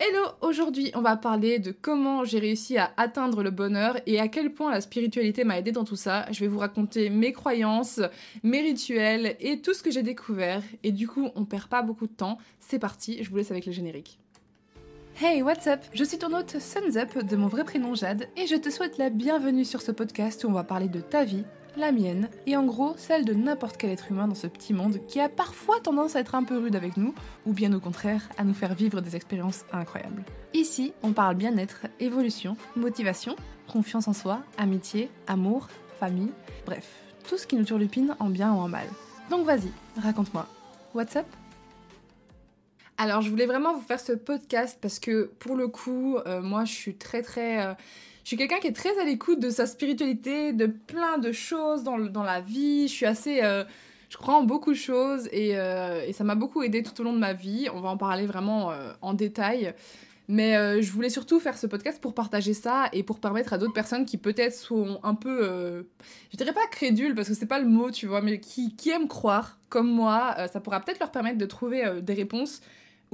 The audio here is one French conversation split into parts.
Hello, aujourd'hui on va parler de comment j'ai réussi à atteindre le bonheur et à quel point la spiritualité m'a aidé dans tout ça. Je vais vous raconter mes croyances, mes rituels et tout ce que j'ai découvert. Et du coup, on perd pas beaucoup de temps. C'est parti, je vous laisse avec le générique. Hey, what's up? Je suis ton hôte Suns Up de mon vrai prénom Jade et je te souhaite la bienvenue sur ce podcast où on va parler de ta vie, la mienne, et en gros celle de n'importe quel être humain dans ce petit monde qui a parfois tendance à être un peu rude avec nous, ou bien au contraire à nous faire vivre des expériences incroyables. Ici, on parle bien-être, évolution, motivation, confiance en soi, amitié, amour, famille, bref, tout ce qui nous turlupine en bien ou en mal. Donc vas-y, raconte-moi. What's up? Alors, je voulais vraiment vous faire ce podcast parce que pour le coup, euh, moi, je suis très très euh, je suis quelqu'un qui est très à l'écoute de sa spiritualité, de plein de choses dans, la vie. Je suis assez. Euh, je crois en beaucoup de choses et, euh, et ça m'a beaucoup aidé tout au long de ma vie. On va en parler vraiment euh, en détail. Mais je voulais surtout faire ce podcast pour partager ça et pour permettre à d'autres personnes qui peut-être sont un peu, je dirais pas crédules parce que c'est pas le mot, tu vois, mais qui aiment croire comme moi, ça pourra peut-être leur permettre de trouver des réponses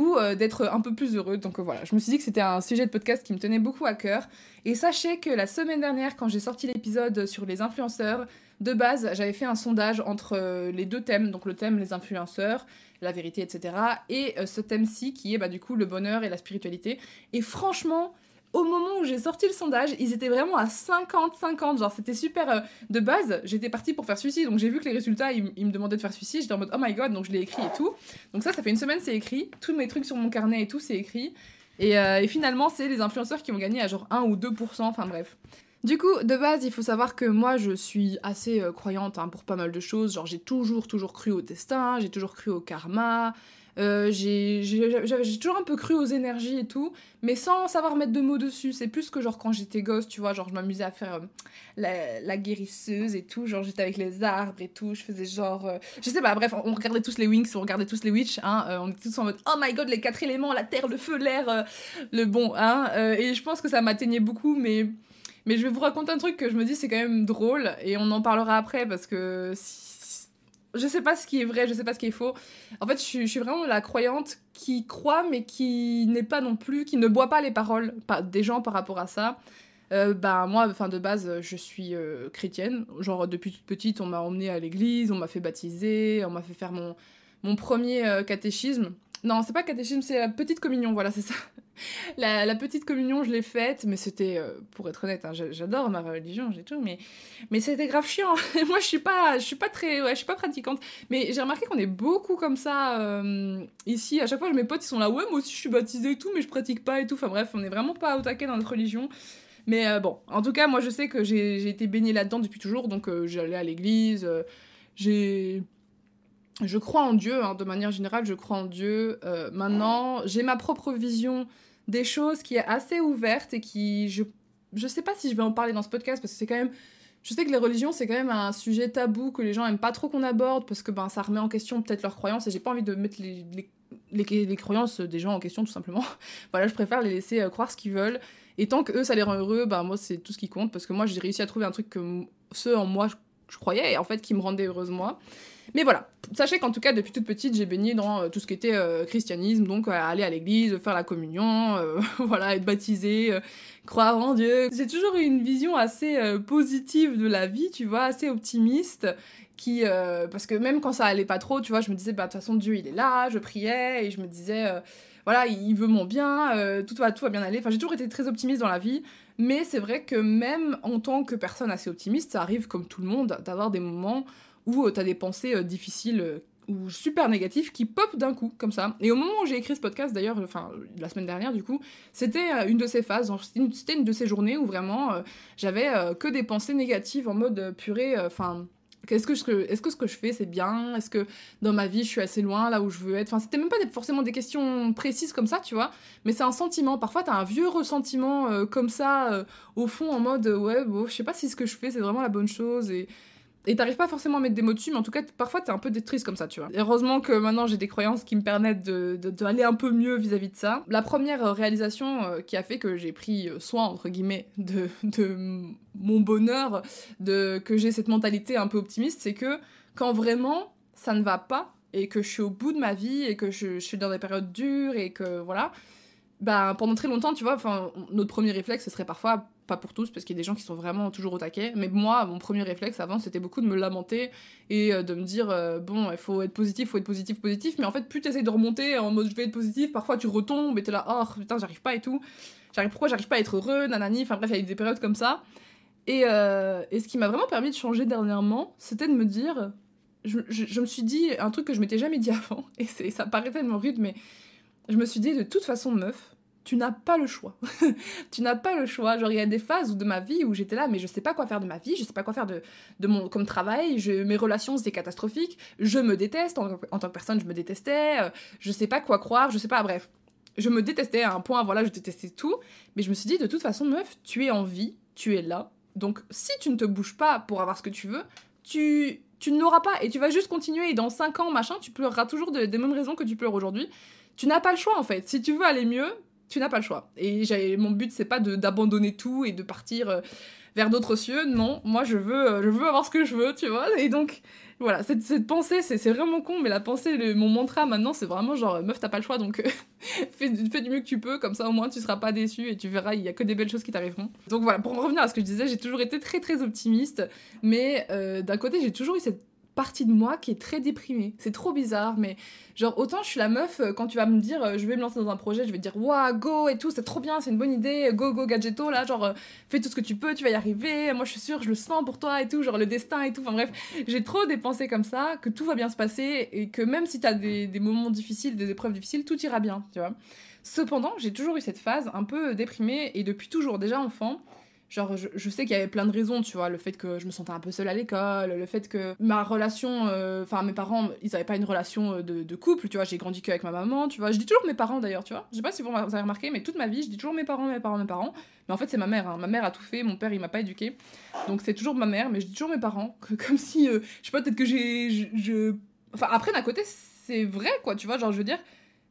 ou euh, d'être un peu plus heureux. Donc euh, voilà, je me suis dit que c'était un sujet de podcast qui me tenait beaucoup à cœur. Et sachez que la semaine dernière, quand j'ai sorti l'épisode sur les influenceurs, de base, j'avais fait un sondage entre euh, les deux thèmes, donc le thème les influenceurs, la vérité, etc. Et ce thème-ci qui est bah, du coup le bonheur et la spiritualité. Et franchement, au moment où j'ai sorti le sondage, ils étaient vraiment à 50-50. Genre, c'était super. Euh, de base, j'étais partie pour faire celui-ci. Donc, j'ai vu que les résultats, ils, me demandaient de faire celui-ci. J'étais en mode, oh my god, donc je l'ai écrit et tout. Donc, ça, ça fait une semaine, c'est écrit. Tous mes trucs sur mon carnet et tout, c'est écrit. Et, euh, finalement, c'est les influenceurs qui ont gagné à genre 1 ou 2%. Enfin, bref. Du coup, de base, il faut savoir que moi, je suis assez euh, croyante hein, pour pas mal de choses. Genre, j'ai toujours, toujours cru au destin, j'ai toujours cru au karma, euh, j'ai toujours un peu cru aux énergies et tout, mais sans savoir mettre de mots dessus. C'est plus que genre quand j'étais gosse, tu vois, genre je m'amusais à faire euh, la, guérisseuse et tout, genre j'étais avec les arbres et tout, je faisais genre... Euh, je sais pas, bref, on, regardait tous les Winx, on regardait tous les Witch, hein, on était tous en mode oh my god, les quatre éléments, la terre, le feu, l'air, le bon, hein, et je pense que ça m'atteignait beaucoup, mais... Mais je vais vous raconter un truc que je me dis c'est quand même drôle et on en parlera après parce que si je sais pas ce qui est vrai, je sais pas ce qui est faux. En fait, je, suis vraiment la croyante qui croit, mais qui n'est pas non plus, qui ne boit pas les paroles des gens par rapport à ça. Euh, bah moi, enfin de base, je suis euh, chrétienne. Genre depuis toute petite, on m'a emmenée à l'église, on m'a fait baptiser, on m'a fait faire mon, mon premier euh, catéchisme. Non, c'est pas catéchisme, c'est la petite communion, voilà, c'est ça. la, petite communion, je l'ai faite, mais c'était, euh, pour être honnête, hein, j'adore ma religion, j'ai tout, mais, mais c'était grave chiant. Moi, je suis pas, je suis pas très, ouais, je suis pas pratiquante. Mais j'ai remarqué qu'on est beaucoup comme ça euh, ici. À chaque fois, mes potes, ils sont là, ouais, moi aussi, je suis baptisée et tout, mais je pratique pas et tout. Enfin bref, on est vraiment pas au taquet dans notre religion. Mais euh, bon, en tout cas, moi, je sais que j'ai été baignée là-dedans depuis toujours, donc j'allais à l'église, j'ai je crois en Dieu, hein, de manière générale, je crois en Dieu. Euh, maintenant, j'ai ma propre vision des choses qui est assez ouverte et qui, je, je sais pas si je vais en parler dans ce podcast parce que c'est quand même, je sais que les religions c'est quand même un sujet tabou que les gens aiment pas trop qu'on aborde parce que ben ça remet en question peut-être leurs croyances et j'ai pas envie de mettre les, les, les, croyances des gens en question tout simplement. voilà, je préfère les laisser euh, croire ce qu'ils veulent et tant que eux ça les rend heureux, ben moi c'est tout ce qui compte parce que moi j'ai réussi à trouver un truc que ceux en moi je croyais et en fait qui me rendait heureuse moi. Mais voilà, sachez qu'en tout cas, depuis toute petite, j'ai baigné dans euh, tout ce qui était euh, christianisme, donc euh, aller à l'église, faire la communion, voilà, être baptisé, croire en Dieu. J'ai toujours eu une vision assez positive de la vie, tu vois, assez optimiste. Qui, parce que même quand ça allait pas trop, tu vois, je me disais, bah, de toute façon, Dieu, il est là, je priais, et je me disais, voilà, il veut mon bien, tout, va, tout va bien aller. Enfin, j'ai toujours été très optimiste dans la vie, mais c'est vrai que même en tant que personne assez optimiste, ça arrive comme tout le monde d'avoir des moments où euh, t'as des pensées euh, difficiles euh, ou super négatives qui pop d'un coup, comme ça. Et au moment où j'ai écrit ce podcast, d'ailleurs, enfin, la semaine dernière, du coup, c'était une de ces phases, c'était une, de ces journées où vraiment j'avais que des pensées négatives en mode purée, enfin. Est-ce que, ce que je fais c'est bien? Est-ce que dans ma vie je suis assez loin là où je veux être? Enfin, c'était même pas forcément des questions précises comme ça, tu vois, mais c'est un sentiment. Parfois, t'as un vieux ressentiment comme ça, au fond, en mode ouais, bon, je sais pas si ce que je fais c'est vraiment la bonne chose et t'arrives pas forcément à mettre des mots dessus, mais en tout cas, parfois t'es un peu triste comme ça, tu vois. heureusement que maintenant j'ai des croyances qui me permettent d'aller de, de, un peu mieux vis-à-vis de ça. La première euh, réalisation euh, qui a fait que j'ai pris euh, soin, entre guillemets, de, de mon bonheur, de, que j'ai cette mentalité un peu optimiste, c'est que quand vraiment ça ne va pas, et que je suis au bout de ma vie, et que je, suis dans des périodes dures, et que voilà, bah, pendant très longtemps, tu vois, notre premier réflexe, ce serait parfois, pas pour tous, parce qu'il y a des gens qui sont vraiment toujours au taquet, mais moi, mon premier réflexe avant, c'était beaucoup de me lamenter et euh, de me dire, euh, bon, il faut être positif, faut être positif, positif, mais en fait, plus tu essayes de remonter en mode je vais être positif, parfois tu retombes et t'es là, oh putain, j'arrive pas et tout. J'arrive, pourquoi j'arrive pas à être heureux, nanani, enfin bref, il y a eu des périodes comme ça. Et, euh, et ce qui m'a vraiment permis de changer dernièrement, c'était de me dire, je, me suis dit un truc que je m'étais jamais dit avant, et ça paraît tellement rude, mais je me suis dit, de toute façon, meuf, tu n'as pas le choix. tu n'as pas le choix. Genre, il y a des phases de ma vie où j'étais là, mais je sais pas quoi faire de ma vie, je sais pas quoi faire de, de mon comme travail, mes relations c'était catastrophique, je me déteste, en, en, tant que personne, je me détestais, euh, je sais pas quoi croire, je sais pas, bref. Je me détestais à un point, voilà, je détestais tout, mais je me suis dit, de toute façon, meuf, tu es en vie, tu es là, donc si tu ne te bouges pas pour avoir ce que tu veux, tu, tu ne l'auras pas, et tu vas juste continuer, et dans 5 ans, machin, tu pleureras toujours des mêmes raisons que tu pleures aujourd'hui. Tu n'as pas le choix en fait. Si tu veux aller mieux, tu n'as pas le choix. Et mon but, c'est pas d'abandonner tout et de partir euh, vers d'autres cieux. Non, moi, je veux, euh, je veux avoir ce que je veux, tu vois. Et donc, voilà, cette, cette pensée, c'est vraiment con, mais la pensée, le, mon mantra maintenant, c'est vraiment genre, meuf, t'as pas le choix, donc fais, fais, du mieux que tu peux, comme ça au moins tu seras pas déçu et tu verras, il y a que des belles choses qui t'arriveront. Donc voilà, pour revenir à ce que je disais, j'ai toujours été très très optimiste, mais euh, d'un côté, j'ai toujours eu cette partie de moi qui est très déprimée. C'est trop bizarre, mais genre autant je suis la meuf euh, quand tu vas me dire euh, je vais me lancer dans un projet, je vais dire waouh go et tout, c'est trop bien, c'est une bonne idée, go go gadgeto là, genre euh, fais tout ce que tu peux, tu vas y arriver, moi je suis sûre, je le sens pour toi et tout, genre le destin et tout. Enfin bref, j'ai trop des pensées comme ça que tout va bien se passer et que même si t'as des moments difficiles, des épreuves difficiles, tout ira bien, tu vois. Cependant, j'ai toujours eu cette phase un peu déprimée et depuis toujours, déjà enfant, Genre, je, je sais qu'il y avait plein de raisons, tu vois, le fait que je me sentais un peu seule à l'école, le fait que ma relation, euh, enfin, mes parents, ils avaient pas une relation euh, de, couple, tu vois, j'ai grandi qu'avec ma maman, tu vois. Je dis toujours mes parents d'ailleurs, tu vois. Je sais pas si vous avez remarqué, mais toute ma vie, je dis toujours mes parents, mes parents, mes parents. Mais en fait, c'est ma mère, hein. ma mère a tout fait, mon père, il m'a pas éduqué. Donc, c'est toujours ma mère, mais je dis toujours mes parents, comme si, euh, je sais pas, peut-être que j'ai. Je, Enfin, après, d'un côté, c'est vrai, quoi, tu vois, genre, je veux dire,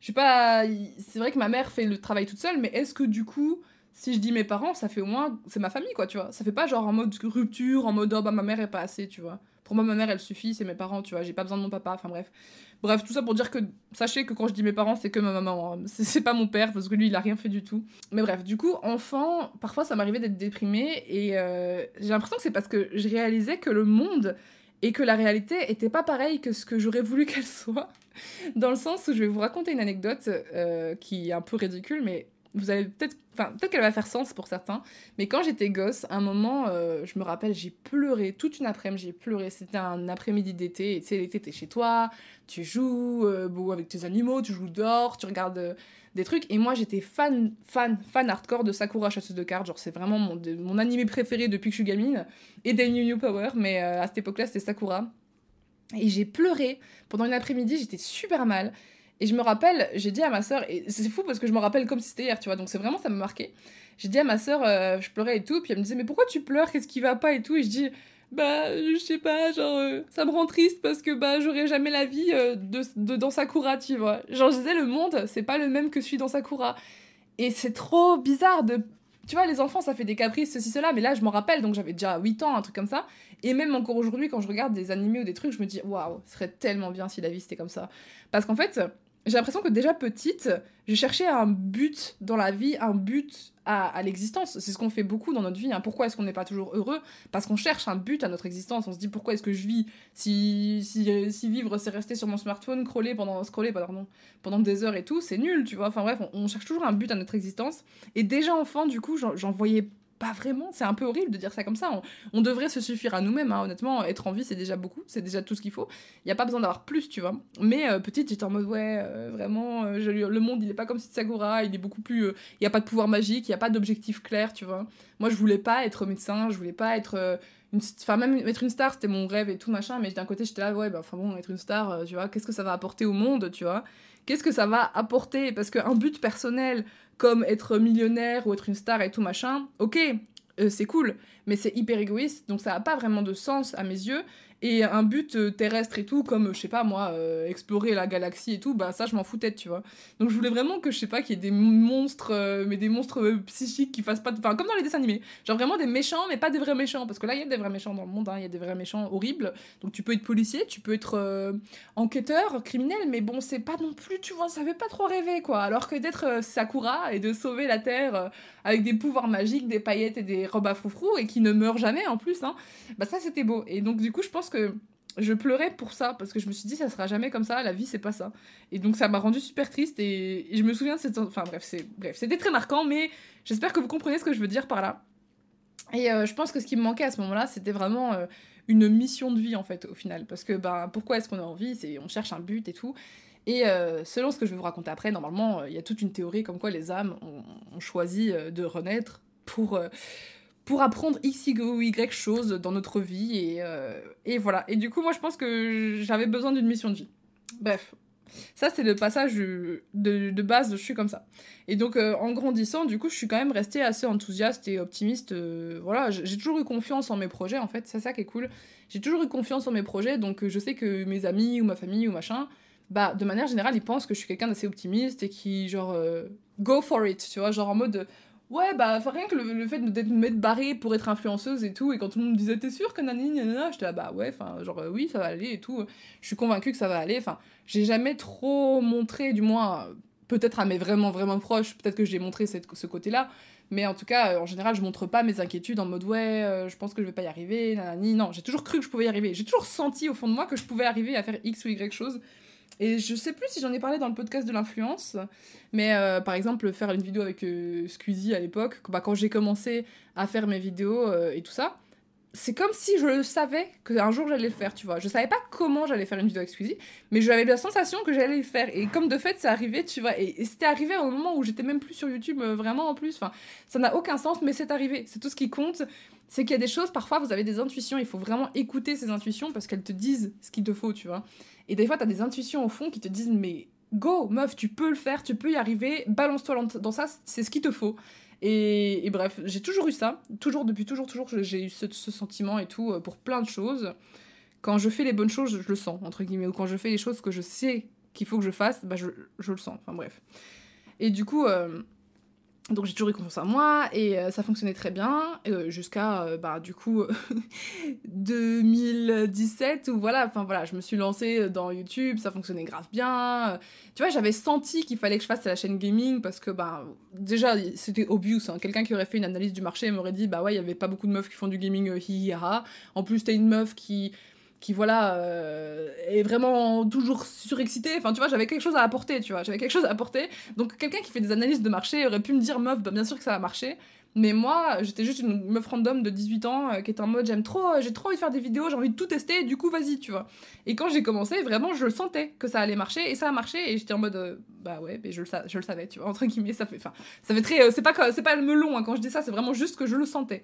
je sais pas. C'est vrai que ma mère fait le travail toute seule, mais est-ce que du coup si je dis mes parents, ça fait au moins. C'est ma famille, quoi, tu vois. Ça fait pas genre en mode rupture, en mode oh bah ma mère est pas assez, tu vois. Pour moi, ma mère, elle suffit, c'est mes parents, tu vois. J'ai pas besoin de mon papa, enfin bref. Bref, tout ça pour dire que sachez que quand je dis mes parents, c'est que ma maman. Hein. C'est pas mon père, parce que lui, il a rien fait du tout. Mais bref, du coup, enfant, parfois ça m'arrivait d'être déprimée et euh, j'ai l'impression que c'est parce que je réalisais que le monde et que la réalité était pas pareille que ce que j'aurais voulu qu'elle soit. Dans le sens où je vais vous raconter une anecdote euh, qui est un peu ridicule, mais vous allez peut-être enfin peut-être qu'elle va faire sens pour certains mais quand j'étais gosse un moment euh, je me rappelle j'ai pleuré toute une après-midi j'ai pleuré c'était un après-midi d'été et tu sais l'été t'es chez toi tu joues euh, avec tes animaux tu joues dehors tu regardes euh, des trucs et moi j'étais fan fan fan hardcore de Sakura chasseuse de cartes genre c'est vraiment mon, mon animé préféré depuis que je suis gamine et des New New Power mais à cette époque là c'était Sakura. Et j'ai pleuré pendant une après-midi j'étais super mal et je me rappelle, j'ai dit à ma sœur, et c'est fou parce que je me rappelle comme si c'était hier, tu vois, donc c'est vraiment, ça m'a marqué. J'ai dit à ma sœur, euh, je pleurais et tout, puis elle me disait, mais pourquoi tu pleures, qu'est-ce qui va pas et tout, et je dis, bah, je sais pas, genre, euh, ça me rend triste parce que, bah, j'aurai jamais la vie euh, de, de, dans Sakura, tu vois. Genre, je disais, le monde, c'est pas le même que celui dans Sakura. Et c'est trop bizarre de. Tu vois, les enfants, ça fait des caprices, ceci, cela, mais là, je m'en rappelle, donc j'avais déjà 8 ans, un truc comme ça. Et même encore aujourd'hui, quand je regarde des animés ou des trucs, je me dis, waouh, ce serait tellement bien si la vie c'était comme ça. Parce qu'en fait, j'ai l'impression que déjà petite, je cherchais un but dans la vie, un but à, l'existence. C'est ce qu'on fait beaucoup dans notre vie. Hein. Pourquoi est-ce qu'on n'est pas toujours heureux? Parce qu'on cherche un but à notre existence. On se dit pourquoi est-ce que je vis? Si, si, vivre c'est rester sur mon smartphone, scroller pendant, scroller, pendant des heures et tout, c'est nul, tu vois. Enfin bref, on, on, cherche toujours un but à notre existence. Et déjà enfant, du coup, j'en voyais pas vraiment. C'est un peu horrible de dire ça comme ça. On, devrait se suffire à nous-mêmes, hein. honnêtement. Être en vie, c'est déjà beaucoup. C'est déjà tout ce qu'il faut. Il n'y a pas besoin d'avoir plus, tu vois. Mais euh, petite, j'étais en mode, ouais, euh, vraiment, euh, le monde, il est pas comme Sakura. Il est beaucoup plus. Euh, il n'y a pas de pouvoir magique, il n'y a pas d'objectif clair, tu vois. Moi, je voulais pas être médecin, je voulais pas être. Une, enfin, même être une star, c'était mon rêve et tout, machin. Mais d'un côté, j'étais là, ouais, bah, enfin bon, être une star, tu vois, qu'est-ce que ça va apporter au monde, tu vois? Qu'est-ce que ça va apporter? Parce qu'un but personnel, comme être millionnaire ou être une star et tout machin, ok, euh, c'est cool, mais c'est hyper égoïste, donc ça n'a pas vraiment de sens à mes yeux. Et un but euh, terrestre et tout, comme, je sais pas moi, euh, explorer la galaxie et tout, bah ça, je m'en foutais, tu vois. Donc je voulais vraiment que, je sais pas, qu'il y ait des monstres, euh, mais des monstres psychiques qui fassent pas. Enfin, comme dans les dessins animés. Genre vraiment des méchants, mais pas des vrais méchants. Parce que là, il y a des vrais méchants dans le monde, hein, il y a des vrais méchants horribles. Donc tu peux être policier, tu peux être enquêteur, criminel, mais bon, c'est pas non plus, tu vois, ça fait pas trop rêver, quoi. Alors que d'être Sakura et de sauver la Terre avec des pouvoirs magiques, des paillettes et des robes à froufrou et qui ne meurt jamais en plus, hein, bah ça c'était beau. Et donc du coup, je pense que je pleurais pour ça parce que je me suis dit ça sera jamais comme ça la vie c'est pas ça. Et donc ça m'a rendu super triste et, je me souviens de cette enfin bref c'est bref c'était très marquant mais j'espère que vous comprenez ce que je veux dire par là. Et euh, je pense que ce qui me manquait à ce moment-là c'était vraiment euh, une mission de vie en fait au final. Parce que bah pourquoi est-ce qu'on a envie? C'est on cherche un but et tout. Et euh, selon ce que je vais vous raconter après normalement il y a toute une théorie comme quoi les âmes ont choisi de renaître pour pour apprendre X Y choses dans notre vie. Et, euh, et voilà. Et du coup, moi, je pense que j'avais besoin d'une mission de vie. Bref. Ça, c'est le passage de, de, base, je suis comme ça. Et donc, euh, en grandissant, du coup, je suis quand même restée assez enthousiaste et optimiste. Euh, voilà, j'ai toujours eu confiance en mes projets, en fait. C'est ça qui est cool. J'ai toujours eu confiance en mes projets, donc je sais que mes amis ou ma famille ou machin, bah, de manière générale, ils pensent que je suis quelqu'un d'assez optimiste et qui, genre, go for it, tu vois, genre en mode Ouais, bah, rien que le, fait de m'être barrée pour être influenceuse et tout, et quand tout le monde me disait t'es sûr que nani nanana, j'étais là bah ouais, enfin, genre oui, ça va aller et tout, je suis convaincue que ça va aller, enfin, j'ai jamais trop montré, du moins, peut-être à mes vraiment vraiment proches, peut-être que j'ai montré cette, ce côté-là, mais en tout cas, en général, je montre pas mes inquiétudes en mode ouais, euh, je pense que je vais pas y arriver, nanani, non, j'ai toujours cru que je pouvais y arriver, j'ai toujours senti au fond de moi que je pouvais arriver à faire X ou Y chose, et je sais plus si j'en ai parlé dans le podcast de l'influence, mais euh, par exemple, faire une vidéo avec euh, Squeezie à l'époque, bah, quand j'ai commencé à faire mes vidéos euh, et tout ça, c'est comme si je savais qu'un jour j'allais le faire, tu vois. Je savais pas comment j'allais faire une vidéo Squeezie, mais j'avais la sensation que j'allais le faire. Et comme de fait, c'est arrivé, tu vois. Et, c'était arrivé au moment où j'étais même plus sur YouTube, vraiment en plus. Enfin, ça n'a aucun sens, mais c'est arrivé. C'est tout ce qui compte. C'est qu'il y a des choses, parfois, vous avez des intuitions. Il faut vraiment écouter ces intuitions parce qu'elles te disent ce qu'il te faut, tu vois. Et des fois, tu as des intuitions au fond qui te disent Mais go, meuf, tu peux le faire, tu peux y arriver, balance-toi dans ça, c'est ce qu'il te faut. Et, bref, j'ai toujours eu ça, toujours, depuis toujours, toujours, j'ai eu ce, sentiment et tout euh, pour plein de choses. Quand je fais les bonnes choses, je, le sens, entre guillemets, ou quand je fais les choses que je sais qu'il faut que je fasse, bah je, le sens, enfin bref. Et du coup, euh, donc j'ai toujours eu confiance en moi et euh, ça fonctionnait très bien euh, jusqu'à euh, bah du coup 2017 où voilà enfin voilà je me suis lancée dans YouTube ça fonctionnait grave bien tu vois j'avais senti qu'il fallait que je fasse la chaîne gaming parce que bah déjà c'était obvious hein. quelqu'un qui aurait fait une analyse du marché m'aurait dit bah ouais il y avait pas beaucoup de meufs qui font du gaming hi, hi en plus t'es une meuf qui qui voilà euh, est vraiment toujours surexcité enfin tu vois j'avais quelque chose à apporter tu vois j'avais quelque chose à apporter. Donc quelqu'un qui fait des analyses de marché aurait pu me dire meuf bah, bien sûr que ça va marcher. Mais moi j'étais juste une meuf random de 18 ans euh, qui est en mode j'aime trop euh, j'ai trop envie de faire des vidéos j'ai envie de tout tester du coup vas-y tu vois. Et quand j'ai commencé vraiment je sentais que ça allait marcher et ça a marché et j'étais en mode bah ouais mais je le, je le savais tu vois entre guillemets ça fait enfin ça fait très c'est pas c'est pas le melon hein, quand je dis ça c'est vraiment juste que je le sentais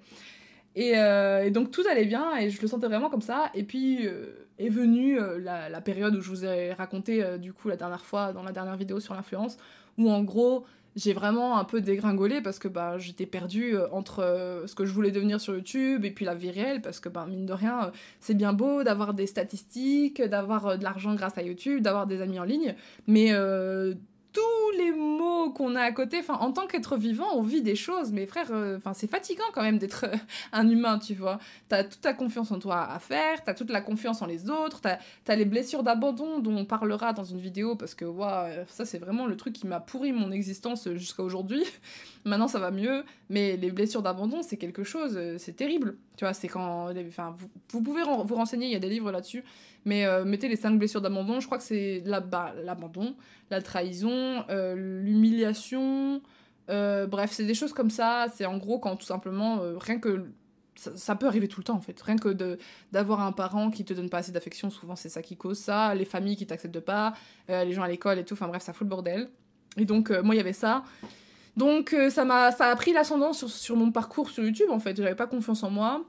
euh, et, donc tout allait bien et je le sentais vraiment comme ça. Et puis euh, est venue euh, la, période où je vous ai raconté du coup la dernière fois dans la dernière vidéo sur l'influence, où en gros j'ai vraiment un peu dégringolé parce que bah, j'étais perdue entre ce que je voulais devenir sur YouTube et puis la vie réelle parce que bah, mine de rien c'est bien beau d'avoir des statistiques, d'avoir de l'argent grâce à YouTube, d'avoir des amis en ligne, mais tous les mots qu'on a à côté. Enfin, en tant qu'être vivant, on vit des choses, mais frère, euh, c'est fatigant quand même d'être euh, un humain, tu vois. T'as toute ta confiance en toi à faire, t'as toute la confiance en les autres, t'as as les blessures d'abandon dont on parlera dans une vidéo parce que, waouh, ça c'est vraiment le truc qui m'a pourri mon existence jusqu'à aujourd'hui. Maintenant, ça va mieux, mais les blessures d'abandon, c'est quelque chose, euh, c'est terrible. Tu vois, c'est quand. Vous pouvez vous renseigner, il y a des livres là-dessus. Mais euh, mettez les cinq blessures d'abandon, je crois que c'est bah, l'abandon, la trahison, euh, l'humiliation. Euh, bref, c'est des choses comme ça. C'est en gros quand tout simplement, rien que. Ça, peut arriver tout le temps en fait. Rien que d'avoir un parent qui te donne pas assez d'affection, souvent c'est ça qui cause ça. Les familles qui t'acceptent pas, les gens à l'école et tout. Enfin bref, ça fout le bordel. Et donc, moi il y avait ça. Donc ça m'a ça a pris l'ascendant sur, sur, mon parcours sur YouTube en fait. J'avais pas confiance en moi.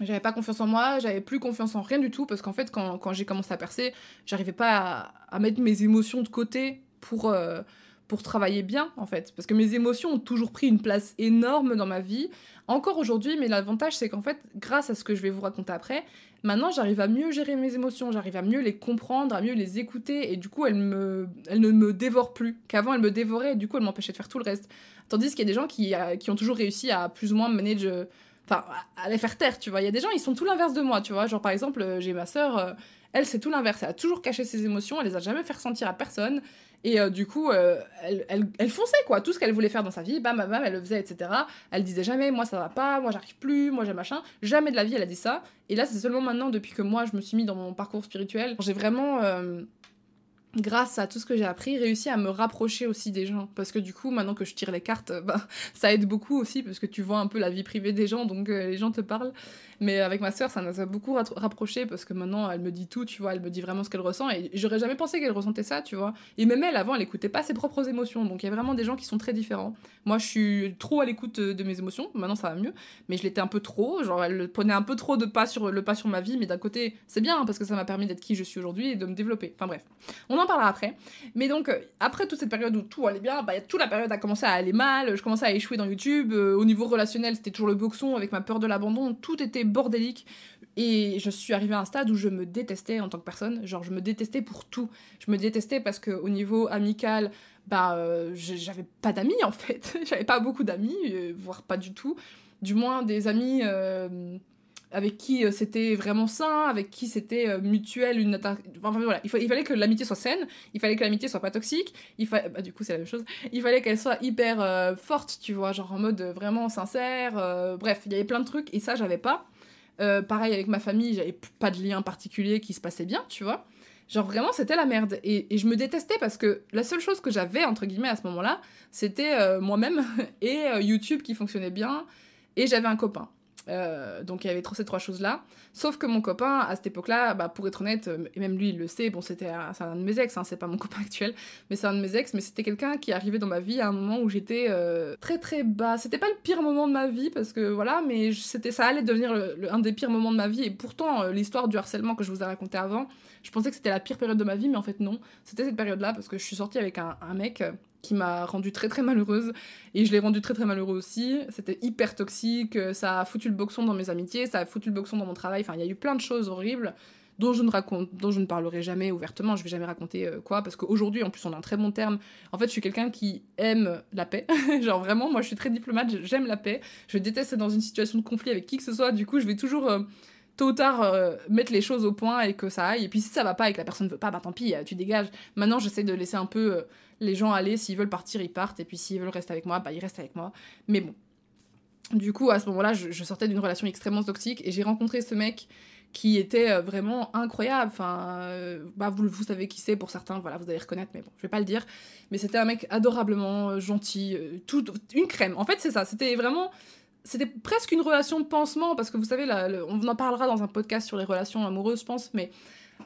J'avais pas confiance en moi, j'avais plus confiance en rien du tout parce qu'en fait, quand, quand j'ai commencé à percer, j'arrivais pas à, mettre mes émotions de côté pour, euh, pour travailler bien, en fait. Parce que mes émotions ont toujours pris une place énorme dans ma vie, encore aujourd'hui, mais l'avantage, c'est qu'en fait, grâce à ce que je vais vous raconter après, maintenant, j'arrive à mieux gérer mes émotions, j'arrive à mieux les comprendre, à mieux les écouter, et du coup, elles, me, elles ne me dévorent plus. Qu'avant, elles me dévoraient, et du coup, elles m'empêchaient de faire tout le reste. Tandis qu'il y a des gens qui, euh, qui ont toujours réussi à plus ou moins manager euh, enfin à les faire taire tu vois il y a des gens ils sont tout l'inverse de moi tu vois genre par exemple euh, j'ai ma sœur elle c'est tout l'inverse elle a toujours caché ses émotions elle les a jamais fait ressentir à personne et euh, du coup, euh, elle, elle, elle, fonçait, quoi. Tout ce qu'elle voulait faire dans sa vie, bam, bam, bam, elle le faisait, etc. Elle disait jamais, moi ça va pas, moi j'arrive plus, moi j'ai machin. Jamais de la vie, elle a dit ça. Et là, c'est seulement maintenant, depuis que moi je me suis mis dans mon parcours spirituel, j'ai vraiment. Euh, grâce à tout ce que j'ai appris, réussi à me rapprocher aussi des gens. Parce que du coup, maintenant que je tire les cartes, bah, ça aide beaucoup aussi, parce que tu vois un peu la vie privée des gens, donc les gens te parlent. Mais avec ma sœur, ça nous a beaucoup rapproché parce que maintenant, elle me dit tout, tu vois, elle me dit vraiment ce qu'elle ressent. Et j'aurais jamais pensé qu'elle ressentait ça, tu vois. Et même elle, avant, elle écoutait pas ses propres émotions. Donc il y a vraiment des gens qui sont très différents. Moi, je suis trop à l'écoute de mes émotions. Maintenant, ça va mieux. Mais je l'étais un peu trop. Genre, elle prenait un peu trop de pas sur le pas sur ma vie. Mais d'un côté, c'est bien hein, parce que ça m'a permis d'être qui je suis aujourd'hui et de me développer. Enfin bref, parlera après. Mais donc, euh, après toute cette période où tout allait bien, bah, toute la période a commencé à aller mal. Je commençais à échouer dans YouTube. Euh, au niveau relationnel, c'était toujours le boxon avec ma peur de l'abandon. Tout était bordélique. Et je suis arrivée à un stade où je me détestais en tant que personne. Genre, je me détestais pour tout. Je me détestais parce qu'au niveau amical, bah, euh, j'avais pas d'amis en fait. j'avais pas beaucoup d'amis, voire pas du tout. Du moins, des amis avec qui c'était vraiment sain, avec qui c'était mutuel, une enfin, voilà, il, fallait que l'amitié soit saine, il fallait que l'amitié soit pas toxique, il bah, du coup c'est la même chose, il fallait qu'elle soit hyper forte, tu vois, genre en mode vraiment sincère, bref, il y avait plein de trucs et ça j'avais pas. Euh, pareil avec ma famille, j'avais pas de lien particulier qui se passait bien, tu vois. Genre vraiment, c'était la merde. Et, je me détestais parce que la seule chose que j'avais, entre guillemets, à ce moment-là, c'était euh, moi-même et euh, YouTube qui fonctionnait bien. Et j'avais un copain. Euh, donc il y avait ces trois choses-là. Sauf que mon copain, à cette époque-là, bah, pour être honnête, euh, et même lui il le sait, bon c'était un, un de mes ex, hein, c'est pas mon copain actuel, mais c'est un de mes ex, mais c'était quelqu'un qui arrivait dans ma vie à un moment où j'étais euh, très très bas. C'était pas le pire moment de ma vie, parce que voilà, mais c'était ça allait devenir un des pires moments de ma vie, et pourtant l'histoire du harcèlement que je vous ai raconté avant, je pensais que c'était la pire période de ma vie, mais en fait non. C'était cette période-là, parce que je suis sortie avec un, mec qui m'a rendue très très malheureuse et je l'ai rendu très très malheureux aussi. C'était hyper toxique, ça a foutu le boxon dans mes amitiés, ça a foutu le boxon dans mon travail. Enfin, il y a eu plein de choses horribles dont je ne raconte, dont je ne parlerai jamais ouvertement. Je vais jamais raconter euh, quoi parce qu'aujourd'hui, en plus, on a un très bon terme. En fait, je suis quelqu'un qui aime la paix. Genre vraiment, moi, je suis très diplomate, j'aime la paix. Je déteste être dans une situation de conflit avec qui que ce soit. Du coup, je vais toujours euh, tôt ou tard euh, mettre les choses au point et que ça aille. Et puis si ça va pas et que la personne veut pas, bah tant pis, tu dégages. Maintenant, j'essaie de laisser un peu les gens aller, s'ils veulent partir, ils partent, et puis s'ils veulent rester avec moi, bah ils restent avec moi. Mais bon. Du coup, à ce moment-là, je, sortais d'une relation extrêmement toxique, et j'ai rencontré ce mec qui était euh, vraiment incroyable. Enfin, euh, bah vous, vous savez qui c'est pour certains, voilà, vous allez reconnaître, mais bon, je vais pas le dire. Mais c'était un mec adorablement euh, gentil, tout, une crème. En fait, c'est ça. C'était vraiment c'était presque une relation pansement parce que vous savez là, on en parlera dans un podcast sur les relations amoureuses je pense mais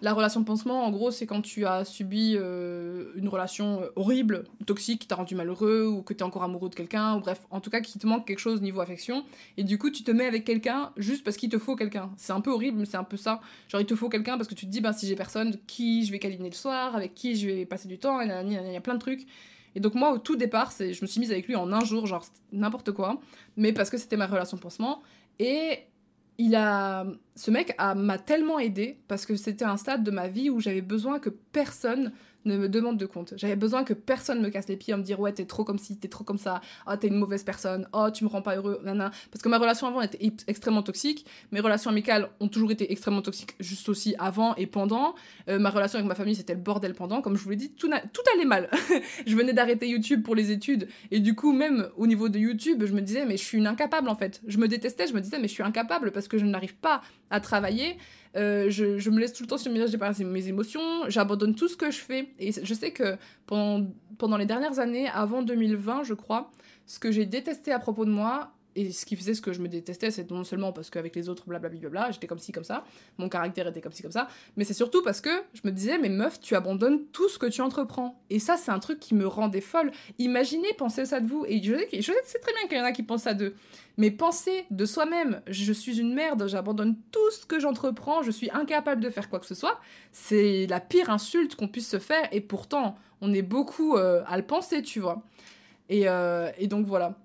la relation de pansement, en gros, c'est quand tu as subi euh, une relation euh, horrible, toxique, qui t'a rendu malheureux, ou que tu es encore amoureux de quelqu'un, ou bref, en tout cas, qui te manque quelque chose niveau affection, et du coup, tu te mets avec quelqu'un juste parce qu'il te faut quelqu'un. C'est un peu horrible, mais c'est un peu ça. Genre, il te faut quelqu'un parce que tu te dis, ben, si j'ai personne, qui je vais câliner le soir, avec qui je vais passer du temps, il y a plein de trucs. Et donc, moi, au tout départ, je me suis mise avec lui en un jour, genre n'importe quoi, mais parce que c'était ma relation de pansement. Et il a ce mec m'a tellement aidé parce que c'était un stade de ma vie où j'avais besoin que personne ne me demande de compte. J'avais besoin que personne me casse les pieds en me dire ouais t'es trop comme ci, t'es trop comme ça, oh t'es une mauvaise personne, oh tu me rends pas heureux, nana. Parce que ma relation avant était extrêmement toxique, mes relations amicales ont toujours été extrêmement toxiques juste aussi avant et pendant. Euh, ma relation avec ma famille c'était le bordel pendant, comme je vous l'ai dit, tout, tout allait mal. je venais d'arrêter YouTube pour les études et du coup même au niveau de YouTube je me disais mais je suis une incapable en fait. Je me détestais, je me disais mais je suis incapable parce que je n'arrive pas à travailler euh, je, me laisse tout le temps sur mes, émotions, j'abandonne tout ce que je fais. Et je sais que pendant les dernières années, avant 2020, je crois, ce que j'ai détesté à propos de moi, et ce qui faisait ce que je me détestais, c'est non seulement parce qu'avec les autres, blablabla, j'étais comme ci, comme ça, mon caractère était comme ci, comme ça, mais c'est surtout parce que je me disais, mais meuf, tu abandonnes tout ce que tu entreprends. Et ça, c'est un truc qui me rendait folle. Imaginez penser ça de vous. Et je sais, très bien qu'il y en a qui pensent ça d'eux. Mais penser de soi-même, je suis une merde, j'abandonne tout ce que j'entreprends, je suis incapable de faire quoi que ce soit, c'est la pire insulte qu'on puisse se faire. Et pourtant, on est beaucoup à le penser, tu vois. Et, et donc voilà.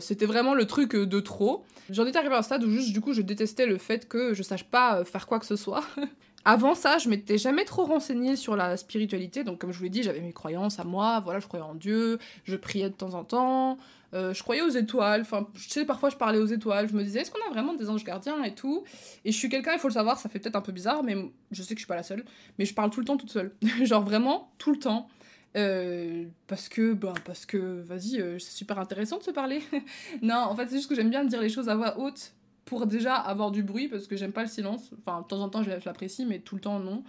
C'était vraiment le truc de trop. J'en étais arrivé à un stade où juste du coup je détestais le fait que je sache pas faire quoi que ce soit. Avant ça, je m'étais jamais trop renseignée sur la spiritualité. Donc, comme je vous l'ai dit, j'avais mes croyances à moi. Voilà, je croyais en Dieu, je priais de temps en temps, euh, je croyais aux étoiles. Enfin, je sais, parfois je parlais aux étoiles. Je me disais, est-ce qu'on a vraiment des anges gardiens et tout? Et je suis quelqu'un, il faut le savoir, ça fait peut-être un peu bizarre, mais je sais que je suis pas la seule. Mais je parle tout le temps toute seule. Genre vraiment, tout le temps. Euh, parce que, bah, parce que, vas-y, euh, c'est super intéressant de se parler. non, en fait, c'est juste que j'aime bien dire les choses à voix haute pour déjà avoir du bruit parce que j'aime pas le silence. Enfin, de temps en temps, je l'apprécie, mais tout le temps, non.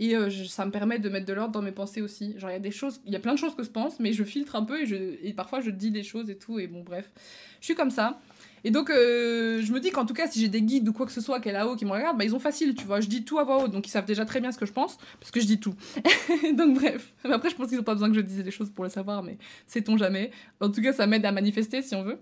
Et euh, ça me permet de mettre de l'ordre dans mes pensées aussi. Genre, il y a des choses, il y a plein de choses que je pense, mais je filtre un peu et, je, et parfois je dis des choses et tout. Et bon, bref, je suis comme ça. Et donc, euh, je me dis qu'en tout cas, si j'ai des guides ou quoi que ce soit qui est là-haut qui me regardent, bah, ils ont facile, tu vois. Je dis tout à voix haute, donc ils savent déjà très bien ce que je pense, parce que je dis tout. donc, bref. Après, je pense qu'ils n'ont pas besoin que je dise des choses pour le savoir, mais sait-on jamais. En tout cas, ça m'aide à manifester si on veut.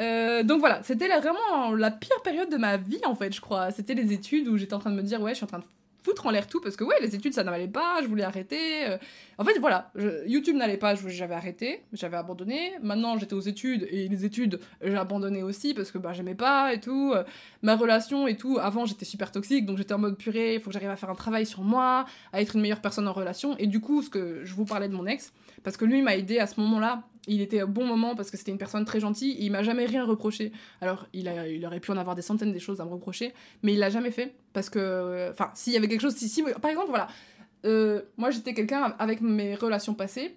Euh, donc voilà, c'était vraiment la pire période de ma vie, en fait, je crois. C'était les études où j'étais en train de me dire, ouais, je suis en train de foutre en l'air tout parce que ouais les études ça n'allait pas je voulais arrêter euh. en fait voilà YouTube n'allait pas j'avais arrêté j'avais abandonné. Maintenant j'étais aux études et les études j'ai abandonné aussi parce que bah j'aimais pas et tout. Ma relation et tout avant j'étais super toxique donc j'étais en mode purée il faut que j'arrive à faire un travail sur moi à être une meilleure personne en relation. Et du coup ce que je vous parlais de mon ex parce que lui m'a aidé à ce moment là il était au bon moment parce que c'était une personne très gentille et il m'a jamais rien reproché. Alors, il, aurait pu en avoir des centaines des choses à me reprocher, mais il l'a jamais fait parce que. Enfin, s'il y avait quelque chose. Si, par exemple, voilà. Euh, moi, j'étais quelqu'un avec mes relations passées.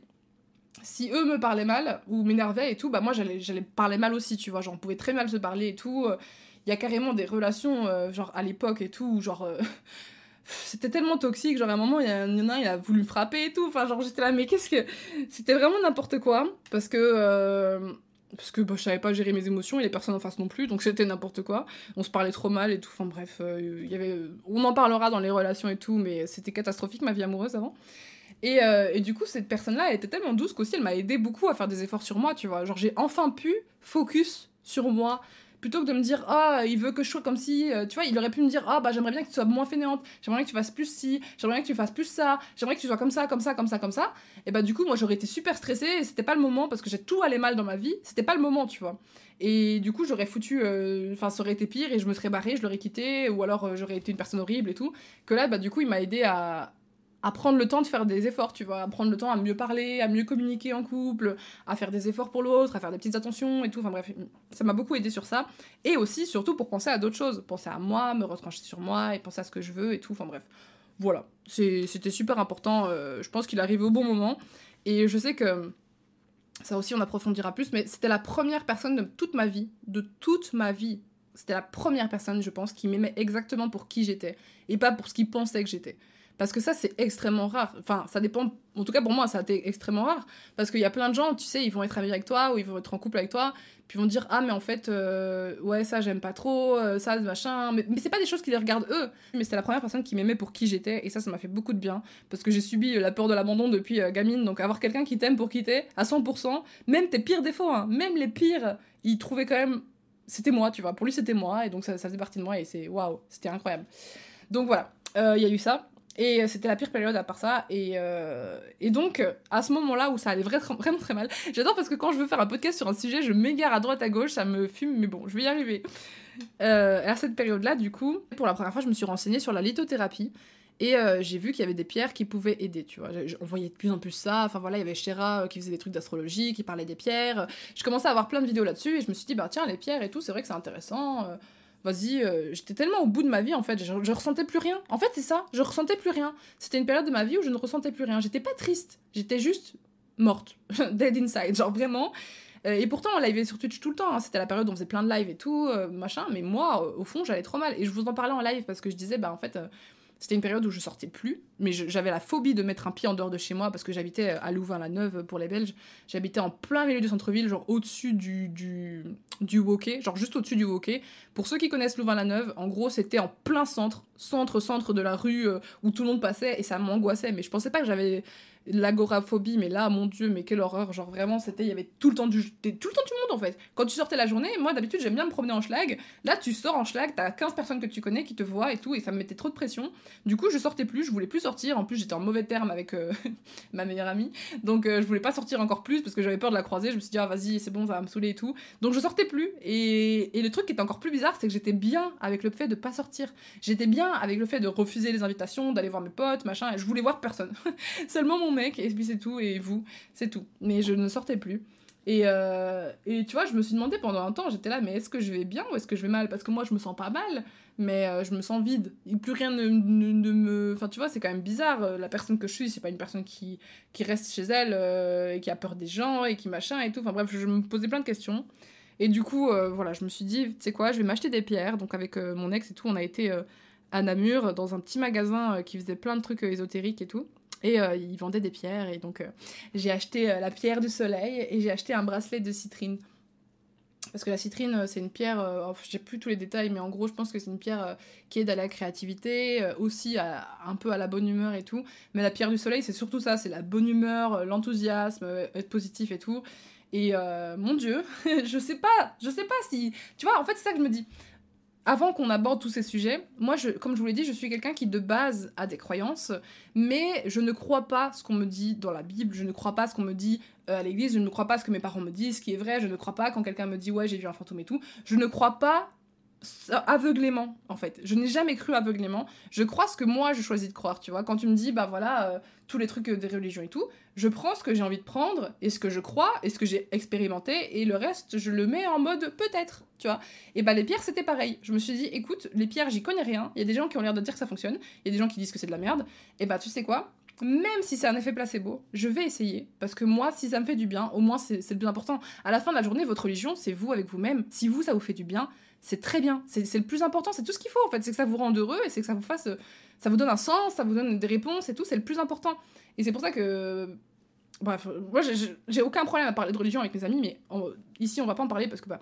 Si eux me parlaient mal ou m'énervaient et tout, bah moi j'allais, j'allais parler mal aussi, tu vois. Genre, on pouvait très mal se parler et tout. Il y a carrément des relations, euh, genre à l'époque et tout, genre. Euh, c'était tellement toxique genre à un moment il y, en a un il a voulu me frapper et tout. Enfin genre j'étais là mais qu'est-ce que c'était vraiment n'importe quoi. Parce que euh, parce que bah, je savais pas gérer mes émotions et les personnes en face non plus donc c'était n'importe quoi. On se parlait trop mal et tout. Enfin bref euh, y avait on en parlera dans les relations et tout mais c'était catastrophique ma vie amoureuse avant. Et, euh, et, du coup, cette personne-là, elle était tellement douce qu'aussi, elle m'a aidé beaucoup à faire des efforts sur moi, tu vois. Genre, j'ai enfin pu focus sur moi, plutôt que de me dire ah il veut que je sois comme si euh, tu vois il aurait pu me dire ah bah j'aimerais bien que tu sois moins fainéante j'aimerais bien que tu fasses plus ci j'aimerais bien que tu fasses plus ça j'aimerais que tu sois comme ça comme ça comme ça comme ça. Et bah du coup moi j'aurais été super stressée et c'était pas le moment parce que j'ai tout allé mal dans ma vie c'était pas le moment tu vois. Et du coup j'aurais foutu euh, enfin ça aurait été pire et je me serais barrée je l'aurais quitté ou alors euh, j'aurais été une personne horrible et tout que là bah du coup il m'a aidé à à prendre le temps de faire des efforts, tu vois, à prendre le temps à mieux parler, à mieux communiquer en couple, à faire des efforts pour l'autre, à faire des petites attentions et tout. Enfin bref, ça m'a beaucoup aidé sur ça. Et aussi, surtout, pour penser à d'autres choses. Penser à moi, me retrancher sur moi et penser à ce que je veux et tout. Enfin bref, voilà. C'était super important. Euh, je pense qu'il arrive au bon moment. Et je sais que ça aussi, on approfondira plus, mais c'était la première personne de toute ma vie, de toute ma vie. C'était la première personne, je pense, qui m'aimait exactement pour qui j'étais et pas pour ce qu'il pensait que j'étais. Parce que ça, c'est extrêmement rare. Enfin, ça dépend. En tout cas, pour moi, ça a été extrêmement rare. Parce qu'il y a plein de gens, tu sais, ils vont être amis avec toi ou ils vont être en couple avec toi. Puis ils vont dire Ah, mais en fait, euh, ouais, ça, j'aime pas trop, euh, ça, machin. Mais, mais c'est pas des choses qui les regardent eux. Mais c'était la première personne qui m'aimait pour qui j'étais. Et ça, ça m'a fait beaucoup de bien. Parce que j'ai subi la peur de l'abandon depuis euh, gamine. Donc avoir quelqu'un qui t'aime pour quitter à 100%, même tes pires défauts, hein, même les pires, il trouvait quand même. C'était moi, tu vois. Pour lui, c'était moi. Et donc ça, ça faisait partie de moi. Et c'est waouh, c'était incroyable. Donc voilà, il y a eu ça. Et euh, c'était la pire période à part ça. Et, euh, et donc, à ce moment-là où ça allait vraiment, très mal, j'adore parce que quand je veux faire un podcast sur un sujet, je m'égare à droite, à gauche, ça me fume, mais bon, je vais y arriver. Euh, à cette période-là, du coup, pour la première fois, je me suis renseignée sur la lithothérapie. Et j'ai vu qu'il y avait des pierres qui pouvaient aider, tu vois. On voyait de plus en plus ça. Enfin voilà, il y avait Shera qui faisait des trucs d'astrologie, qui parlait des pierres. Je commençais à avoir plein de vidéos là-dessus et je me suis dit, bah tiens, les pierres et tout, c'est vrai que c'est intéressant vas-y, euh, j'étais tellement au bout de ma vie en fait, je, ressentais plus rien. En fait, c'est ça, je ressentais plus rien. C'était une période de ma vie où je ne ressentais plus rien. J'étais pas triste, j'étais juste morte, dead inside, genre vraiment. Euh, et pourtant, on livait sur Twitch tout le temps. Hein. C'était la période où on faisait plein de lives et tout, euh, machin. Mais moi, au fond, j'allais trop mal. Et je vous en parlais en live parce que je disais, bah en fait, c'était une période où je sortais plus, mais j'avais la phobie de mettre un pied en dehors de chez moi parce que j'habitais à Louvain-la-Neuve pour les Belges. J'habitais en plein milieu du centre-ville, genre au-dessus du, du, du genre juste au-dessus du Woké. Pour ceux qui connaissent Louvain-la-Neuve, en gros, c'était en plein centre, centre-centre de la rue euh, où tout le monde passait et ça m'angoissait. Mais je pensais pas que j'avais l'agoraphobie, mais là, mon dieu, mais quelle horreur. Genre vraiment, c'était, il y avait tout le temps du, tout le temps du monde en fait. Quand tu sortais la journée, moi d'habitude j'aime bien me promener en schlag. Là, tu sors en schlag, t'as 15 personnes que tu connais qui te voient et tout, et ça me mettait trop de pression. Du coup, je sortais plus, je voulais plus sortir. En plus, j'étais en mauvais terme avec euh, ma meilleure amie. Donc, euh, je voulais pas sortir encore plus parce que j'avais peur de la croiser. Je me suis dit, ah vas-y, c'est bon, ça va me saouler et tout. Donc, je sortais plus. Et, et le truc qui était encore plus bizarre, c'est que j'étais bien avec le fait de pas sortir. J'étais bien avec le fait de refuser les invitations, d'aller voir mes potes, machin. Et je voulais voir personne. Seulement mec, et puis c'est tout, et vous, c'est tout. Mais je ne sortais plus. Et, euh, et tu vois, je me suis demandé pendant un temps, j'étais là, mais est-ce que je vais bien ou est-ce que je vais mal? Parce que moi, je me sens pas mal, mais euh, je me sens vide. Et plus rien ne, ne- me. Enfin, tu vois, c'est quand même bizarre. euh, La personne que je suis, c'est pas une personne qui, qui reste chez elle et qui a peur des gens et qui machin et tout. Enfin, bref, je me posais plein de questions. Et du coup, voilà, je me suis dit, tu sais quoi, je vais m'acheter des pierres. Donc, avec mon ex et tout, on a été à Namur dans un petit magasin qui faisait plein de trucs ésotériques et tout. Et euh, ils vendaient des pierres. Et donc, euh, j'ai acheté euh, la pierre du soleil et j'ai acheté un bracelet de citrine. Parce que la citrine, euh, c'est une pierre, enfin, j'ai plus tous les détails, mais en gros, je pense que c'est une pierre qui aide à la créativité, aussi à- un peu à la bonne humeur et tout. Mais la pierre du soleil, c'est surtout ça, c'est la bonne humeur, l'enthousiasme, être positif et tout. Et mon Dieu, je sais pas, je sais pas si. Tu vois, en fait, c'est ça que je me dis. Avant qu'on aborde tous ces sujets, moi, comme je vous l'ai dit, je suis quelqu'un qui de base a des croyances, mais je ne crois pas ce qu'on me dit dans la Bible, je ne crois pas ce qu'on me dit euh, à l'église, je ne crois pas ce que mes parents me disent, ce qui est vrai, je ne crois pas quand quelqu'un me dit ouais j'ai vu un fantôme et tout, je ne crois pas aveuglément en fait. Je n'ai jamais cru aveuglément. Je crois ce que moi je choisis de croire, tu vois. Quand tu me dis bah voilà euh, tous les trucs euh, des religions et tout, je prends ce que j'ai envie de prendre et ce que je crois et ce que j'ai expérimenté et le reste je le mets en mode peut-être, tu vois. Et bah les pierres c'était pareil. Je me suis dit écoute les pierres j'y connais rien. Il y a des gens qui ont l'air de dire que ça fonctionne, il y a des gens qui disent que c'est de la merde. Et bah tu sais quoi? Même si c'est un effet placebo, je vais essayer. Parce que moi, si ça me fait du bien, au moins c'est le plus important. À la fin de la journée, votre religion, c'est vous avec vous-même. Si vous, ça vous fait du bien, c'est très bien. C'est le plus important, c'est tout ce qu'il faut en fait. C'est que ça vous rende heureux et c'est que ça vous fasse. Ça vous donne un sens, ça vous donne des réponses et tout, c'est le plus important. Et c'est pour ça que. Bref, moi j'ai- aucun problème à parler de religion avec mes amis, mais ici on va pas en parler parce que bah,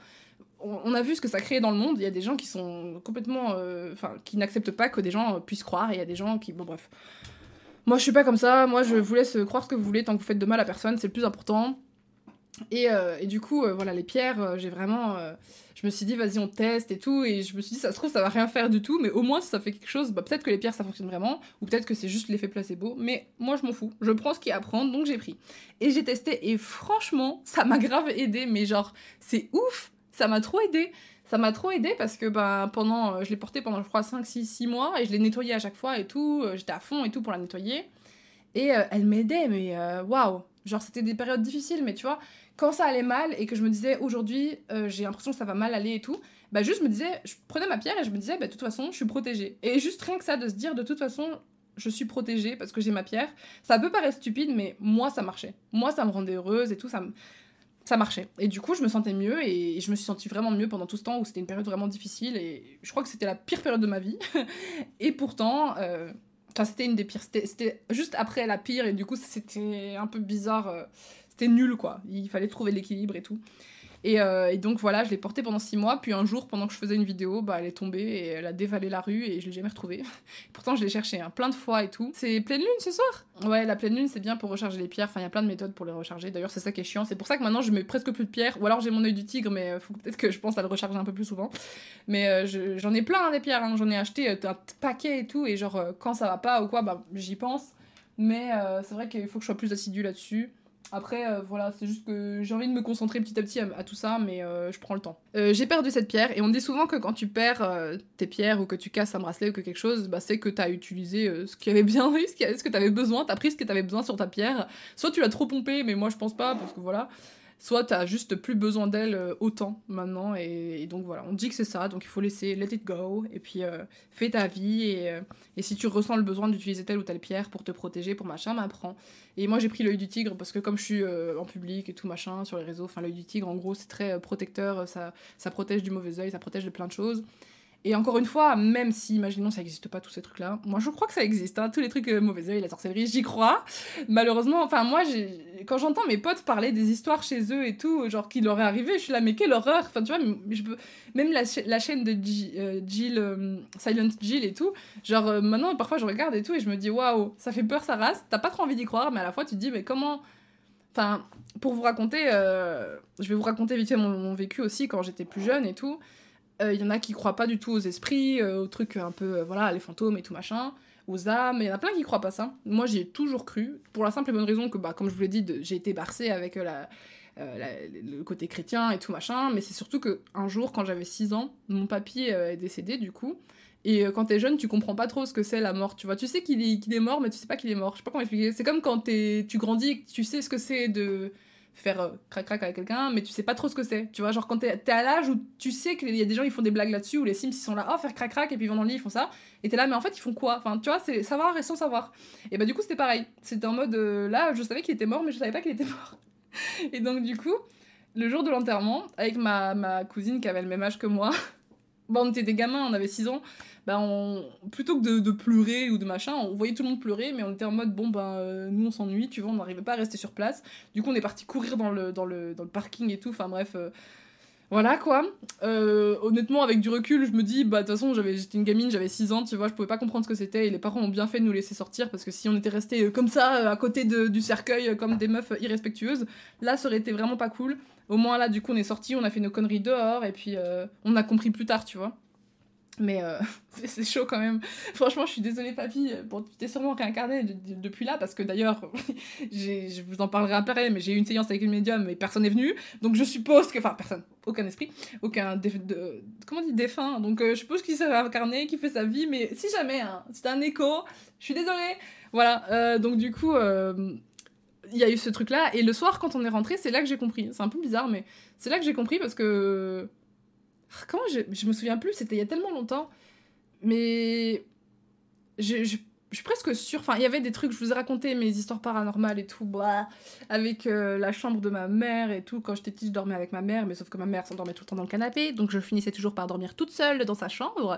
on a vu ce que ça crée dans le monde. Il y a des gens qui sont complètement. euh, Enfin, qui n'acceptent pas que des gens puissent croire et il y a des gens qui. Bon, bref. Moi je suis pas comme ça, moi je vous laisse croire ce que vous voulez tant que vous faites de mal à personne, c'est le plus important. Et, euh, et du coup, euh, voilà, les pierres, euh, j'ai vraiment. je me suis dit, vas-y, on teste et tout. Et je me suis dit, ça se trouve, ça va rien faire du tout. Mais au moins, si ça fait quelque chose, bah, peut-être que les pierres, ça fonctionne vraiment. Ou peut-être que c'est juste l'effet placebo. Mais moi, je m'en fous. Je prends ce qu'il y a à prendre, donc j'ai pris. Et j'ai testé. Et franchement, ça m'a grave aidé. Mais genre, c'est ouf. Ça m'a trop aidé. Ça m'a trop aidé parce que bah, pendant, euh, je l'ai porté pendant, je crois, 5, 6, 6 mois. Et je l'ai nettoyée à chaque fois et tout. Euh, J'étais à fond et tout pour la nettoyer. Et euh, elle m'aidait, mais waouh! Genre, c'était des périodes difficiles, mais tu vois, quand ça allait mal et que je me disais aujourd'hui, j'ai l'impression que ça va mal aller et tout, bah juste je me disais, je prenais ma pierre et je me disais, bah de toute façon, je suis protégée. Et juste rien que ça, de se dire, de toute façon, je suis protégée parce que j'ai ma pierre, ça peut paraître stupide, mais moi, ça marchait. Moi, ça me rendait heureuse et tout, ça me. Ça marchait. Et du coup, je me sentais mieux et je me suis sentie vraiment mieux pendant tout ce temps où c'était une période vraiment difficile et je crois que c'était la pire période de ma vie. et pourtant, euh, c'était une des pires. C'était- C'était juste après la pire, et du coup, c'était un peu bizarre. euh, C'était nul, quoi. Il fallait trouver l'équilibre et tout. Et, euh, et donc, voilà, je l'ai portée pendant six mois. Puis un jour, pendant que je faisais une vidéo, bah, elle est tombée et elle a dévalé la rue et je l'ai jamais retrouvée. Pourtant, je l'ai cherchée hein, plein de fois et tout. C'est pleine lune ce soir? Ouais, la pleine lune, c'est bien pour recharger les pierres. Enfin, il y a plein de méthodes pour les recharger. D'ailleurs, c'est ça qui est chiant. C'est pour ça que maintenant, je mets presque plus de pierres. Ou alors, j'ai mon œil du tigre, mais euh, faut peut-être que je pense à le recharger un peu plus souvent. Mais euh, je- j'en ai plein hein, des pierres. hein. J'en ai acheté un paquet et tout. Et genre, quand ça va pas ou quoi, bah, j'y pense. Mais c'est vrai qu'il faut que je sois plus assidue là-dessus. Après, euh, voilà, c'est juste que j'ai envie de me concentrer petit à petit à, tout ça, mais euh, je prends le temps. Euh, j'ai perdu cette pierre, et on dit souvent que quand tu perds tes pierres ou que tu casses un bracelet ou que quelque chose, bah, c'est que t'as utilisé ce qu'il y avait bien ce, avait- ce que t'avais besoin, t'as pris ce que t'avais besoin sur ta pierre. Soit tu l'as trop pompé, mais moi je pense pas, parce que voilà. Soit t'as juste plus besoin d'elle euh, autant maintenant, et, donc voilà, on dit que c'est ça, donc il faut laisser let it go, et puis euh, fais ta vie, et, euh, et si tu ressens le besoin d'utiliser telle ou telle pierre pour te protéger, pour machin, bah prends. Et moi j'ai pris l'œil du tigre parce que comme je suis en public et tout machin sur les réseaux, enfin l'œil du tigre en gros c'est très protecteur, ça, ça protège du mauvais œil, ça protège de plein de choses. Et encore une fois, même si, imaginons, ça n'existe pas tous ces trucs-là, moi je crois que ça existe, hein, tous les trucs euh, mauvais œil, la sorcellerie, j'y crois. Malheureusement, enfin moi, quand j'entends mes potes parler des histoires chez eux et tout, genre qui leur est arrivé, je suis là, mais quelle horreur Enfin tu vois, je peux... même la, cha- la chaîne de euh, Jill, euh, Silent Jill et tout, genre maintenant parfois je regarde et tout et je me dis waouh, ça fait peur sa race, t'as pas trop envie d'y croire, mais à la fois tu te dis, mais comment. Enfin, pour vous raconter, je vais vous raconter vite mon, vécu aussi quand j'étais plus jeune et tout. Il y en a qui croient pas du tout aux esprits, aux trucs un peu, voilà, les fantômes et tout machin aux âmes. Il y en a plein qui croient pas ça. Moi, j'y ai toujours cru, pour la simple et bonne raison que, bah, comme je vous l'ai dit, j'ai été bercée avec euh, euh, le côté chrétien et tout machin. Mais c'est surtout que un jour, quand j'avais 6 ans, mon papy euh, est décédé du coup. Et quand t'es jeune, tu comprends pas trop ce que c'est la mort, tu vois. Tu sais qu'il est, est mort, mais tu sais pas qu'il est mort. Je sais pas comment expliquer. C'est comme quand tu grandis et que tu sais ce que c'est de faire euh, crac crac avec quelqu'un, mais tu sais pas trop ce que c'est. Tu vois, genre quand t'es es à l'âge où tu sais qu'il y a des gens ils font des blagues là-dessus, ou les Sims ils sont là, oh faire crac crac, et puis ils vont dans le lit, ils font ça, et t'es là, mais en fait ils font quoi? Enfin, tu vois, c'est savoir et sans savoir. Et bah du coup c'était pareil. C'était en mode, euh, là je savais qu'il était mort, mais je savais pas qu'il était mort. et donc du coup, le jour de l'enterrement, avec ma, ma cousine qui avait le même âge que moi, bon, on était des gamins, on avait 6 ans, bah on, plutôt que de, pleurer ou de machin, on voyait tout le monde pleurer, mais on était en mode bon ben euh, nous on s'ennuie, tu vois, on n'arrivait pas à rester sur place. Du coup on est parti courir dans le, dans le, dans le parking et tout, enfin bref. Euh, voilà quoi. Euh, honnêtement, avec du recul, je me dis, bah de toute façon, j'étais une gamine, j'avais 6 ans, tu vois, je pouvais pas comprendre ce que c'était et les parents ont bien fait de nous laisser sortir parce que si on était resté comme ça, à côté du cercueil, comme des meufs irrespectueuses, là ça aurait été vraiment pas cool. Au moins là, du coup, on est sorti, on a fait nos conneries dehors et puis on a compris plus tard, tu vois. Mais euh, c'est chaud quand même. Franchement, je suis désolée, papy. Bon, tu t'es sûrement réincarné depuis là, parce que d'ailleurs, je vous en parlerai après, mais j'ai eu une séance avec une médium et personne n'est venu. Donc je suppose que. Enfin, personne. Aucun esprit. Aucun. comment on dit Défunt. Donc euh, je suppose qu'il s'est réincarné, qu'il fait sa vie, mais si jamais, hein, c'est un écho, je suis désolée. Voilà. Euh, donc du coup. il y a eu ce truc là et le soir quand on est rentré c'est là que j'ai compris c'est un peu bizarre mais c'est là que j'ai compris parce que Comment je, je me souviens plus, c'était il y a tellement longtemps. Mais je, je, suis presque sûre. Enfin, il y avait des trucs, je vous ai raconté mes histoires paranormales et tout, bah, avec euh, la chambre de ma mère et tout. Quand j'étais petite, je dormais avec ma mère, mais sauf que ma mère s'endormait tout le temps dans le canapé, donc je finissais toujours par dormir toute seule dans sa chambre.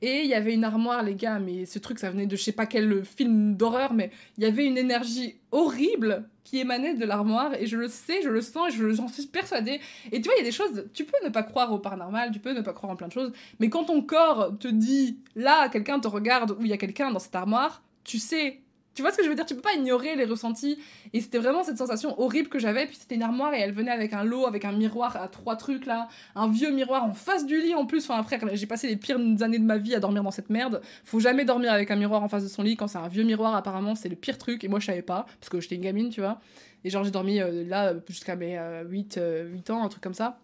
Et il y avait une armoire, les gars, mais ce truc, ça venait de je sais pas quel film d'horreur, mais il y avait une énergie horrible qui émanait de l'armoire et je le sais, je le sens et j'en suis persuadée. Et tu vois, il y a des choses, tu peux ne pas croire au paranormal, tu peux ne pas croire en plein de choses, mais quand ton corps te dit là, quelqu'un te regarde ou il y a quelqu'un dans cette armoire, tu sais tu vois ce que je veux dire? Tu peux pas ignorer les ressentis. Et c'était vraiment cette sensation horrible que j'avais. Puis c'était une armoire et elle venait avec un lot, avec un miroir à trois trucs là. Un vieux miroir en face du lit en plus. Enfin, après, j'ai passé les pires années de ma vie à dormir dans cette merde. Faut jamais dormir avec un miroir en face de son lit. Quand c'est un vieux miroir, apparemment, c'est le pire truc. Et moi, je savais pas. Parce que j'étais une gamine, tu vois. Et genre, j'ai dormi euh, là jusqu'à mes 8, euh, 8 euh, ans, un truc comme ça.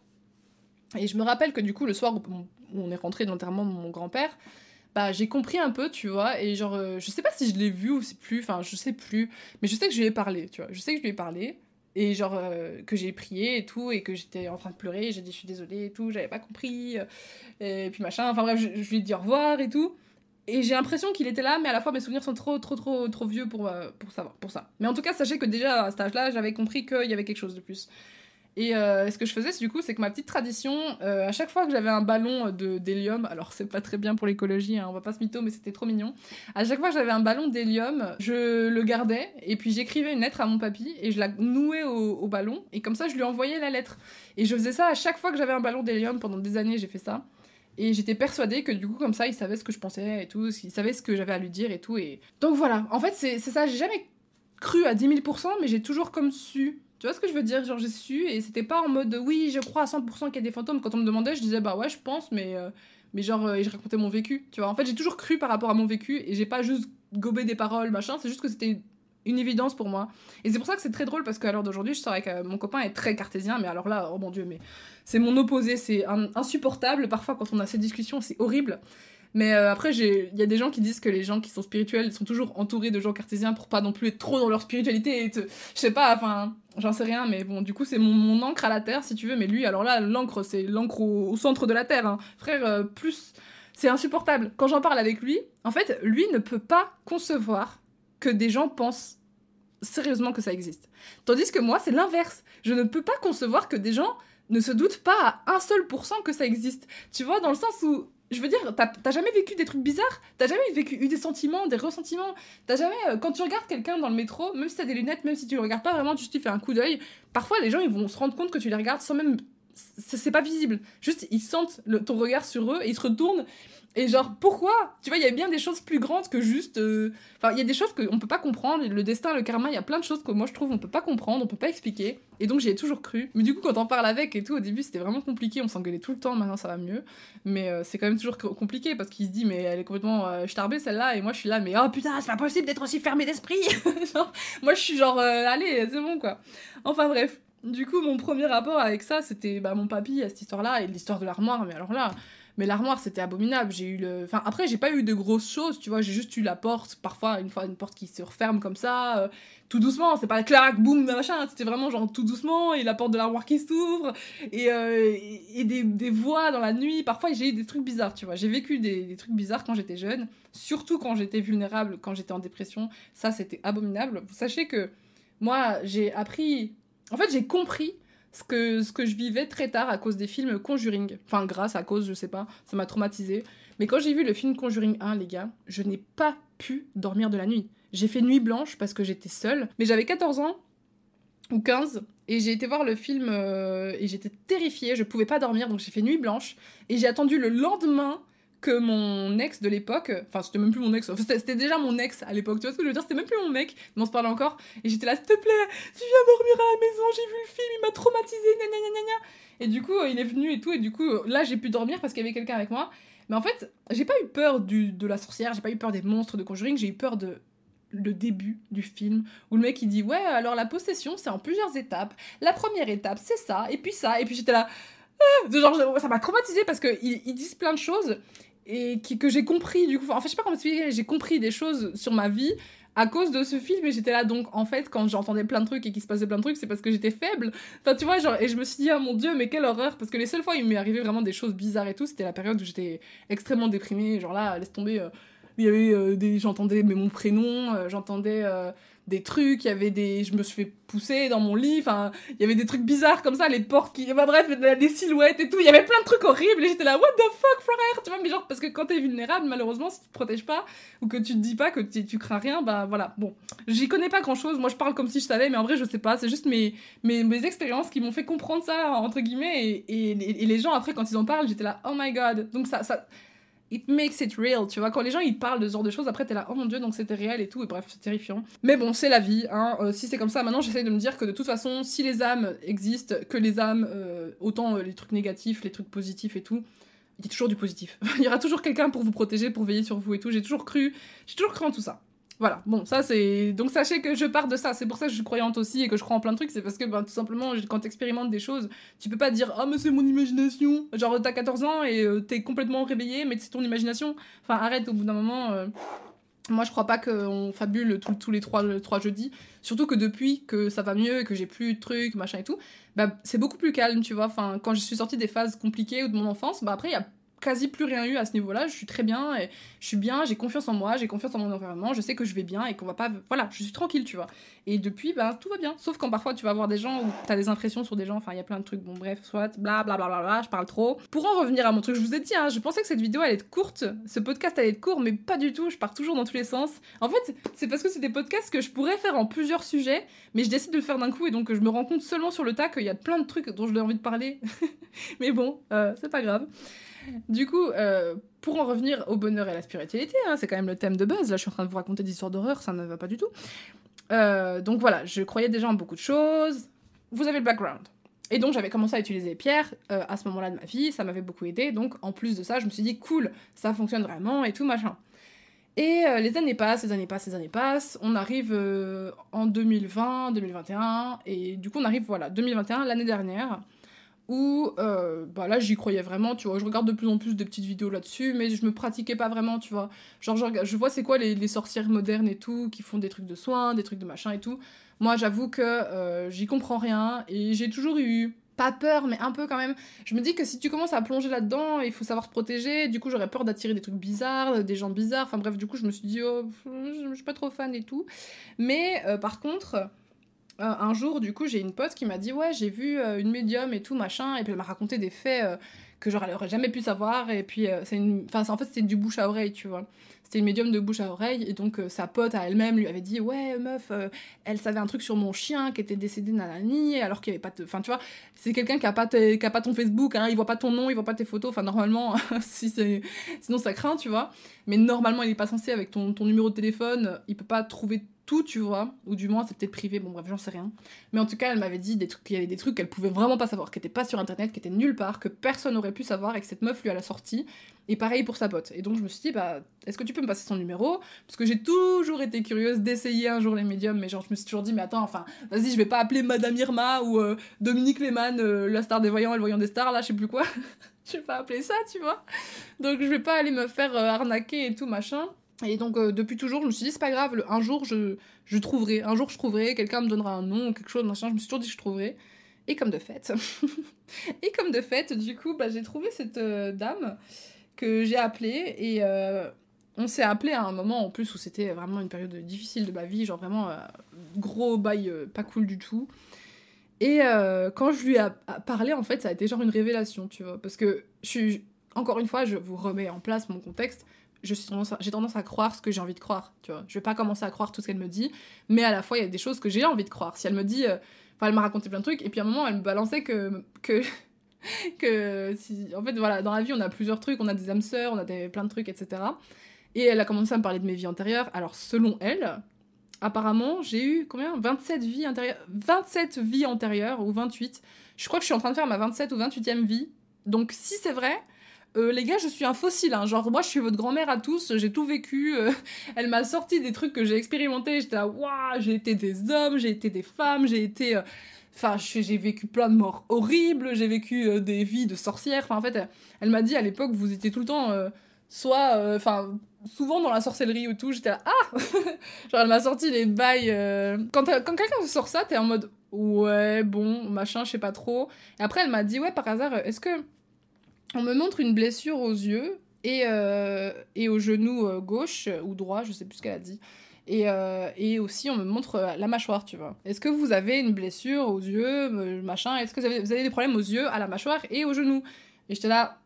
Et je me rappelle que du coup, le soir où on est rentré de l'enterrement de mon grand-père, bah j'ai compris un peu, tu vois, et genre, euh, je sais pas si je l'ai vu ou c'est plus, enfin, je sais plus, mais je sais que je lui ai parlé, tu vois, je sais que je lui ai parlé, et genre, euh, que j'ai prié et tout, et que j'étais en train de pleurer, j'ai dit je suis désolée et tout, j'avais pas compris, euh, et puis machin, enfin bref, je, lui ai dit au revoir et tout. Et j'ai l'impression qu'il était là, mais à la fois mes souvenirs sont trop, trop, trop, trop vieux pour, pour, savoir, pour ça. Mais en tout cas, sachez que déjà à cet âge-là, j'avais compris qu'il y avait quelque chose de plus. Et euh, ce que je faisais, du coup, c'est que ma petite tradition, euh, à chaque fois que j'avais un ballon de d'hélium, alors c'est pas très bien pour l'écologie, hein, on va pas se mytho, mais c'était trop mignon. À chaque fois que j'avais un ballon d'hélium, je le gardais et puis j'écrivais une lettre à mon papy et je la nouais au, ballon et comme ça je lui envoyais la lettre. Et je faisais ça à chaque fois que j'avais un ballon d'hélium pendant des années, j'ai fait ça. Et j'étais persuadée que du coup, comme ça, il savait ce que je pensais et tout, il savait ce que j'avais à lui dire et tout. Donc voilà, en fait, c'est ça, j'ai jamais cru à 10 000%, mais j'ai toujours comme su tu vois ce que je veux dire? Genre, j'ai su et c'était pas en mode oui, je crois à 100% qu'il y a des fantômes. Quand on me demandait, je disais bah ouais, je pense, mais, euh, mais genre, euh, je racontais mon vécu. Tu vois, en fait, j'ai toujours cru par rapport à mon vécu et j'ai pas juste gobé des paroles, machin. C'est juste que c'était une évidence pour moi. Et c'est pour ça que c'est très drôle parce qu'à l'heure d'aujourd'hui, je sors que euh, mon copain est très cartésien, mais alors là, oh mon dieu, mais c'est mon opposé, c'est insupportable. Parfois, quand on a ces discussions, c'est horrible. Mais euh, après, il y a des gens qui disent que les gens qui sont spirituels sont toujours entourés de gens cartésiens pour pas non plus être trop dans leur spiritualité. Et je sais pas, enfin, j'en sais rien, mais bon, du coup, c'est mon, mon, encre à la terre, si tu veux. Mais lui, alors là, l'encre, c'est l'encre au, centre de la terre. Hein. Frère, euh, plus. C'est insupportable. Quand j'en parle avec lui, en fait, lui ne peut pas concevoir que des gens pensent sérieusement que ça existe. Tandis que moi, c'est l'inverse. Je ne peux pas concevoir que des gens ne se doutent pas à un seul pourcent que ça existe. Tu vois, dans le sens où je veux dire, t'as jamais vécu des trucs bizarres? T'as jamais vécu eu des sentiments, des ressentiments? T'as jamais, euh, quand tu regardes quelqu'un dans le métro, même si t'as des lunettes, même si tu le regardes pas vraiment, tu te fais un coup d'œil, parfois les gens ils vont se rendre compte que tu les regardes sans même c'est pas visible. Juste, ils sentent ton regard sur eux et ils se retournent et genre, pourquoi? Tu vois, il y a bien des choses plus grandes que juste. euh, Enfin, il y a des choses qu'on peut pas comprendre. Le destin, le karma, il y a plein de choses que moi je trouve on peut pas comprendre, on peut pas expliquer. Et donc j'y ai toujours cru. Mais du coup, quand on parle avec et tout, au début c'était vraiment compliqué. On s'engueulait tout le temps. Maintenant ça va mieux. Mais euh, c'est quand même toujours co- compliqué parce qu'il se dit, mais elle est complètement euh, starbée celle-là. Et moi je suis là, mais oh putain, c'est pas possible d'être aussi fermé d'esprit. Moi je suis genre, euh, allez, c'est bon quoi. Enfin bref. Du coup, mon premier rapport avec ça, c'était bah, mon papy à cette histoire-là et l'histoire de l'armoire. Mais alors là, mais l'armoire, c'était abominable. J'ai eu le. Enfin, après, j'ai pas eu de grosses choses, tu vois. J'ai juste eu la porte, parfois, une fois, une porte qui se referme comme ça, euh, tout doucement. C'est pas clac, boum, machin. C'était vraiment genre tout doucement, et la porte de l'armoire qui s'ouvre, et, euh, et, et des, des voix dans la nuit. Parfois, j'ai eu des trucs bizarres, tu vois. J'ai vécu des, des trucs bizarres quand j'étais jeune, surtout quand j'étais vulnérable, quand j'étais en dépression. Ça, c'était abominable. Vous sachez que moi, j'ai appris. En fait, j'ai compris ce que, ce que je vivais très tard à cause des films Conjuring. Enfin, grâce à cause, je sais pas, ça m'a traumatisé. Mais quand j'ai vu le film Conjuring 1, les gars, je n'ai pas pu dormir de la nuit. J'ai fait nuit blanche parce que j'étais seule. Mais j'avais 14 ans ou 15 et j'ai été voir le film euh, et j'étais terrifiée, je pouvais pas dormir donc j'ai fait nuit blanche et j'ai attendu le lendemain que mon ex de l'époque, enfin c'était même plus mon ex, c'était déjà mon ex à l'époque, tu vois ce que je veux dire, c'était même plus mon mec, mais on se parlait encore, et j'étais là, s'il te plaît, tu viens dormir à la maison, j'ai vu le film, il m'a traumatisé, gna gna. Et du coup, euh, il est venu et tout, et du coup, euh, là j'ai pu dormir parce qu'il y avait quelqu'un avec moi, mais en fait, j'ai pas eu peur de la sorcière, j'ai pas eu peur des monstres de Conjuring, j'ai eu peur de le début du film où le mec il dit ouais alors la possession c'est en plusieurs étapes. La première étape c'est ça et puis ça et puis j'étais là genre ça m'a traumatisé parce que ils, disent plein de choses et qui, que j'ai compris du coup. En fait je sais pas comment expliquer j'ai compris des choses sur ma vie à cause de ce film et j'étais là donc en fait quand j'entendais plein de trucs et qu'il se passait plein de trucs c'est parce que j'étais faible. Enfin tu vois genre et je me suis dit ah mon dieu mais quelle horreur parce que les seules fois où il m'est arrivé vraiment des choses bizarres et tout c'était la période où j'étais extrêmement déprimée genre là laisse tomber euh, il y avait euh, des j'entendais mais mon prénom euh, j'entendais des trucs il y avait des je me suis fait pousser dans mon lit enfin il y avait des trucs bizarres comme ça les portes qui bah, bref des silhouettes et tout il y avait plein de trucs horribles et j'étais là what the fuck frère tu vois mais genre parce que quand t'es vulnérable malheureusement si tu te protèges pas ou que tu te dis pas que tu, tu crains rien bah voilà. Bon j'y connais pas grand chose moi je parle comme si je savais mais en vrai je sais pas c'est juste mes mes, mes expériences qui m'ont fait comprendre ça entre guillemets et, et, et les gens après quand ils en parlent j'étais là oh my god. Donc ça ça it makes it real, tu vois. Quand les gens ils parlent de ce genre de choses, après t'es là, oh mon dieu, donc c'était réel et tout, et bref, c'est terrifiant. Mais bon, c'est la vie, hein. Euh, si c'est comme ça, maintenant j'essaie de me dire que de toute façon, si les âmes existent, que les âmes, euh, autant euh, les trucs négatifs, les trucs positifs et tout, il y a toujours du positif. il y aura toujours quelqu'un pour vous protéger, pour veiller sur vous et tout. J'ai toujours cru, j'ai toujours cru en tout ça. Voilà, bon, ça c'est. Donc sachez que je pars de ça, c'est pour ça que je suis croyante aussi et que je crois en plein de trucs, c'est parce que ben, tout simplement, quand t'expérimentes des choses, tu peux pas dire Ah, mais c'est mon imagination Genre, t'as 14 ans et euh, t'es complètement réveillé, mais c'est ton imagination. Enfin, arrête au bout d'un moment. euh, Moi, je crois pas qu'on fabule tous les trois, les trois jeudis. Surtout que depuis que ça va mieux, que j'ai plus de trucs, machin et tout, bah, c'est beaucoup plus calme, tu vois. Enfin, quand je suis sortie des phases compliquées ou de mon enfance, bah après, il a quasi plus rien eu à ce niveau-là. Je suis très bien je suis bien, j'ai confiance en moi, j'ai confiance en mon environnement, je sais que je vais bien et qu'on va pas. Voilà, je suis tranquille, tu vois. Et depuis, ben tout va bien. Sauf quand parfois tu vas voir des gens où t'as des impressions sur des gens, enfin il y a plein de trucs, bon bref, soit bla bla bla bla bla, je parle trop. Pour en revenir à mon truc, je vous ai dit, hein, je pensais que cette vidéo allait être courte, ce podcast allait être court, mais pas du tout, je pars toujours dans tous les sens. En fait, c'est parce que c'est des podcasts que je pourrais faire en plusieurs sujets, mais je décide de le faire d'un coup et donc je me rends compte seulement sur le tas qu'il y a plein de trucs dont j'ai envie de parler. mais bon, euh, c'est pas grave. Du coup, euh, pour en revenir au bonheur et à la spiritualité, hein, c'est quand même le thème de base. Là, je suis en train de vous raconter des histoires d'horreur, ça ne va pas du tout. Euh, donc voilà, je croyais déjà en beaucoup de choses. Vous avez le background. Et donc j'avais commencé à utiliser les pierres euh, à ce moment-là de ma vie, ça m'avait beaucoup aidé. Donc en plus de ça, je me suis dit cool, ça fonctionne vraiment et tout machin. Et les années passent, les années passent, les années passent. On arrive en 2020, 2021, et du coup on arrive voilà 2021 l'année dernière où euh, bah là j'y croyais vraiment, tu vois. Je regarde de plus en plus de petites vidéos là-dessus, mais je me pratiquais pas vraiment, tu vois. Genre je, vois c'est quoi les, sorcières modernes et tout, qui font des trucs de soins, des trucs de machin et tout. Moi j'avoue que euh, j'y comprends rien et j'ai toujours eu pas peur, mais un peu quand même. Je me dis que si tu commences à plonger là-dedans, il faut savoir se protéger. Du coup, j'aurais peur d'attirer des trucs bizarres, des gens bizarres. Enfin bref, du coup, je me suis dit, oh, je je suis pas trop fan et tout. Mais euh, par contre, un jour, du coup, j'ai une pote qui m'a dit Ouais, j'ai vu une médium et tout, machin. Et puis elle m'a raconté des faits que genre elle aurait jamais pu savoir. Et puis, c'est une. Enfin, en fait, c'était du bouche à oreille, tu vois. C'était une médium de bouche à oreille. Et donc, sa pote à elle-même lui avait dit Ouais, meuf, elle savait un truc sur mon chien qui était décédé, nanani, alors qu'il n'y avait pas de. Enfin, tu vois, c'est quelqu'un qui a, pas qui a pas ton Facebook, hein, il voit pas ton nom, il voit pas tes photos. Enfin, normalement, si. Sinon, ça craint, tu vois. Mais normalement, il est pas censé, avec ton, ton numéro de téléphone, il peut pas trouver tout, tu vois, ou du moins c'était privé, bon bref, j'en sais rien. Mais en tout cas, elle m'avait dit des trucs, qu'il y avait des trucs qu'elle pouvait vraiment pas savoir, qui étaient pas sur internet, qui étaient nulle part, que personne n'aurait pu savoir et que cette meuf lui a la sortie. Et pareil pour sa pote. Et donc je me suis dit, bah, est-ce que tu peux me passer son numéro? Parce que j'ai toujours été curieuse d'essayer un jour les médiums, mais genre je me suis toujours dit, mais attends, enfin, vas-y, je vais pas appeler Madame Irma ou euh, Dominique Lehmann, euh, la star des voyants et le voyant des stars, là, je sais plus quoi. je vais pas appeler ça, tu vois. Donc je vais pas aller me faire euh, arnaquer et tout, machin. Et donc, euh, depuis toujours, je me suis dit, c'est pas grave, un jour, je, je trouverai. Un jour, je trouverai, quelqu'un me donnera un nom quelque chose, machin. Je me suis toujours dit je trouverai. Et comme de fait. et comme de fait, du coup, bah, j'ai trouvé cette euh, dame que j'ai appelée. Et euh, on s'est appelé à un moment, en plus, où c'était vraiment une période difficile de ma vie. Genre, vraiment, gros bail pas cool du tout. Et quand je lui ai parlé, en fait, ça a été genre une révélation, tu vois. Parce que je suis. Encore une fois, je vous remets en place mon contexte j'ai tendance, à croire ce que j'ai envie de croire, tu vois. Je vais pas commencer à croire tout ce qu'elle me dit, mais à la fois, il y a des choses que j'ai envie de croire. Si elle me dit... Euh, enfin, elle m'a raconté plein de trucs, et puis à un moment, elle me balançait que... que que si, en fait voilà dans la vie on a plusieurs trucs on a des âmes sœurs on a des, plein de trucs etc et elle a commencé à me parler de mes vies antérieures. Alors selon elle apparemment j'ai eu combien? 27 vies antérieures 27 vies antérieures ou 28 je crois que je suis en train de faire ma 27 ou 28e vie. Donc si c'est vrai euh, les gars, je suis un fossile. Hein. Genre, moi, je suis votre grand-mère à tous, j'ai tout vécu. Euh, elle m'a sorti des trucs que j'ai expérimentés. J'étais là, waouh, j'ai été des hommes, j'ai été des femmes, j'ai été. Euh, enfin, j'ai vécu plein de morts horribles, j'ai vécu des vies de sorcières. Enfin, en fait, elle, m'a dit à l'époque, vous étiez tout le temps, soit. Enfin, souvent dans la sorcellerie ou tout. J'étais ah Genre, elle m'a sorti les bails. Quand, quand quelqu'un sort ça, t'es en mode, ouais, bon, machin, je sais pas trop. Et après, elle m'a dit, ouais, par hasard, est-ce que on me montre une blessure aux yeux et, euh, et au genou euh, gauche ou droit, je sais plus ce qu'elle a dit. Et, euh, et, aussi, on me montre la mâchoire, tu vois. Est-ce que vous avez une blessure aux yeux, machin? Est-ce que vous avez, des problèmes aux yeux, à la mâchoire et au genou? Et j'étais là,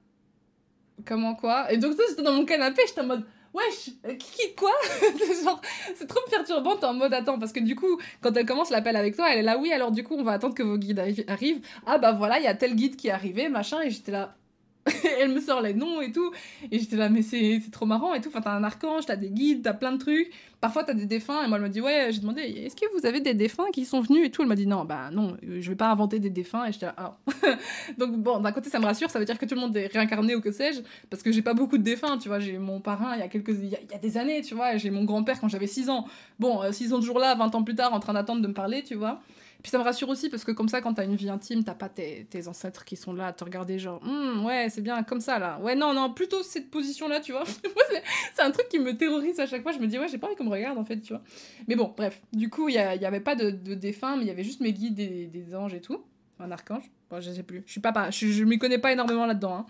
comment quoi? Et donc, j'étais dans mon canapé, j'étais en mode, wesh, qui, quoi? C'est trop perturbant, t'es en mode attends, parce que du coup, quand elle commence l'appel avec toi, elle est là, oui, alors du coup, on va attendre que vos guides arrivent. Ah bah voilà, il y a tel guide qui est arrivé, machin, et j'étais là, elle me sort les noms et tout. Et j'étais là, mais c'est trop marrant et tout. Enfin, t'as un archange, t'as des guides, t'as plein de trucs. Parfois, t'as des défunts. Et moi, elle m'a dit, ouais, j'ai demandé, est-ce que vous avez des défunts qui sont venus et tout? Elle m'a dit, non, bah non, je vais pas inventer des défunts. Et j'étais là, ah. Donc, bon, d'un côté, ça me rassure. Ça veut dire que tout le monde est réincarné ou que sais-je. Parce que j'ai pas beaucoup de défunts, tu vois. J'ai mon parrain il y a quelques. Il y a, des années, tu vois. J'ai mon grand-père quand j'avais 6 ans. Bon, 6 euh, ans toujours là, 20 ans plus tard, en train d'attendre de me parler, tu vois. Puis ça me rassure aussi parce que comme ça, quand t'as une vie intime, t'as pas tes, tes, ancêtres qui sont là à te regarder genre, hum, ouais, c'est bien comme ça là. Ouais, non, non, plutôt cette position-là, tu vois. c'est un truc qui me terrorise à chaque fois. Je me dis, ouais, j'ai pas envie qu'on me regarde en fait, tu vois. Mais bon, bref. Du coup, il y, avait pas de, de défunts, mais il y avait juste mes guides, des, des anges et tout. Un archange. Bon, je sais plus. Je suis pas, je, je m'y connais pas énormément là-dedans. Hein.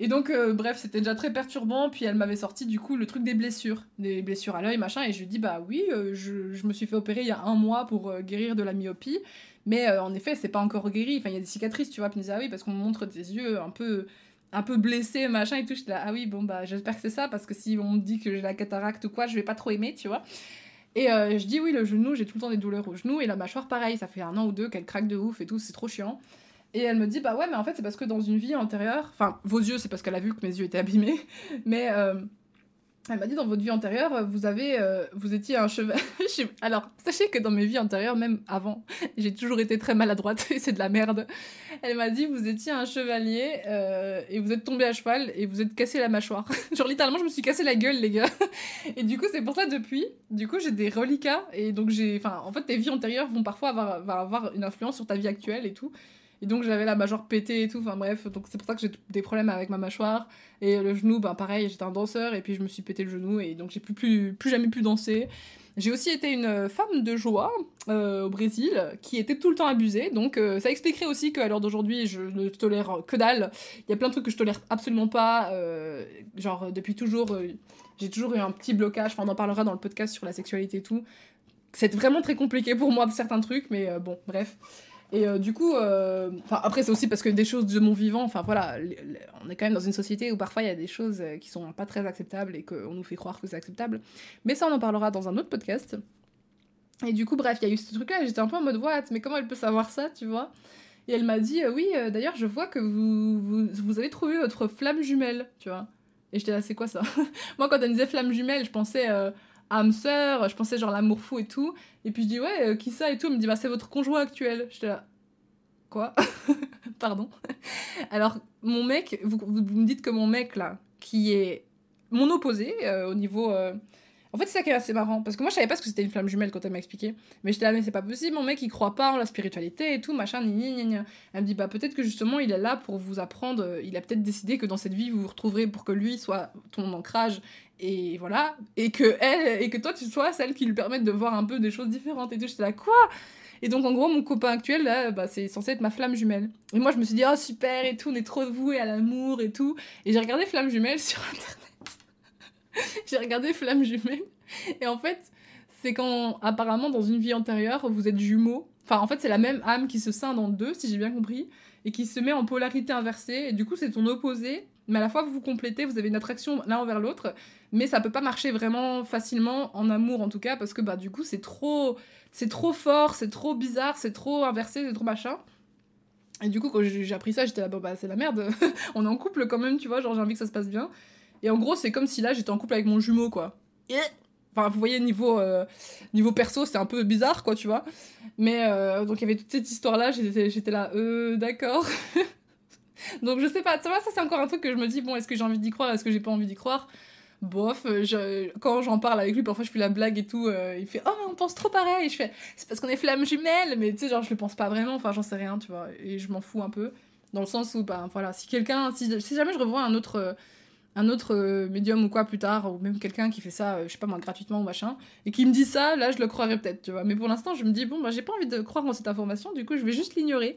Et donc, euh, bref, c'était déjà très perturbant. Puis elle m'avait sorti du coup le truc des blessures, des blessures à l'œil, machin. Et je lui dis, bah oui, euh, je, je, me suis fait opérer il y a un mois pour euh, guérir de la myopie. Mais en effet, c'est pas encore guéri. Enfin, il y a des cicatrices, tu vois. Puis me ah oui, parce qu'on me montre des yeux un peu un peu blessés, machin et tout. J'étais là, ah oui, bon, bah j'espère que c'est ça. Parce que si on me dit que j'ai la cataracte ou quoi, je vais pas trop aimer, tu vois. Et je dis, oui, le genou, j'ai tout le temps des douleurs au genou. Et la mâchoire, pareil, ça fait un an ou deux qu'elle craque de ouf et tout, c'est trop chiant. Et elle me dit, bah ouais, mais en fait, c'est parce que dans une vie antérieure, enfin, vos yeux, c'est parce qu'elle a vu que mes yeux étaient abîmés, mais euh, elle m'a dit, dans votre vie antérieure, vous avez, euh, vous étiez un cheval. Alors, sachez que dans mes vies antérieures, même avant, j'ai toujours été très maladroite, et c'est de la merde. Elle m'a dit, vous étiez un chevalier, euh, et vous êtes tombé à cheval, et vous êtes cassé la mâchoire. Genre, littéralement, je me suis cassé la gueule, les gars. et du coup, c'est pour ça, depuis, du coup, j'ai des reliquats, et donc j'ai, enfin, en fait, tes vies antérieures vont parfois avoir, une influence sur ta vie actuelle et tout. Et donc j'avais la mâchoire pétée et tout, enfin bref, donc c'est pour ça que j'ai des problèmes avec ma mâchoire. Et le genou, ben pareil, j'étais un danseur et puis je me suis pété le genou et donc j'ai plus, plus, plus jamais pu danser. J'ai aussi été une femme de joie euh, au Brésil qui était tout le temps abusée, donc euh, ça expliquerait aussi qu'à l'heure d'aujourd'hui je ne tolère que dalle. Il y a plein de trucs que je tolère absolument pas, euh, genre depuis toujours, j'ai toujours eu un petit blocage, enfin on en parlera dans le podcast sur la sexualité et tout c'est vraiment très compliqué pour moi certains trucs, mais bon, bref. Et euh, du coup, euh, après c'est aussi parce que des choses de mon vivant, enfin voilà, on est quand même dans une société où parfois il y a des choses qui sont pas très acceptables et qu'on nous fait croire que c'est acceptable. Mais ça, on en parlera dans un autre podcast. Et du coup, bref, il y a eu ce truc-là, j'étais un peu en mode, what, mais comment elle peut savoir ça, tu vois? Et elle m'a dit, oui, d'ailleurs, je vois que vous, vous, vous, avez trouvé votre flamme jumelle, tu vois. Et j'étais là, c'est quoi ça? Moi, quand elle me disait flamme jumelle, je pensais âme sœur, je pensais genre l'amour fou et tout. Et puis je dis ouais, euh, qui ça et tout. Elle me dit bah c'est votre conjoint actuel. J'étais là, quoi? Pardon. Alors mon mec, vous, me dites que mon mec là, qui est mon opposé euh, au niveau euh, en fait, c'est ça qui est assez marrant. Parce que moi, je savais pas ce que c'était une flamme jumelle quand elle m'a expliqué. Mais j'étais là, mais c'est pas possible, mon mec, il croit pas en la spiritualité et tout, machin, ni ni ni. Elle me dit, bah peut-être que justement, il est là pour vous apprendre. Il a peut-être décidé que dans cette vie, vous vous retrouverez pour que lui soit ton ancrage. Et voilà. Et que elle, et que toi, tu sois celle qui lui permette de voir un peu des choses différentes et tout. J'étais là, quoi? Et donc, en gros, mon copain actuel, là, bah, c'est censé être ma flamme jumelle. Et moi, je me suis dit, oh super et tout, on est trop voués à l'amour et tout. Et j'ai regardé Flamme Jumelle sur internet. j'ai regardé Flamme Jumelle. Et en fait, c'est quand, apparemment, dans une vie antérieure, vous êtes jumeaux. Enfin, en fait, c'est la même âme qui se scinde en deux, si j'ai bien compris, et qui se met en polarité inversée. Et du coup, c'est ton opposé, mais à la fois, vous vous complétez, vous avez une attraction l'un envers l'autre. Mais ça peut pas marcher vraiment facilement, en amour en tout cas, parce que bah, du coup, c'est trop, c'est trop fort, c'est trop bizarre, c'est trop inversé, c'est trop machin. Et du coup, quand j'ai appris ça, j'étais là, bah, c'est la merde. On est en couple quand même, tu vois, genre j'ai envie que ça se passe bien. Et en gros, c'est comme si là, j'étais en couple avec mon jumeau, quoi. Enfin, vous voyez, niveau, euh, niveau perso, c'est un peu bizarre, quoi, tu vois. Mais euh, donc, il y avait toute cette histoire-là, j'étais là, euh, d'accord. donc, je sais pas, tu vois, ça, c'est encore un truc que je me dis, bon, est-ce que j'ai envie d'y croire, est-ce que j'ai pas envie d'y croire? Bof, je, quand j'en parle avec lui, parfois je fais la blague et tout, il fait Oh, mais on pense trop pareil. je fais C'est parce qu'on est flammes jumelles, mais tu sais, genre, je le pense pas vraiment, enfin, j'en sais rien, tu vois, et je m'en fous un peu. Dans le sens où, bah, voilà, si quelqu'un, si, si jamais je revois un autre un autre euh, médium ou quoi plus tard, ou même quelqu'un qui fait ça, euh, je sais pas moi, gratuitement ou machin, et qui me dit ça, là je le croirais peut-être, tu vois. Mais pour l'instant, je me dis, bon, bah j'ai pas envie de croire en cette information, du coup je vais juste l'ignorer.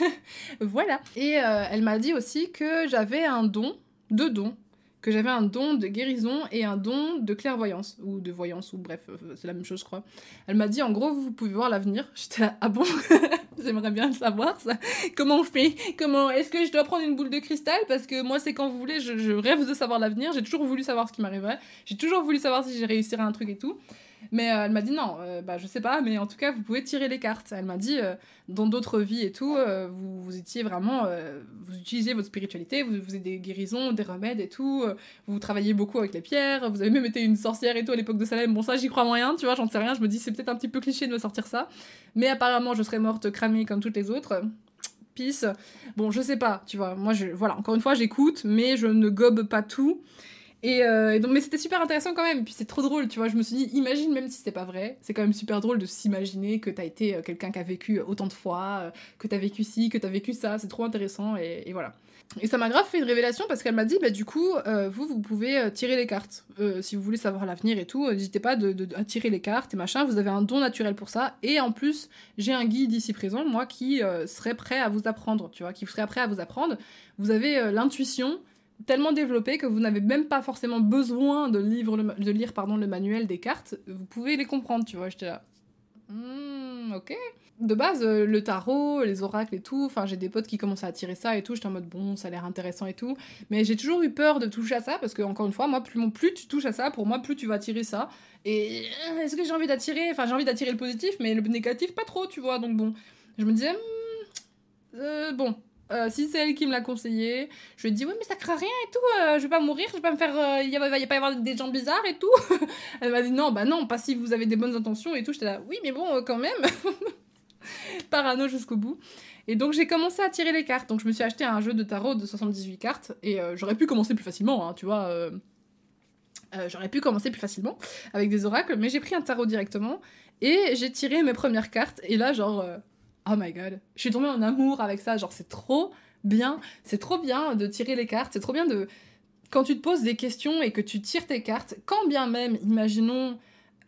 voilà. Et euh, elle m'a dit aussi que j'avais un don, deux dons, que j'avais un don de guérison et un don de clairvoyance, ou de voyance, ou bref, euh, c'est la même chose, je crois. Elle m'a dit, en gros, vous pouvez voir l'avenir. J'étais là, ah bon? J'aimerais bien le savoir, ça. Comment on fait? Comment Est-ce que je dois prendre une boule de cristal? Parce que moi, c'est quand vous voulez, je, rêve de savoir l'avenir. J'ai toujours voulu savoir ce qui m'arriverait. J'ai toujours voulu savoir si j'ai réussirais un truc et tout. Mais euh, elle m'a dit non, euh, bah je sais pas, mais en tout cas vous pouvez tirer les cartes. Elle m'a dit euh, dans d'autres vies et tout, vous, vous, étiez vraiment, vous utilisez votre spiritualité, vous, avez des guérisons, des remèdes et tout, vous travaillez beaucoup avec les pierres, vous avez même été une sorcière et tout à l'époque de Salem. Bon ça j'y crois moyen, tu vois, j'en sais rien. Je me dis c'est peut-être un petit peu cliché de me sortir ça, mais apparemment je serais morte cramée comme toutes les autres. Peace. Bon je sais pas, tu vois. Moi je, voilà, encore une fois j'écoute, mais je ne gobe pas tout. Euh, et, donc, mais c'était super intéressant quand même. Puis c'est trop drôle, tu vois. Je me suis dit, imagine même si c'était pas vrai. C'est quand même super drôle de s'imaginer que t'as été euh, quelqu'un qui a vécu autant de fois, euh, que t'as vécu ci, que t'as vécu ça. C'est trop intéressant et, voilà. Et ça m'a grave fait une révélation parce qu'elle m'a dit, bah du coup, vous, vous pouvez tirer les cartes. si vous voulez savoir l'avenir et tout, n'hésitez pas de, à tirer les cartes et machin. Vous avez un don naturel pour ça. Et en plus, j'ai un guide ici présent, moi, qui serait prêt à vous apprendre, tu vois, qui serait prêt à vous apprendre. Vous avez l'intuition tellement développé que vous n'avez même pas forcément besoin de, lire le manuel des cartes. Vous pouvez les comprendre, tu vois. J'étais là. Hmm, ok. De base, euh, le tarot, les oracles et tout, enfin j'ai des potes qui commencent à attirer ça et tout, j'étais en mode bon, ça a l'air intéressant et tout. Mais j'ai toujours eu peur de toucher à ça parce que, encore une fois, moi, plus, plus tu touches à ça, pour moi, plus tu vas attirer ça. Et euh, est-ce que j'ai envie d'attirer Enfin, j'ai envie d'attirer le positif, mais le négatif, pas trop, tu vois. Donc bon, je me disais, hmm, euh, bon, euh, si c'est elle qui me l'a conseillé, je lui ai dit oui mais ça craint rien et tout, euh, je vais pas mourir, je vais pas me faire, euh, il va, va, pas y avoir des gens bizarres et tout. elle m'a dit non bah non pas si vous avez des bonnes intentions et tout. J'étais là oui mais bon quand même, parano jusqu'au bout. Et donc j'ai commencé à tirer les cartes. Donc je me suis acheté un jeu de tarot de 78 cartes et j'aurais pu commencer plus facilement, hein, tu vois. j'aurais pu commencer plus facilement avec des oracles, mais j'ai pris un tarot directement et j'ai tiré mes premières cartes. Et là, genre, oh my god, je suis tombée en amour avec ça, genre c'est trop bien, c'est trop bien de tirer les cartes, c'est trop bien de... Quand tu te poses des questions et que tu tires tes cartes, quand bien même, imaginons,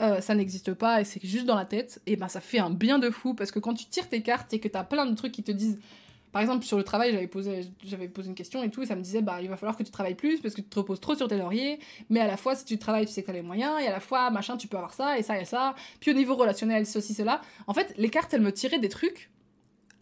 euh, ça n'existe pas et c'est juste dans la tête, et ben ça fait un bien de fou, parce que quand tu tires tes cartes et que t'as plein de trucs qui te disent par exemple, sur le travail, j'avais posé, j'avais posé une question et tout, et ça me disait, bah, il va falloir que tu travailles plus parce que tu te reposes trop sur tes lauriers, mais à la fois, si tu travailles, tu sais que tu as les moyens, et à la fois, machin, tu peux avoir ça, et ça, et ça. Puis au niveau relationnel, ceci, cela. En fait, les cartes, elles me tiraient des trucs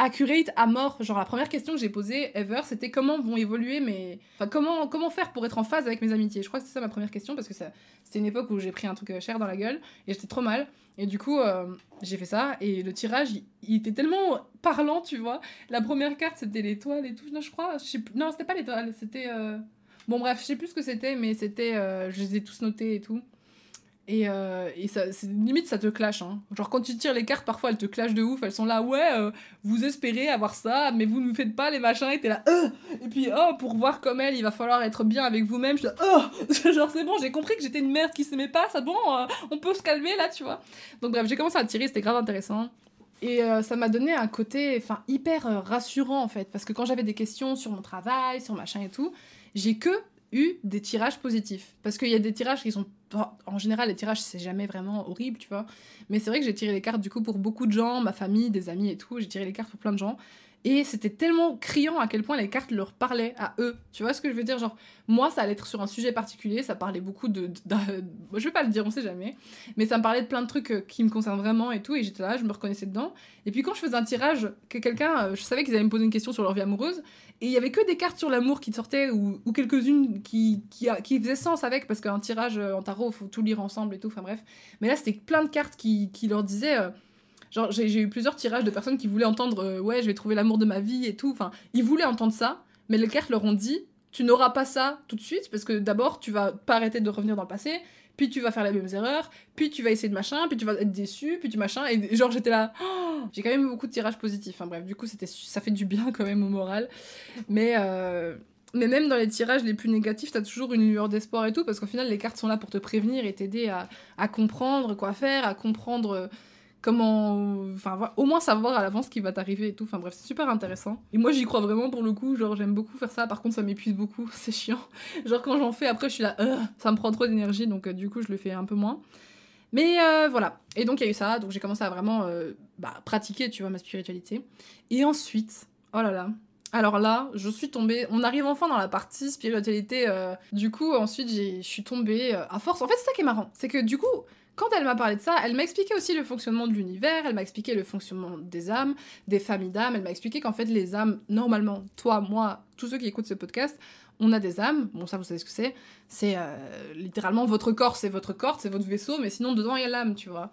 accurate à mort. Genre la première question que j'ai posée ever, c'était comment vont évoluer mes, enfin comment comment faire pour être en phase avec mes amitiés? Je crois que c'est ça ma première question parce que ça c'était une époque où j'ai pris un truc cher dans la gueule et j'étais trop mal. Et du coup euh, j'ai fait ça et le tirage il, était tellement parlant, tu vois. La première carte c'était l'étoile et tout, non, je crois. Non c'était pas l'étoile, c'était euh, bon bref je sais plus ce que c'était mais c'était euh, je les ai tous notés et tout. Et, euh, et ça, limite, ça te clash. Hein. Genre, quand tu tires les cartes, parfois, elles te clashent de ouf. Elles sont là, ouais, euh, vous espérez avoir ça, mais vous ne faites pas les machins. Et t'es là, euh! Et puis, oh, pour voir comme elle, il va falloir être bien avec vous-même. Je suis oh Genre, c'est bon, j'ai compris que j'étais une merde qui s'aimait pas. Ça, bon, euh, on peut se calmer là, tu vois. Donc, bref, j'ai commencé à tirer, c'était grave intéressant. Et ça m'a donné un côté enfin hyper rassurant en fait. Parce que quand j'avais des questions sur mon travail, sur machin et tout, j'ai que eu des tirages positifs. Parce qu'il y a des tirages qui sont. En général, les tirages, c'est jamais vraiment horrible, tu vois. Mais c'est vrai que j'ai tiré les cartes, du coup, pour beaucoup de gens, ma famille, des amis et tout. J'ai tiré les cartes pour plein de gens. Et c'était tellement criant à quel point les cartes leur parlaient à eux. Tu vois ce que je veux dire? Genre, moi, ça allait être sur un sujet particulier, ça parlait beaucoup de. je vais pas le dire, on sait jamais. Mais ça me parlait de plein de trucs euh, qui me concernent vraiment et tout. Et j'étais là, je me reconnaissais dedans. Et puis quand je faisais un tirage, que quelqu'un. Euh, je savais qu'ils allaient me poser une question sur leur vie amoureuse. Et il y avait que des cartes sur l'amour qui sortaient ou, quelques-unes qui, qui, faisaient sens avec, parce qu'un tirage euh, en tarot, faut tout lire ensemble et tout. Enfin bref. Mais là, c'était plein de cartes qui, qui leur disaient. Genre, j'ai eu plusieurs tirages de personnes qui voulaient entendre euh, Ouais, je vais trouver l'amour de ma vie et tout. Enfin, ils voulaient entendre ça, mais les cartes leur ont dit Tu n'auras pas ça tout de suite, parce que d'abord, tu vas pas arrêter de revenir dans le passé, puis tu vas faire les mêmes erreurs, puis tu vas essayer de machin, puis tu vas être déçu, puis tu machin. Et genre, j'étais là oh J'ai quand même beaucoup de tirages positifs. Enfin, bref, du coup, ça fait du bien quand même au moral. Mais. Euh, mais même dans les tirages les plus négatifs, t'as toujours une lueur d'espoir et tout, parce qu'au final, les cartes sont là pour te prévenir et t'aider à, à, comprendre quoi faire, à comprendre comment enfin au moins savoir à l'avance ce qui va t'arriver et tout. Enfin bref c'est super intéressant. Et moi j'y crois vraiment pour le coup. Genre j'aime beaucoup faire ça. Par contre ça m'épuise beaucoup. C'est chiant. Genre quand j'en fais après je suis là euh, ça me prend trop d'énergie. Donc euh, du coup je le fais un peu moins. Mais euh, voilà. Et donc il y a eu ça. Donc j'ai commencé à vraiment bah, pratiquer tu vois ma spiritualité. Et ensuite oh là là. Alors là, je suis tombée. On arrive enfin dans la partie spiritualité. du coup, ensuite, je suis tombée à force. En fait, c'est ça qui est marrant. C'est que du coup, quand elle m'a parlé de ça, elle m'a expliqué aussi le fonctionnement de l'univers, elle m'a expliqué le fonctionnement des âmes, des familles d'âmes, elle m'a expliqué qu'en fait les âmes, normalement, toi, moi, tous ceux qui écoutent ce podcast, on a des âmes, bon ça vous savez ce que c'est, c'est euh, littéralement votre corps, c'est votre corps, c'est votre vaisseau, mais sinon dedans il y a l'âme, tu vois.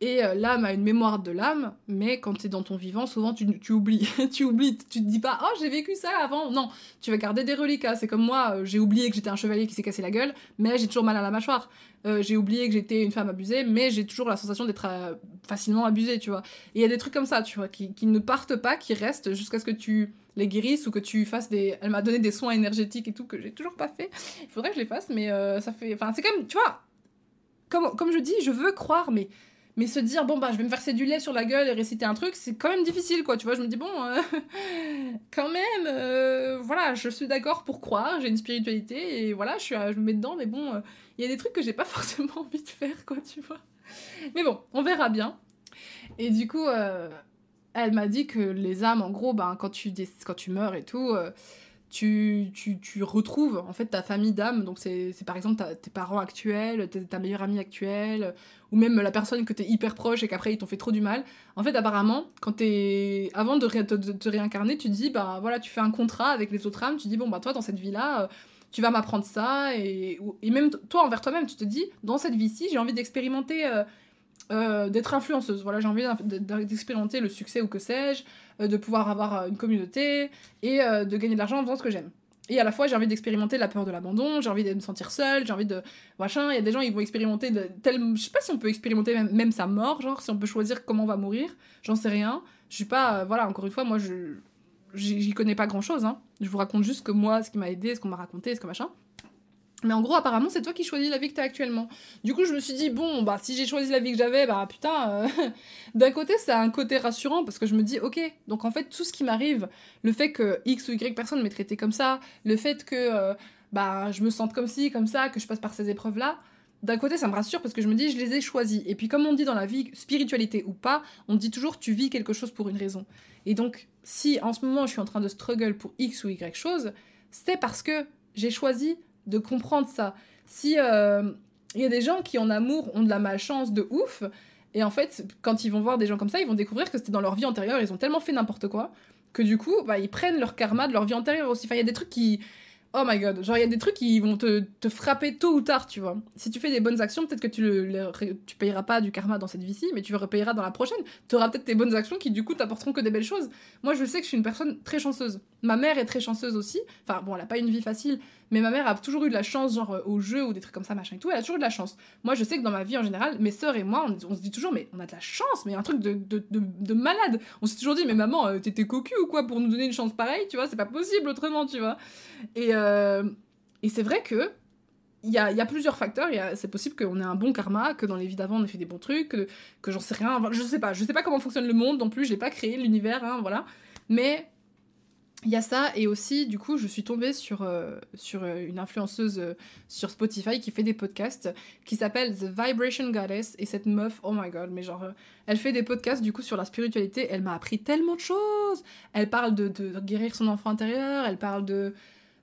Et euh, l'âme a une mémoire de l'âme, mais quand tu dans ton vivant, souvent tu, oublies. tu oublies, tu te dis pas, oh j'ai vécu ça avant. Non, tu vas garder des reliquats. C'est comme moi, euh, j'ai oublié que j'étais un chevalier qui s'est cassé la gueule, mais j'ai toujours mal à la mâchoire. Euh, j'ai oublié que j'étais une femme abusée, mais j'ai toujours la sensation d'être facilement abusée, tu vois. Il y a des trucs comme ça, tu vois, qui, ne partent pas, qui restent jusqu'à ce que tu les guérisses ou que tu fasses des. Elle m'a donné des soins énergétiques et tout que j'ai toujours pas fait. Il faudrait que je les fasse, mais ça fait. Enfin, c'est même, tu vois. Comme, comme je dis, je veux croire, mais mais se dire, bon, bah, je vais me verser du lait sur la gueule et réciter un truc, c'est quand même difficile, quoi. Tu vois, je me dis, bon, euh, quand même, euh, voilà, je suis d'accord pour croire, j'ai une spiritualité et voilà, je, suis, je me mets dedans, mais bon, il y a des trucs que j'ai pas forcément envie de faire, quoi, tu vois. Mais bon, on verra bien. Et du coup, euh, elle m'a dit que les âmes, en gros, ben, quand, tu, quand tu meurs et tout, tu, tu, tu, retrouves en fait ta famille d'âme. Donc c'est par exemple tes parents actuels, ta meilleure amie actuelle, ou même la personne que t'es hyper proche et qu'après ils t'ont fait trop du mal. En fait apparemment, quand t'es avant de, te réincarner, tu dis bah voilà tu fais un contrat avec les autres âmes. Tu dis bon bah toi dans cette vie là. Euh, tu vas m'apprendre ça et, et même toi envers toi-même tu te dis dans cette vie-ci j'ai envie d'expérimenter euh, euh, d'être influenceuse. Voilà, j'ai envie d'expérimenter le succès ou que sais-je, euh, de pouvoir avoir euh, une communauté et de gagner de l'argent en faisant ce que j'aime. Et à la fois, j'ai envie d'expérimenter la peur de l'abandon, j'ai envie de me sentir seule, j'ai envie de. Machin, il y a des gens, ils vont expérimenter. De, tel... Je sais pas si on peut expérimenter même, sa mort, genre, si on peut choisir comment on va mourir, j'en sais rien. Je suis pas. voilà, encore une fois, moi, je. J'y connais pas grand chose, hein. Je vous raconte juste que moi, ce qui m'a aidé, ce qu'on m'a raconté, ce que machin. Mais en gros, apparemment, c'est toi qui choisis la vie que t'as actuellement. Du coup, je me suis dit, bon, bah, si j'ai choisi la vie que j'avais, bah, putain, euh, d'un côté, c'est un côté rassurant parce que je me dis, ok, donc en fait, tout ce qui m'arrive, le fait que X ou Y personne m'ait traité comme ça, le fait que, euh, bah, je me sente comme ci, comme ça, que je passe par ces épreuves-là, d'un côté, ça me rassure parce que je me dis, je les ai choisis. Et puis, comme on dit dans la vie, spiritualité ou pas, on dit toujours, tu vis quelque chose pour une raison. Et donc, si en ce moment, je suis en train de struggle pour X ou Y chose, c'est parce que j'ai choisi de comprendre ça. Si euh, il y a des gens qui, en amour, ont de la malchance de ouf, et en fait, quand ils vont voir des gens comme ça, ils vont découvrir que c'était dans leur vie antérieure, ils ont tellement fait n'importe quoi, que du coup, bah, ils prennent leur karma de leur vie antérieure aussi. Il y a des trucs qui oh my god, genre il y a des trucs qui vont te, te, frapper tôt ou tard, tu vois. Si tu fais des bonnes actions, peut-être que tu, le, tu payeras pas du karma dans cette vie-ci, mais tu le repayeras dans la prochaine. Tu auras peut-être tes bonnes actions qui du coup t'apporteront que des belles choses. Moi je sais que je suis une personne très chanceuse. Ma mère est très chanceuse aussi. Enfin bon, elle a pas une vie facile, mais ma mère a toujours eu de la chance, genre euh, au jeu ou des trucs comme ça, machin et tout. Elle a toujours eu de la chance. Moi je sais que dans ma vie en général, mes sœurs et moi, on, se dit toujours, mais on a de la chance, mais un truc de, de, de, malade. On s'est toujours dit, mais maman, euh, t'étais cocu ou quoi pour nous donner une chance pareille, tu vois, c'est pas possible autrement, tu vois? Et. Euh, et c'est vrai que il y a, plusieurs facteurs. C'est possible qu'on ait un bon karma, que dans les vies d'avant on ait fait des bons trucs, que, que j'en sais rien. je sais pas. Je sais pas comment fonctionne le monde non plus. Je l'ai pas créé l'univers, hein, voilà. Mais il y a ça et aussi du coup je suis tombée sur, euh, euh, une influenceuse euh, sur Spotify qui fait des podcasts qui s'appelle The Vibration Goddess et cette meuf oh my god mais genre elle fait des podcasts du coup sur la spiritualité elle m'a appris tellement de choses elle parle de guérir son enfant intérieur elle parle de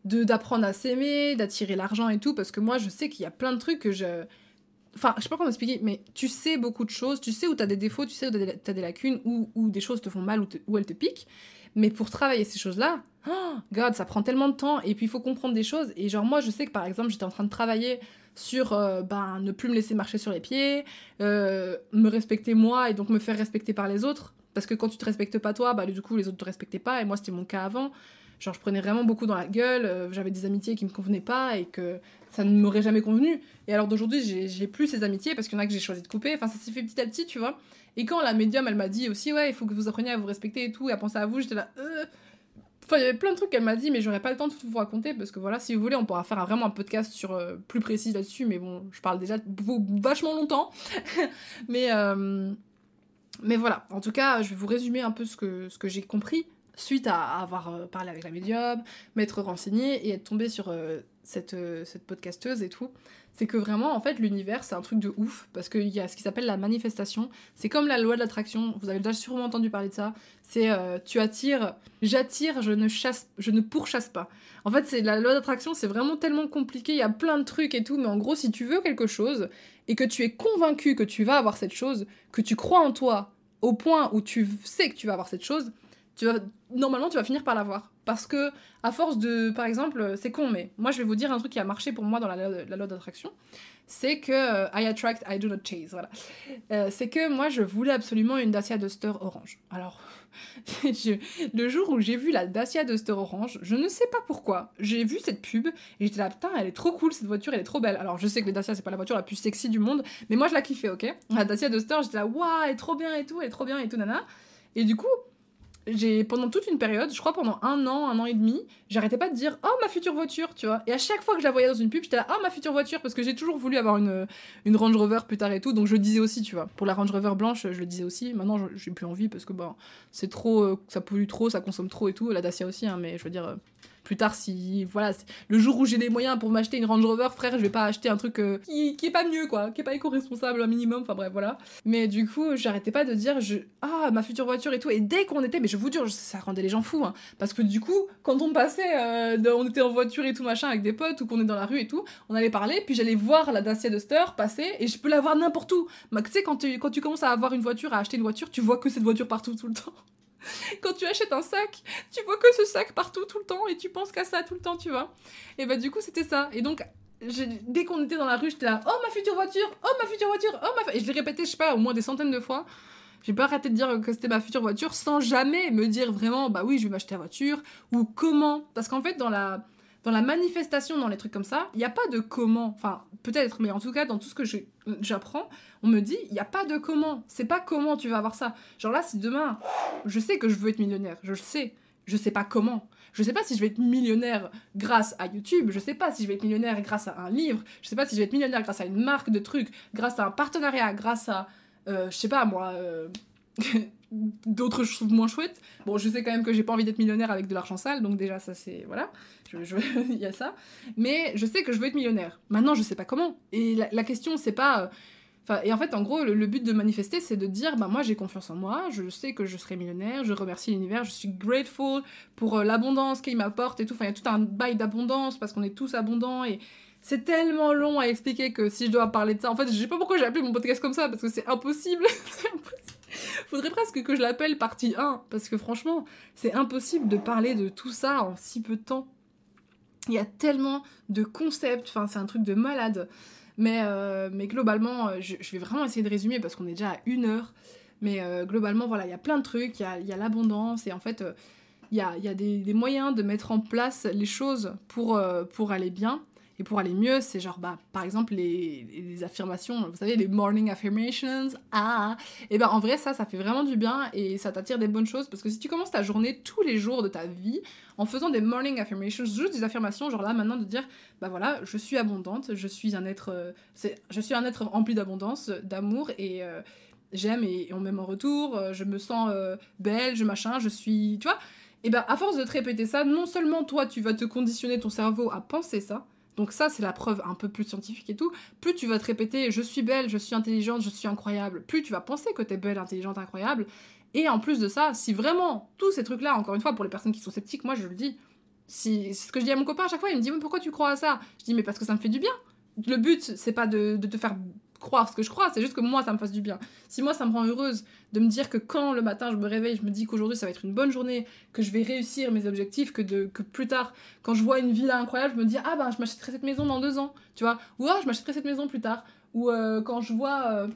d'apprendre à s'aimer, d'attirer l'argent et tout, parce que moi, je sais qu'il y a plein de trucs que je... Enfin, je sais pas comment expliquer, mais tu sais beaucoup de choses, tu sais où t'as des défauts, tu sais où t'as des, lacunes, où, des choses te font mal, où elles te piquent, mais pour travailler ces choses-là, oh, God, ça prend tellement de temps, et puis il faut comprendre des choses, et genre moi, je sais que par exemple, j'étais en train de travailler sur euh, ben, ne plus me laisser marcher sur les pieds, euh, me respecter moi, et donc me faire respecter par les autres, parce que quand tu te respectes pas toi, bah du coup les autres te respectaient pas, et moi c'était mon cas avant, Genre, je prenais vraiment beaucoup dans la gueule, euh, j'avais des amitiés qui me convenaient pas et que ça ne m'aurait jamais convenu. Et alors d'aujourd'hui, j'ai plus ces amitiés parce qu'il y en a que j'ai choisi de couper. Enfin, ça s'est fait petit à petit, tu vois. Et quand la médium, elle m'a dit aussi, ouais, il faut que vous appreniez à vous respecter et tout, et à penser à vous, j'étais là, euh. Enfin, il y avait plein de trucs qu'elle m'a dit, mais j'aurais pas le temps de tout vous raconter parce que voilà, si vous voulez, on pourra faire un, vraiment un podcast sur euh, plus précis là-dessus, mais bon, je parle déjà vachement longtemps. mais, mais voilà, en tout cas, je vais vous résumer un peu ce que, ce que j'ai compris suite à avoir euh, parlé avec la médium, m'être renseigné et être tombé sur euh, cette, euh, cette podcasteuse et tout, c'est que vraiment, en fait, l'univers, c'est un truc de ouf, parce qu'il y a ce qui s'appelle la manifestation. C'est comme la loi de l'attraction, vous avez déjà sûrement entendu parler de ça. C'est tu attires, j'attire, je ne chasse, je ne pourchasse pas. En fait, c'est la loi d'attraction, c'est vraiment tellement compliqué, il y a plein de trucs et tout, mais en gros, si tu veux quelque chose, et que tu es convaincu que tu vas avoir cette chose, que tu crois en toi, au point où tu sais que tu vas avoir cette chose, tu vas, normalement, tu vas finir par l'avoir. Parce que, à force de. Par exemple, c'est con, mais moi, je vais vous dire un truc qui a marché pour moi dans la, loi d'attraction. C'est que euh, I attract, I do not chase. Voilà. Euh, c'est que moi, je voulais absolument une Dacia Duster orange. Alors, le jour où j'ai vu la Dacia Duster orange, je ne sais pas pourquoi, j'ai vu cette pub et j'étais là, putain, elle est trop cool, cette voiture, elle est trop belle. Alors, je sais que la Dacia, c'est pas la voiture la plus sexy du monde, mais moi, je la kiffais, ok? La Dacia Duster, j'étais là, waouh, elle est trop bien et tout, elle est trop bien et tout, nana. Et du coup, j'ai pendant toute une période, je crois pendant un an, un an et demi, j'arrêtais pas de dire oh ma future voiture, tu vois. Et à chaque fois que je la voyais dans une pub, j'étais là oh ma future voiture parce que j'ai toujours voulu avoir une, Range Rover plus tard et tout, donc je le disais aussi, tu vois. Pour la Range Rover blanche, je le disais aussi. Maintenant, j'ai plus envie parce que bah c'est trop, euh, ça pollue trop, ça consomme trop et tout. La Dacia aussi, hein, mais je veux dire, euh, plus tard si voilà le jour où j'ai les moyens pour m'acheter une Range Rover frère je vais pas acheter un truc euh, qui, qui, est pas mieux quoi qui est pas éco-responsable un minimum enfin bref voilà. Mais du coup j'arrêtais pas de dire je ah ma future voiture et tout. Et dès qu'on était mais je vous jure ça rendait les gens fous hein, parce que du coup quand on passait euh, on était en voiture et tout machin avec des potes ou qu'on est dans la rue et tout on allait parler puis j'allais voir la Dacia Duster passer et je peux la voir n'importe où. Tu sais quand tu, quand tu commences à avoir une voiture à acheter une voiture tu vois que cette voiture partout tout le temps quand tu achètes un sac, tu vois que ce sac partout tout le temps et tu penses qu'à ça tout le temps, tu vois. Et bah du coup c'était ça. Et donc dès qu'on était dans la rue, j'étais là, oh ma future voiture, oh ma future voiture, oh ma... Et je l'ai répété, je sais pas, au moins des centaines de fois. J'ai pas arrêté de dire que c'était ma future voiture sans jamais me dire vraiment, bah oui, je vais m'acheter la voiture, ou comment. Parce qu'en fait, dans la, dans la manifestation, dans les trucs comme ça, il n'y a pas de comment. Enfin, peut-être, mais en tout cas, dans tout ce que j'apprends, on me dit, il n'y a pas de comment. C'est pas comment tu vas avoir ça. Genre là, si demain, je sais que je veux être millionnaire, je le sais, je sais pas comment. Je sais pas si je vais être millionnaire grâce à YouTube, je sais pas si je vais être millionnaire grâce à un livre, je sais pas si je vais être millionnaire grâce à une marque de trucs, grâce à un partenariat, grâce à, euh, je sais pas moi, euh, d'autres choses moins chouettes. Bon, je sais quand même que j'ai pas envie d'être millionnaire avec de l'argent sale, donc déjà, ça c'est. Voilà, il je, y a ça. Mais je sais que je veux être millionnaire. Maintenant, je sais pas comment. Et la, question, c'est pas. Euh, enfin, et en fait, en gros, le, but de manifester, c'est de dire bah, moi, j'ai confiance en moi, je sais que je serai millionnaire, je remercie l'univers, je suis grateful pour euh, l'abondance qu'il m'apporte et tout. Enfin, il y a tout un bail d'abondance parce qu'on est tous abondants et c'est tellement long à expliquer que si je dois parler de ça, en fait, je sais pas pourquoi j'ai appelé mon podcast comme ça parce que c'est impossible. impossible. Faudrait presque que je l'appelle partie 1, parce que franchement, c'est impossible de parler de tout ça en si peu de temps. Il y a tellement de concepts, enfin c'est un truc de malade. Mais, euh, mais globalement, euh, je, vais vraiment essayer de résumer parce qu'on est déjà à une heure. Mais euh, globalement, voilà, il y a plein de trucs, il y a, l'abondance et en fait, il y a, y a des, des, moyens de mettre en place les choses pour, pour aller bien. Et pour aller mieux, c'est genre, bah, par exemple, les, affirmations, vous savez, les morning affirmations, ah, et ben en vrai, ça, ça fait vraiment du bien et ça t'attire des bonnes choses parce que si tu commences ta journée tous les jours de ta vie en faisant des morning affirmations, juste des affirmations, genre là maintenant de dire, bah voilà, je suis abondante, je suis un être, euh, je suis un être rempli d'abondance, d'amour et euh, j'aime et, on m'aime en retour, euh, je me sens belle, je machin, je suis, tu vois. Et ben à force de te répéter ça, non seulement toi tu vas te conditionner ton cerveau à penser ça, donc ça, c'est la preuve un peu plus scientifique et tout. Plus tu vas te répéter je suis belle, je suis intelligente, je suis incroyable, plus tu vas penser que t'es belle, intelligente, incroyable. Et en plus de ça, si vraiment tous ces trucs-là, encore une fois, pour les personnes qui sont sceptiques, moi je le dis, si, c'est ce que je dis à mon copain à chaque fois, il me dit mais pourquoi tu crois à ça? Je dis mais parce que ça me fait du bien. Le but, c'est pas de, de te faire croire ce que je crois, c'est juste que moi ça me fasse du bien. Si moi ça me rend heureuse de me dire que quand le matin je me réveille, je me dis qu'aujourd'hui ça va être une bonne journée, que je vais réussir mes objectifs, que, de, que plus tard, quand je vois une villa incroyable, je me dis ah ben je m'achèterai cette maison dans deux ans, tu vois, ou ah je m'achèterai cette maison plus tard, ou euh, quand je vois euh,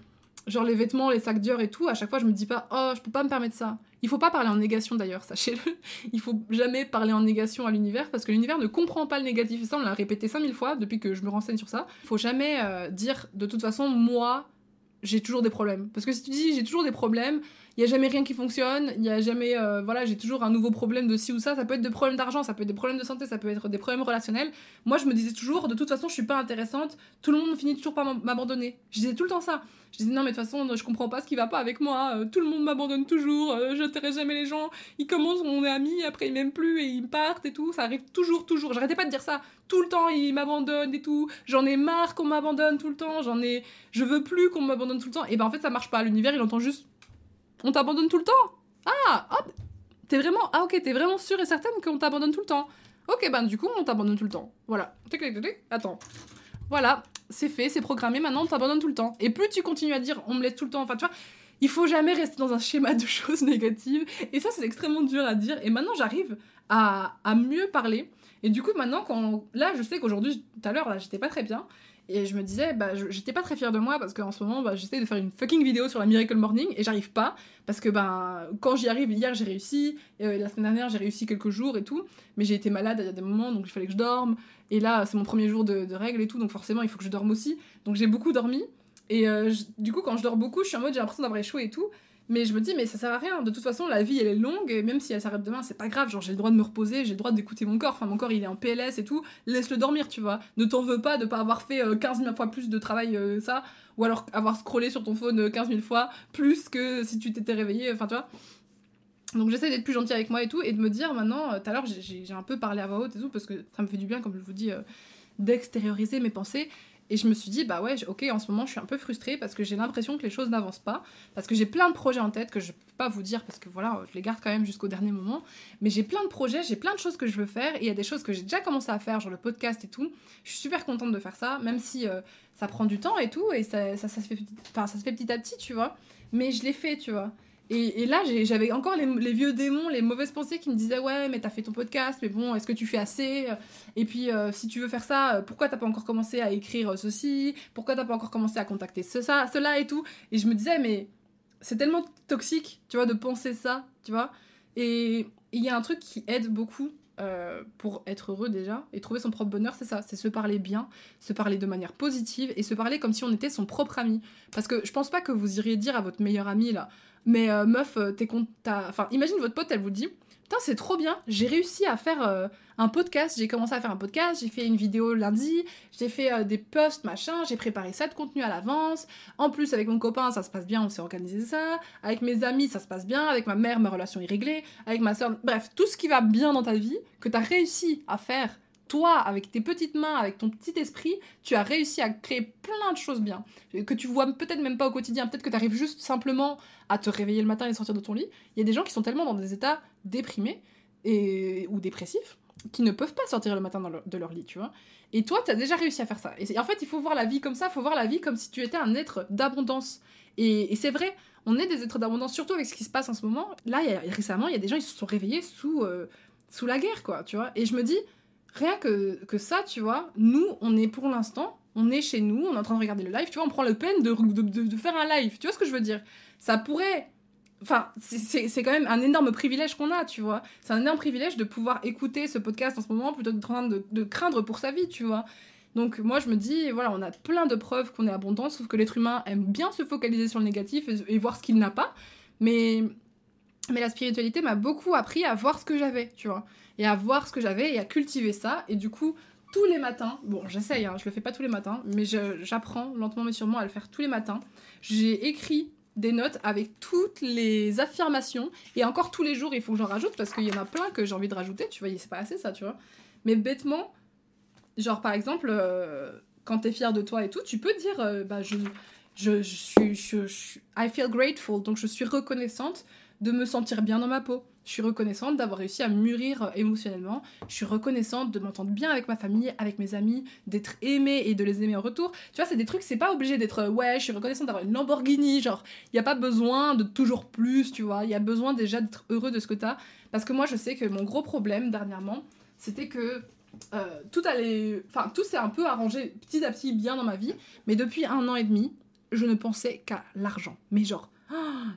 genre les vêtements, les sacs Dior et tout, à chaque fois je me dis pas oh je peux pas me permettre ça. Il faut pas parler en négation d'ailleurs, sachez-le. Il faut jamais parler en négation à l'univers parce que l'univers ne comprend pas le négatif. Ça, on l'a répété 5000 fois depuis que je me renseigne sur ça. Il faut jamais euh, dire de toute façon, moi, j'ai toujours des problèmes. Parce que si tu dis j'ai toujours des problèmes, il y a jamais rien qui fonctionne, il y a jamais euh, voilà, j'ai toujours un nouveau problème de ci ou ça, ça peut être des problèmes d'argent, ça peut être des problèmes de santé, ça peut être des problèmes relationnels. Moi, je me disais toujours de toute façon, je suis pas intéressante, tout le monde finit toujours par m'abandonner. Je disais tout le temps ça. Je disais non mais de toute façon, je comprends pas ce qui va pas avec moi, euh, tout le monde m'abandonne toujours, euh, j'intéresse jamais les gens, ils commencent on est amis, après ils m'aiment plus et ils partent et tout, ça arrive toujours toujours. J'arrêtais pas de dire ça. Tout le temps ils m'abandonnent et tout. J'en ai marre qu'on m'abandonne tout le temps, j'en ai je veux plus qu'on m'abandonne tout le temps et ben en fait ça marche pas. L'univers, il entend juste on t'abandonne tout le temps Ah, hop T'es vraiment. Ah, ok, t'es vraiment sûre et certaine qu'on t'abandonne tout le temps. Ok, ben du coup, on t'abandonne tout le temps. Voilà. Attends. Voilà, c'est fait, c'est programmé, maintenant on t'abandonne tout le temps. Et plus tu continues à dire on me laisse tout le temps, enfin tu vois, il faut jamais rester dans un schéma de choses négatives. Et ça, c'est extrêmement dur à dire. Et maintenant, j'arrive à, mieux parler. Et du coup, maintenant, quand. Là, je sais qu'aujourd'hui, tout à l'heure, là, j'étais pas très bien. Et je me disais, bah, j'étais pas très fière de moi parce qu'en ce moment, bah, j'essaie de faire une fucking vidéo sur la Miracle Morning et j'arrive pas parce que ben quand j'y arrive, hier j'ai réussi, euh, la semaine dernière j'ai réussi quelques jours et tout, mais j'ai été malade il y a des moments donc il fallait que je dorme. Et là, c'est mon premier jour de, de règles et tout, donc forcément il faut que je dorme aussi. Donc j'ai beaucoup dormi. Et euh, du coup, quand je dors beaucoup, je suis en mode j'ai l'impression d'avoir échoué et tout. Mais je me dis, mais ça sert à rien. De toute façon, la vie, elle est longue, et même si elle s'arrête demain, c'est pas grave. Genre, j'ai le droit de me reposer, j'ai le droit d'écouter mon corps. Enfin, mon corps, il est en PLS et tout. Laisse-le dormir, tu vois. Ne t'en veux pas de pas avoir fait 15 euh, 000 fois plus de travail, euh, ça. Ou alors avoir scrollé sur ton phone 15 euh, 000 fois plus que si tu t'étais réveillé. Enfin, tu vois. Donc j'essaie d'être plus gentil avec moi et tout, et de me dire maintenant, tout à l'heure j'ai un peu parlé à voix haute et tout, parce que ça me fait du bien, comme je vous dis, d'extérioriser mes pensées. Et je me suis dit, bah ouais, ok, en ce moment, je suis un peu frustrée parce que j'ai l'impression que les choses n'avancent pas. Parce que j'ai plein de projets en tête que je peux pas vous dire parce que voilà, je les garde quand même jusqu'au dernier moment. Mais j'ai plein de projets, j'ai plein de choses que je veux faire. Et il y a des choses que j'ai déjà commencé à faire, genre le podcast et tout. Je suis super contente de faire ça, même si euh, ça prend du temps et tout. Et ça, ça, ça, se fait, ça se fait petit à petit, tu vois. Mais je l'ai fait, tu vois. Et, là, j'avais encore les, vieux démons, les mauvaises pensées qui me disaient Ouais, mais t'as fait ton podcast, mais bon, est-ce que tu fais assez? Et puis, euh, si tu veux faire ça, euh, pourquoi t'as pas encore commencé à écrire euh, ceci? Pourquoi t'as pas encore commencé à contacter cela et tout? Et je me disais Mais c'est tellement toxique, tu vois, de penser ça, tu vois? Et il y a un truc qui aide beaucoup pour être heureux déjà et trouver son propre bonheur, c'est ça, c'est se parler bien, se parler de manière positive et se parler comme si on était son propre ami. Parce que je pense pas que vous iriez dire à votre meilleur ami là, mais euh, meuf, euh, t'es Enfin, imagine votre pote, elle vous dit putain, c'est trop bien, j'ai réussi à faire euh, un podcast, j'ai commencé à faire un podcast, j'ai fait une vidéo lundi, j'ai fait des posts, machin, j'ai préparé ça de contenu à l'avance. En plus, avec mon copain, ça se passe bien, on s'est organisé ça. Avec mes amis, ça se passe bien. Avec ma mère, ma relation est réglée. Avec ma soeur, bref, tout ce qui va bien dans ta vie, que tu as réussi à faire toi, avec tes petites mains, avec ton petit esprit, tu as réussi à créer plein de choses bien. Que tu vois peut-être même pas au quotidien, peut-être que tu arrives juste simplement à te réveiller le matin et sortir de ton lit. Il y a des gens qui sont tellement dans des états déprimés et... ou dépressifs qui ne peuvent pas sortir le matin de leur lit, tu vois. Et toi, tu as déjà réussi à faire ça. Et en fait, il faut voir la vie comme ça, il faut voir la vie comme si tu étais un être d'abondance. Et, c'est vrai, on est des êtres d'abondance, surtout avec ce qui se passe en ce moment. Là, récemment, il y a des gens qui se sont réveillés sous, euh, sous la guerre, quoi, tu vois. Et je me dis, rien que, que ça, tu vois, nous, on est pour l'instant, on est chez nous, on est en train de regarder le live, tu vois, on prend le peine de, de, de, faire un live. Tu vois ce que je veux dire? Ça pourrait. Enfin, c'est quand même un énorme privilège qu'on a, tu vois. C'est un énorme privilège de pouvoir écouter ce podcast en ce moment plutôt que train de, craindre pour sa vie, tu vois. Donc moi je me dis, voilà, on a plein de preuves qu'on est abondant, sauf que l'être humain aime bien se focaliser sur le négatif et, voir ce qu'il n'a pas. Mais, mais la spiritualité m'a beaucoup appris à voir ce que j'avais, tu vois et à voir ce que j'avais et à cultiver ça. Et du coup, tous les matins, bon, j'essaye, hein, je le fais pas tous les matins, mais j'apprends lentement mais sûrement à le faire tous les matins. J'ai écrit des notes avec toutes les affirmations et encore tous les jours, il faut que j'en rajoute parce qu'il y en a plein que j'ai envie de rajouter, tu vois, c'est pas assez ça, tu vois. Mais bêtement, genre par exemple, euh, quand t'es fier de toi et tout, tu peux dire, euh, bah je, je, je, je, je, I feel grateful, donc je suis reconnaissante de me sentir bien dans ma peau. Je suis reconnaissante d'avoir réussi à mûrir euh, émotionnellement. Je suis reconnaissante de m'entendre bien avec ma famille, avec mes amis, d'être aimée et de les aimer en retour. Tu vois, c'est des trucs, c'est pas obligé d'être euh, ouais, je suis reconnaissante d'avoir une Lamborghini. Genre, il n'y a pas besoin de toujours plus, tu vois. Il y a besoin déjà d'être heureux de ce que tu as. Parce que moi, je sais que mon gros problème dernièrement, c'était que euh, tout allait. Enfin, tout s'est un peu arrangé petit à petit bien dans ma vie. Mais depuis un an et demi, je ne pensais qu'à l'argent. Mais genre,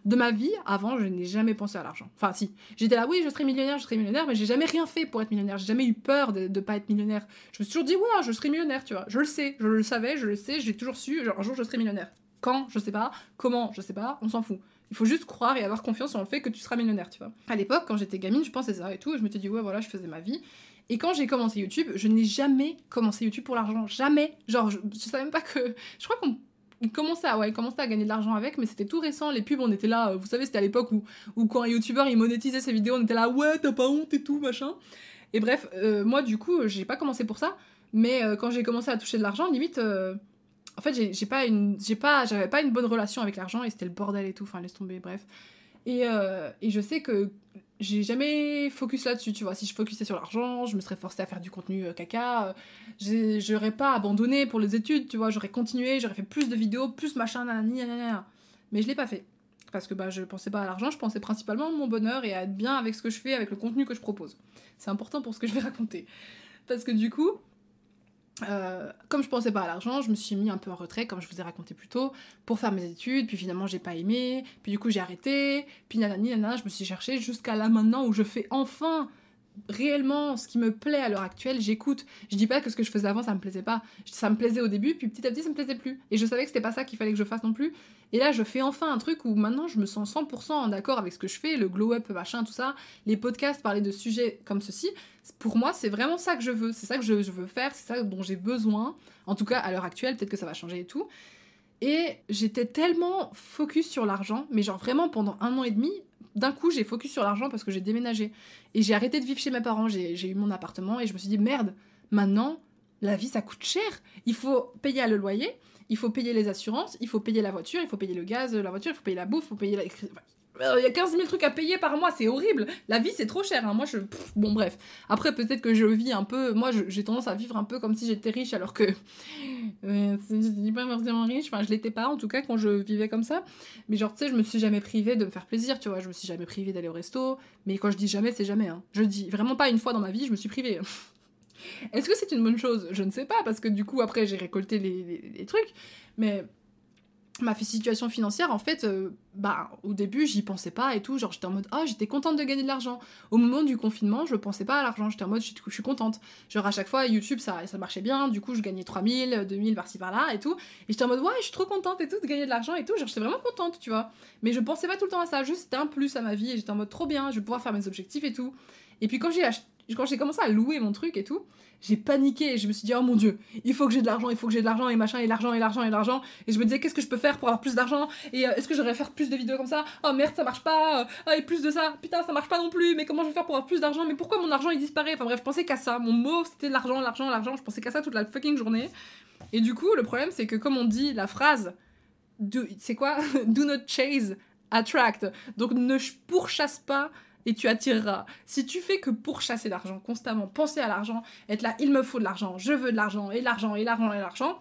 de ma vie, avant, je n'ai jamais pensé à l'argent. Enfin, si. J'étais là, oui, je serai millionnaire, je serai millionnaire, mais j'ai jamais rien fait pour être millionnaire. J'ai jamais eu peur de ne pas être millionnaire. Je me suis toujours dit, ouais, je serai millionnaire, tu vois. Je le sais, je le savais, je le sais, j'ai toujours su, genre, un jour, je serai millionnaire. Quand Je sais pas. Comment Je sais pas. On s'en fout. Il faut juste croire et avoir confiance en le fait que tu seras millionnaire, tu vois. À l'époque, quand j'étais gamine, je pensais ça et tout, et je m'étais dit, ouais, voilà, je faisais ma vie. Et quand j'ai commencé YouTube, je n'ai jamais commencé YouTube pour l'argent. Jamais. Genre, je, je savais même pas que. Je crois qu'on il commençait à, ouais, à gagner de l'argent avec, mais c'était tout récent. Les pubs, on était là, euh, vous savez, c'était à l'époque où, où quand un youtubeur il monétisait ses vidéos, on était là, ouais, t'as pas honte et tout, machin. Et bref, euh, moi, du coup, j'ai pas commencé pour ça, mais euh, quand j'ai commencé à toucher de l'argent, limite, en fait, j'ai pas pas, j'avais pas une bonne relation avec l'argent et c'était le bordel et tout, enfin, laisse tomber, bref. Et, et je sais que j'ai jamais focus là-dessus, tu vois. Si je focusais sur l'argent, je me serais forcée à faire du contenu euh, caca. Euh, j'aurais pas abandonné pour les études, tu vois. J'aurais continué, j'aurais fait plus de vidéos, plus machin, nanani, nanana. Mais je l'ai pas fait. Parce que bah, je pensais pas à l'argent, je pensais principalement à mon bonheur et à être bien avec ce que je fais, avec le contenu que je propose. C'est important pour ce que je vais raconter. Parce que du coup, euh, comme je pensais pas à l'argent, je me suis mis un peu en retrait, comme je vous ai raconté plus tôt, pour faire mes études. Puis finalement, j'ai pas aimé. Puis du coup, j'ai arrêté. Puis nanani, nanana, je me suis cherchée jusqu'à là maintenant où je fais enfin réellement ce qui me plaît à l'heure actuelle, j'écoute. Je dis pas que ce que je faisais avant ça me plaisait pas. Ça me plaisait au début, puis petit à petit ça me plaisait plus. Et je savais que c'était pas ça qu'il fallait que je fasse non plus. Et là je fais enfin un truc où maintenant je me sens 100% en accord avec ce que je fais, le glow up machin, tout ça, les podcasts, parler de sujets comme ceci. Pour moi c'est vraiment ça que je veux, c'est ça que je, veux faire, c'est ça dont j'ai besoin. En tout cas à l'heure actuelle, peut-être que ça va changer et tout. Et j'étais tellement focus sur l'argent, mais genre vraiment pendant un an et demi, d'un coup, j'ai focus sur l'argent parce que j'ai déménagé. Et j'ai arrêté de vivre chez mes parents, j'ai eu mon appartement et je me suis dit, merde, maintenant, la vie, ça coûte cher. Il faut payer le loyer, il faut payer les assurances, il faut payer la voiture, il faut payer le gaz, la voiture, il faut payer la bouffe, il faut payer la... Euh, il y a 15 000 trucs à payer par mois, c'est horrible. La vie, c'est trop cher. Hein. Moi, je. bon, bref. Après, peut-être que je vis un peu. Moi, j'ai tendance à vivre un peu comme si j'étais riche, alors que. Euh, je dis pas forcément riche. Enfin, je l'étais pas, en tout cas, quand je vivais comme ça. Mais genre, tu sais, je me suis jamais privée de me faire plaisir, tu vois. Je me suis jamais privée d'aller au resto. Mais quand je dis jamais, c'est jamais. Hein. Je dis vraiment pas une fois dans ma vie, je me suis privée. Est-ce que c'est une bonne chose? Je ne sais pas, parce que du coup, après, j'ai récolté les, les trucs. Mais ma situation financière, en fait, euh, bah, au début, j'y pensais pas et tout. Genre, j'étais en mode, ah, j'étais contente de gagner de l'argent. Au moment du confinement, je pensais pas à l'argent. J'étais en mode, je, suis contente. Genre, à chaque fois, YouTube, ça, ça marchait bien. Du coup, je gagnais 3000, 2000 par-ci par-là et tout. Et j'étais en mode, ouais, je suis trop contente et tout de gagner de l'argent et tout. Genre, j'étais vraiment contente, tu vois. Mais je pensais pas tout le temps à ça. Juste, c'était un plus à ma vie et j'étais en mode, trop bien, je vais pouvoir faire mes objectifs et tout. Et puis, quand j'ai quand j'ai commencé à louer mon truc et tout, j'ai paniqué et je me suis dit oh mon dieu il faut que j'ai de l'argent il faut que j'ai de l'argent et machin et l'argent et l'argent et l'argent. Et je me disais qu'est-ce que je peux faire pour avoir plus d'argent? Et euh, est-ce que j'aurais faire plus de vidéos comme ça? Oh merde ça marche pas oh, et plus de ça. Putain ça marche pas non plus mais comment je vais faire pour avoir plus d'argent? Mais pourquoi mon argent il disparaît? Enfin bref je pensais qu'à ça. Mon mot c'était l'argent l'argent l'argent. Je pensais qu'à ça toute la fucking journée. Et du coup le problème c'est que comme on dit la phrase c'est quoi? Do not chase attract. Donc ne pourchasse pas et tu attireras. Si tu fais que pourchasser l'argent constamment, penser à l'argent, être là, il me faut de l'argent, je veux de l'argent, et l'argent, et l'argent, et l'argent,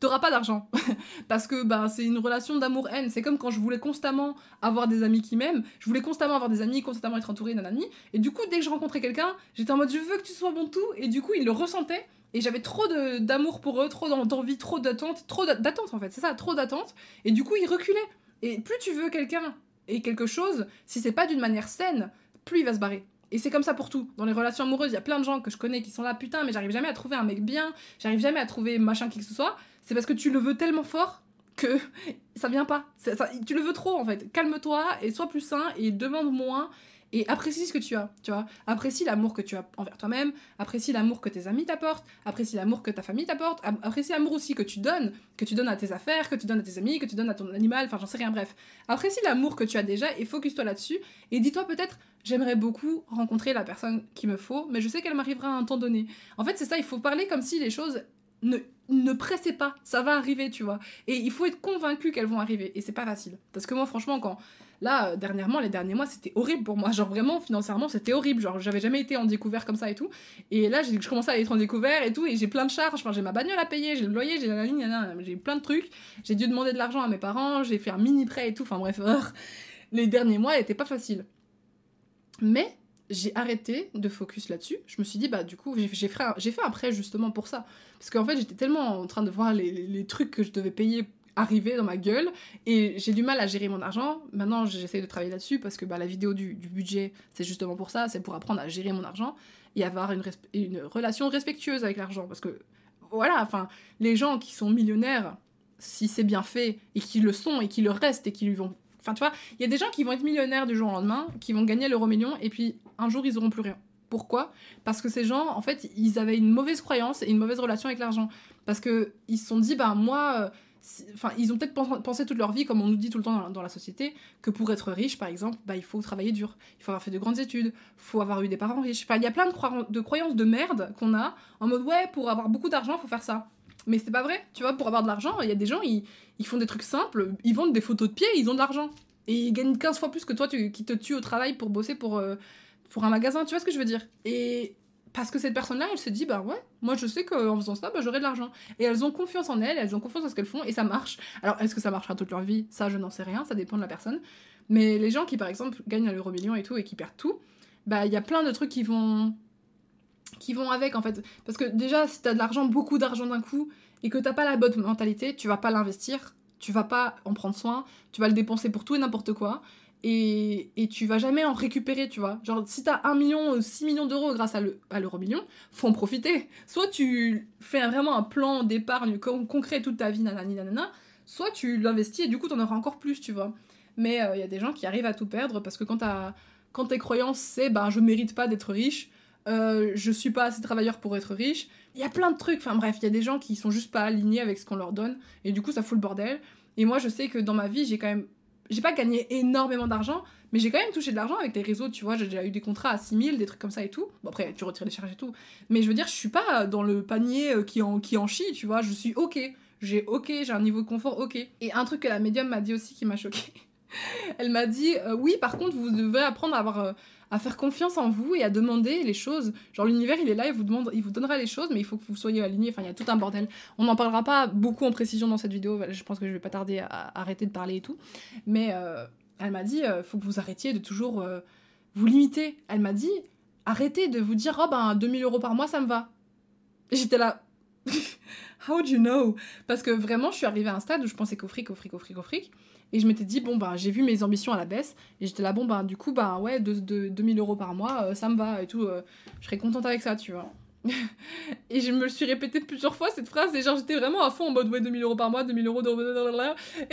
t'auras pas d'argent. Parce que bah, c'est une relation d'amour-haine. C'est comme quand je voulais constamment avoir des amis qui m'aiment, je voulais constamment avoir des amis, constamment être entouré d'un ami, et du coup, dès que je rencontrais quelqu'un, j'étais en mode je veux que tu sois bon tout, et du coup, ils le ressentaient. Et j'avais trop d'amour pour eux, trop d'envie, trop d'attente, trop d'attente en fait, c'est ça, trop d'attente. Et du coup, ils reculaient. Et plus tu veux quelqu'un et quelque chose, si c'est pas d'une manière saine, plus il va se barrer. Et c'est comme ça pour tout. Dans les relations amoureuses, il y a plein de gens que je connais qui sont là, putain, mais j'arrive jamais à trouver un mec bien, j'arrive jamais à trouver machin qui que ce soit. C'est parce que tu le veux tellement fort que ça vient pas. tu le veux trop en fait. Calme-toi et sois plus sain et demande moins et apprécie ce que tu as, tu vois. Apprécie l'amour que tu as envers toi-même, apprécie l'amour que tes amis t'apportent, apprécie l'amour que ta famille t'apporte, apprécie l'amour aussi que tu donnes, que tu donnes à tes affaires, que tu donnes à tes amis, que tu donnes à ton animal, enfin j'en sais rien, bref. Apprécie l'amour que tu as déjà et focus-toi là-dessus et dis-toi peut-être j'aimerais beaucoup rencontrer la personne qu'il me faut, mais je sais qu'elle m'arrivera à un temps donné. En fait, c'est ça, il faut parler comme si les choses ne, ne pressez pas, ça va arriver, tu vois. Et il faut être convaincu qu'elles vont arriver. Et c'est pas facile. Parce que moi, franchement, quand Là, dernièrement, les derniers mois, c'était horrible pour moi. Genre vraiment, financièrement, c'était horrible. Genre, j'avais jamais été en découvert comme ça et tout. Et là, j'ai commencé à être en découvert et tout. Et j'ai plein de charges. Enfin, j'ai ma bagnole à payer, j'ai le loyer, j'ai la ligne, j'ai plein de trucs. J'ai dû demander de l'argent à mes parents, j'ai fait un mini prêt et tout. Enfin, bref, les derniers mois n'étaient pas faciles. Mais j'ai arrêté de focus là-dessus. Je me suis dit, bah, du coup, j'ai fait, fait un prêt justement pour ça. Parce qu'en fait, j'étais tellement en train de voir les, les, trucs que je devais payer arriver dans ma gueule et j'ai du mal à gérer mon argent. Maintenant, j'essaie de travailler là-dessus parce que bah, la vidéo du, budget, c'est justement pour ça, c'est pour apprendre à gérer mon argent et avoir une, relation respectueuse avec l'argent. Parce que, voilà, enfin, les gens qui sont millionnaires, si c'est bien fait et qui le sont et qui le restent et qui lui vont. Enfin, tu vois, il y a des gens qui vont être millionnaires du jour au lendemain, qui vont gagner l'euro million et puis un jour, ils auront plus rien. Pourquoi? Parce que ces gens, en fait, ils avaient une mauvaise croyance et une mauvaise relation avec l'argent. Parce qu'ils se sont dit, bah moi, euh, Enfin, ils ont peut-être pensé toute leur vie, comme on nous dit tout le temps dans, la société, que pour être riche, par exemple, bah, il faut travailler dur, il faut avoir fait de grandes études, il faut avoir eu des parents riches. Enfin, il y a plein de, croyances de merde qu'on a en mode ouais, pour avoir beaucoup d'argent, il faut faire ça. Mais c'est pas vrai, tu vois, pour avoir de l'argent, il y a des gens, ils, ils, font des trucs simples, ils vendent des photos de pieds, ils ont de l'argent. Et ils gagnent 15 fois plus que toi qui te tue au travail pour bosser pour, euh, pour un magasin, tu vois ce que je veux dire? Et parce que cette personne-là, elle se dit, bah ouais, moi je sais qu'en faisant ça, bah, j'aurai de l'argent. Et elles ont confiance en elles, elles ont confiance en ce qu'elles font, et ça marche. Alors, est-ce que ça marchera toute leur vie? Ça, je n'en sais rien, ça dépend de la personne. Mais les gens qui, par exemple, gagnent l'euro million et tout, et qui perdent tout, bah il y a plein de trucs qui vont qui vont avec en fait. Parce que déjà, si t'as de l'argent, beaucoup d'argent d'un coup, et que t'as pas la bonne mentalité, tu vas pas l'investir, tu vas pas en prendre soin, tu vas le dépenser pour tout et n'importe quoi et, et, tu vas jamais en récupérer, tu vois. Genre, si t'as 1 million, 6 millions d'euros grâce à l'euro million, faut en profiter. Soit tu fais vraiment un plan d'épargne concret toute ta vie, nanani nanana, soit tu l'investis et du coup t'en auras encore plus, tu vois. Mais il euh, y a des gens qui arrivent à tout perdre parce que quand, quand tes croyances c'est bah je mérite pas d'être riche, euh, je suis pas assez travailleur pour être riche, il y a plein de trucs, enfin bref, il y a des gens qui sont juste pas alignés avec ce qu'on leur donne et du coup ça fout le bordel. Et moi je sais que dans ma vie j'ai quand même j'ai pas gagné énormément d'argent, mais j'ai quand même touché de l'argent avec les réseaux, tu vois, j'ai déjà eu des contrats à 6000, des trucs comme ça et tout. Bon, après, tu retires les charges et tout. Mais je veux dire, je suis pas dans le panier euh, qui en, chie, tu vois, je suis ok. J'ai ok, j'ai un niveau de confort ok. Et un truc que la médium m'a dit aussi qui m'a choqué. Elle m'a dit, euh, oui, par contre, vous devez apprendre à avoir. Euh, à faire confiance en vous et à demander les choses. Genre l'univers il est là, il vous demande, il vous donnera les choses, mais il faut que vous soyez aligné. Enfin, il y a tout un bordel. On n'en parlera pas beaucoup en précision dans cette vidéo. Je pense que je vais pas tarder à arrêter de parler et tout. Mais euh, elle m'a dit, euh, faut que vous arrêtiez de toujours euh, vous limiter. Elle m'a dit, arrêtez de vous dire, oh ben 2000 euros par mois, ça me va. J'étais là, How would you know? Parce que vraiment, je suis arrivée à un stade où je pensais qu'au fric, au fric, au fric, au fric. Et je m'étais dit, bon, bah, j'ai vu mes ambitions à la baisse. Et j'étais là, bon, bah, du coup, bah, ouais, de, de 2000 euros par mois, euh, ça me va et tout. euh, je serais contente avec ça, tu vois. et je me le suis répété plusieurs fois cette phrase. Et genre, j'étais vraiment à fond en mode, ouais, 2000 euros par mois, 2000 euros de.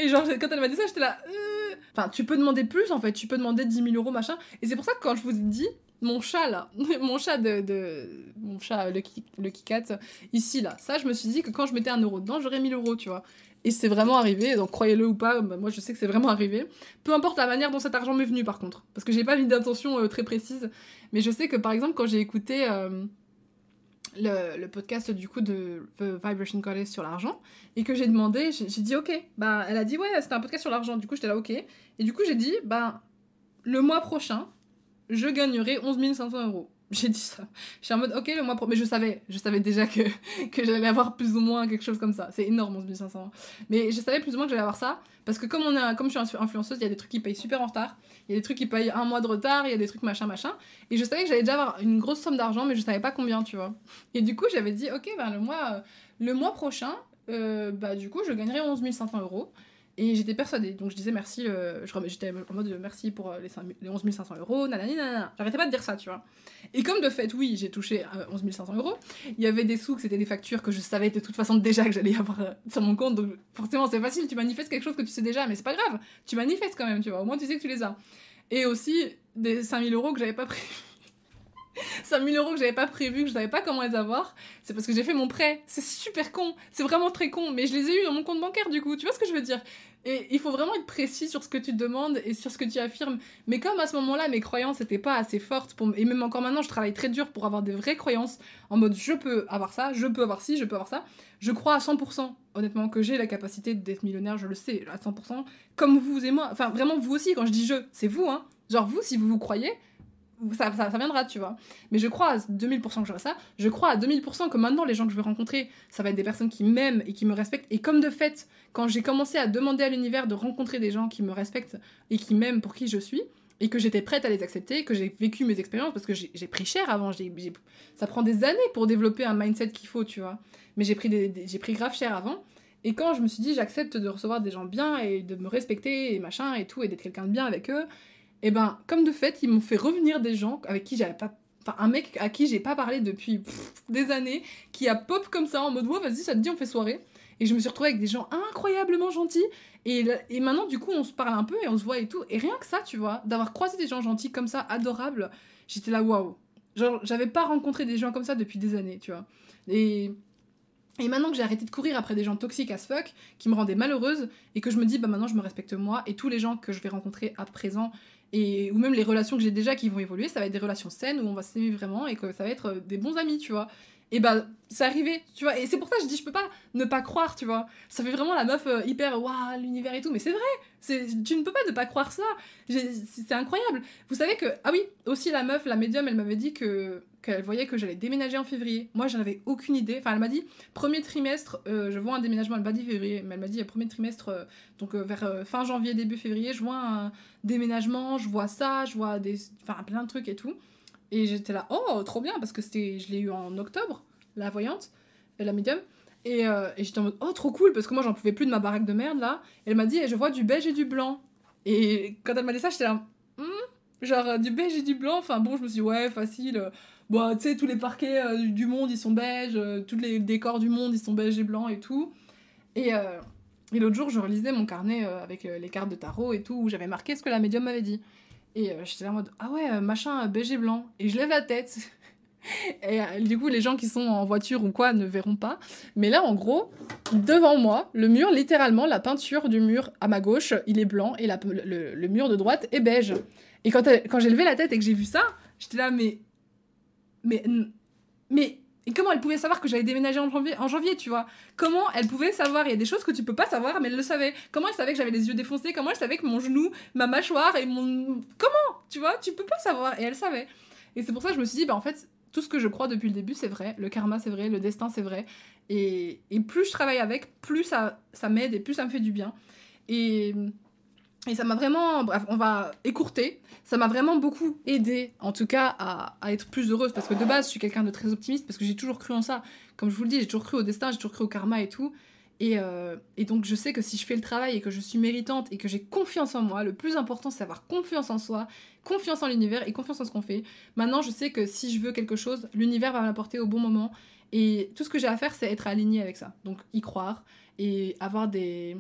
Et genre, quand elle m'a dit ça, j'étais là, euh. Enfin, tu peux demander plus, en fait. Tu peux demander 10 000 euros, machin. Et c'est pour ça que quand je vous ai dit, mon chat là, mon chat de, mon chat le, ki- le Kikat ici là, ça je me suis dit que quand je mettais un euro dedans, j'aurais 1000 euros, tu vois. Et c'est vraiment arrivé, donc croyez-le ou pas, bah, moi je sais que c'est vraiment arrivé. Peu importe la manière dont cet argent m'est venu par contre, parce que j'ai pas mis d'intention euh, très précise, mais je sais que par exemple quand j'ai écouté euh, le, le podcast du coup de The Vibration Goddess sur l'argent, et que j'ai demandé, j'ai j'ai dit ok, bah elle a dit ouais c'était un podcast sur l'argent, du coup j'étais là ok, et du coup j'ai dit bah le mois prochain, je gagnerai 11 500 euros. J'ai dit ça. J'étais en mode, ok, le mois. Mais je savais, je savais déjà que, que j'allais avoir plus ou moins quelque chose comme ça. C'est énorme, 11 500. Mais je savais plus ou moins que j'allais avoir ça. Parce que comme, on est, comme je suis influenceuse, il y a des trucs qui payent super en retard. Il y a des trucs qui payent un mois de retard. Il y a des trucs machin, machin. Et je savais que j'allais déjà avoir une grosse somme d'argent, mais je savais pas combien, tu vois. Et du coup, j'avais dit, ok, ben, le, mois, euh, le mois prochain, euh, bah, du coup, je gagnerai 11 500 euros. Et j'étais persuadée, donc je disais merci, euh, j'étais en mode euh, merci pour euh, les, 5 000 les 11 500 euros, nanani. J'arrêtais pas de dire ça, tu vois. Et comme de fait, oui, j'ai touché euh, 11 500 euros, il y avait des sous que c'était des factures que je savais de toute façon déjà que j'allais avoir euh, sur mon compte, donc forcément c'est facile, tu manifestes quelque chose que tu sais déjà, mais c'est pas grave, tu manifestes quand même, tu vois, au moins tu sais que tu les as. Et aussi des 5000 euros que j'avais pas prévu. 5000 euros que j'avais pas prévu, que je savais pas comment les avoir, c'est parce que j'ai fait mon prêt. C'est super con, c'est vraiment très con, mais je les ai eu dans mon compte bancaire du coup, tu vois ce que je veux dire? Et il faut vraiment être précis sur ce que tu demandes et sur ce que tu affirmes. Mais comme à ce moment-là, mes croyances n'étaient pas assez fortes, pour... et même encore maintenant, je travaille très dur pour avoir des vraies croyances en mode je peux avoir ça, je peux avoir ci, je peux avoir ça. Je crois à 100%, honnêtement, que j'ai la capacité d'être millionnaire, je le sais, à 100%, comme vous et moi. Enfin, vraiment vous aussi, quand je dis je, c'est vous, hein. Genre vous, si vous vous croyez, ça, viendra, tu vois. Mais je crois à 2000% que j'aurai ça. Je crois à 2000% que maintenant, les gens que je vais rencontrer, ça va être des personnes qui m'aiment et qui me respectent. Et comme de fait, quand j'ai commencé à demander à l'univers de rencontrer des gens qui me respectent et qui m'aiment pour qui je suis, et que j'étais prête à les accepter, que j'ai vécu mes expériences, parce que j'ai pris cher avant, ça prend des années pour développer un mindset qu'il faut, tu vois. Mais j'ai pris, j'ai pris grave cher avant. Et quand je me suis dit, j'accepte de recevoir des gens bien et de me respecter et machin et tout, et d'être quelqu'un de bien avec eux, et ben, comme de fait, ils m'ont fait revenir des gens avec qui j'avais pas. Enfin, un mec à qui j'ai pas parlé depuis des années, qui a pop comme ça en mode, ouais, vas-y, ça te dit, on fait soirée. Et je me suis retrouvée avec des gens incroyablement gentils. Et, et maintenant, du coup, on se parle un peu et on se voit et tout. Et rien que ça, tu vois, d'avoir croisé des gens gentils comme ça, adorables, j'étais là, waouh. Genre, j'avais pas rencontré des gens comme ça depuis des années, tu vois. Et. Et maintenant que j'ai arrêté de courir après des gens toxiques as fuck, qui me rendaient malheureuse, et que je me dis, bah maintenant je me respecte moi, et tous les gens que je vais rencontrer à présent, et ou même les relations que j'ai déjà qui vont évoluer, ça va être des relations saines où on va s'aimer vraiment, et que ça va être euh, des bons amis, tu vois. Et bah, c'est arrivé, tu vois. Et c'est pour ça que je dis, je peux pas ne pas croire, tu vois. Ça fait vraiment la meuf euh, hyper, waouh, l'univers et tout, mais c'est vrai, tu ne peux pas ne pas croire ça. C'est incroyable. Vous savez que, ah oui, aussi la meuf, la médium, elle m'avait dit que qu'elle voyait que j'allais déménager en février. Moi, j'en avais aucune idée. Enfin, elle m'a dit, premier trimestre, euh, je vois un déménagement. Elle m'a dit février, mais elle m'a dit, euh, premier trimestre, donc vers fin janvier, début février, je vois un déménagement, je vois ça, je vois des, plein de trucs et tout. Et j'étais là, oh, trop bien, parce que je l'ai eu en octobre, la voyante, la médium. Et, euh, et j'étais en mode, oh, trop cool, parce que moi, j'en pouvais plus de ma baraque de merde, là. Et elle m'a dit, et je vois du beige et du blanc. Et quand elle m'a dit ça, j'étais là, Hmm genre euh, du beige et du blanc. Enfin bon, je me suis dit, ouais, facile. euh, Bon, tu sais, tous les parquets du- monde, ils sont beige. euh, tous les décors du monde, ils sont beige et blanc et tout. Et, et l'autre jour, je relisais mon carnet avec les cartes de tarot et tout, où j'avais marqué ce que la médium m'avait dit. Et euh, j'étais là en mode, ah ouais, euh, machin, euh, beige et blanc. Et je lève la tête. Et euh, du coup, les gens qui sont en voiture ou quoi ne verront pas. Mais là, en gros, devant moi, le mur, littéralement, la peinture du mur à ma gauche, il est blanc et la- le, le mur de droite est beige. Et quand, quand j'ai levé la tête et que j'ai vu ça, j'étais là, mais. Mais. Mais. Et comment elle pouvait savoir que j'allais déménager en janvier, en janvier, tu vois? Comment elle pouvait savoir? Il y a des choses que tu peux pas savoir, mais elle le savait. Comment elle savait que j'avais les yeux défoncés? Comment elle savait que mon genou, ma mâchoire et mon. Comment? Tu vois? Tu peux pas savoir. Et elle savait. Et c'est pour ça que je me suis dit, bah en fait, tout ce que je crois depuis le début, c'est vrai. Le karma, c'est vrai. Le destin, c'est vrai. Et, et plus je travaille avec, plus ça, ça m'aide et plus ça me fait du bien. Et, Et ça m'a vraiment, bref, on va écourter. Ça m'a vraiment beaucoup aidé, en tout cas, à, être plus heureuse. Parce que de base, je suis quelqu'un de très optimiste, parce que j'ai toujours cru en ça. Comme je vous le dis, j'ai toujours cru au destin, j'ai toujours cru au karma et tout. Et, euh, donc, je sais que si je fais le travail et que je suis méritante et que j'ai confiance en moi, le plus important, c'est avoir confiance en soi, confiance en l'univers et confiance en ce qu'on fait. Maintenant, je sais que si je veux quelque chose, l'univers va m'apporter au bon moment. Et tout ce que j'ai à faire, c'est être aligné avec ça. Donc, y croire et avoir des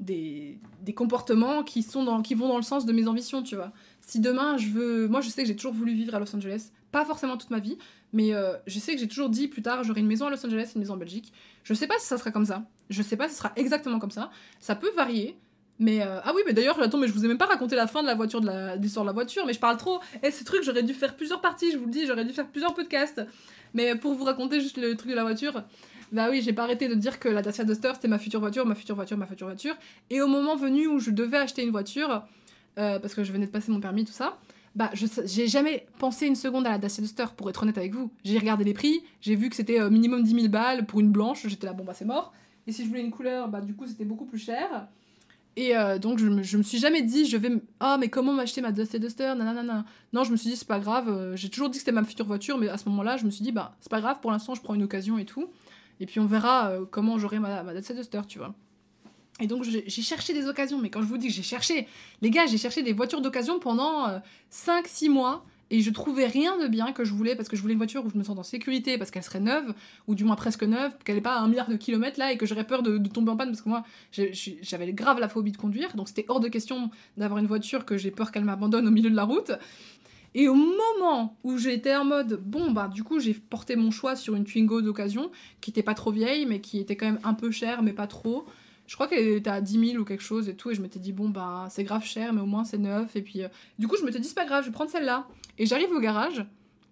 des, des, comportements qui, sont dans, qui vont dans le sens de mes ambitions, tu vois. Si demain je veux. Moi, je sais que j'ai toujours voulu vivre à Los Angeles, pas forcément toute ma vie, mais euh, je sais que j'ai toujours dit plus tard j'aurai une maison à Los Angeles, une maison en Belgique. Je sais pas si ça sera comme ça. Je sais pas si ça sera exactement comme ça. Ça peut varier. Mais euh, ah oui, mais d'ailleurs, j'attends, mais je vous ai même pas raconté la fin de la voiture, de l'histoire de la voiture, mais je parle trop. Et ce truc, j'aurais dû faire plusieurs parties, je vous le dis, j'aurais dû faire plusieurs podcasts. Mais pour vous raconter juste le truc de la voiture, bah oui, j'ai pas arrêté de dire que la Dacia Duster c'était ma future voiture, ma future voiture, ma future voiture. Et au moment venu où je devais acheter une voiture, euh, parce que je venais de passer mon permis, tout ça, bah j'ai jamais pensé une seconde à la Dacia Duster, pour être honnête avec vous. J'ai regardé les prix, j'ai vu que c'était euh, minimum 10 000 balles pour une blanche, j'étais là, bon bah c'est mort. Et si je voulais une couleur, bah du coup c'était beaucoup plus cher. Et euh, donc je me, je me suis jamais dit, je vais. Ah, mais comment m'acheter ma Dacia Duster Nanana. Non, je me suis dit, c'est pas grave. j'ai toujours dit que c'était ma future voiture, mais à ce moment-là, je me suis dit, bah c'est pas grave, pour l'instant, je prends une occasion et tout. Et puis on verra euh, comment j'aurai ma, ma Dacia Duster, tu vois. Et donc j'ai cherché des occasions, mais quand je vous dis que j'ai cherché, les gars, j'ai cherché des voitures d'occasion pendant 5-6 euh, mois. Et je trouvais rien de bien que je voulais parce que je voulais une voiture où je me sens en sécurité parce qu'elle serait neuve ou du moins presque neuve, qu'elle n'ait pas un milliard de kilomètres là et que j'aurais peur de, tomber en panne parce que moi j'avais grave la phobie de conduire. Donc c'était hors de question d'avoir une voiture que j'ai peur qu'elle m'abandonne au milieu de la route et au moment où j'étais en mode, bon, bah, du coup, j'ai porté mon choix sur une Twingo d'occasion, qui était pas trop vieille, mais qui était quand même un peu chère, mais pas trop. Je crois qu'elle était à 10 000 ou quelque chose et tout, et je m'étais dit, bon, bah, c'est grave cher, mais au moins c'est neuf. Et puis, euh, du coup, je m'étais dit, c'est pas grave, je vais prendre celle-là. Et j'arrive au garage,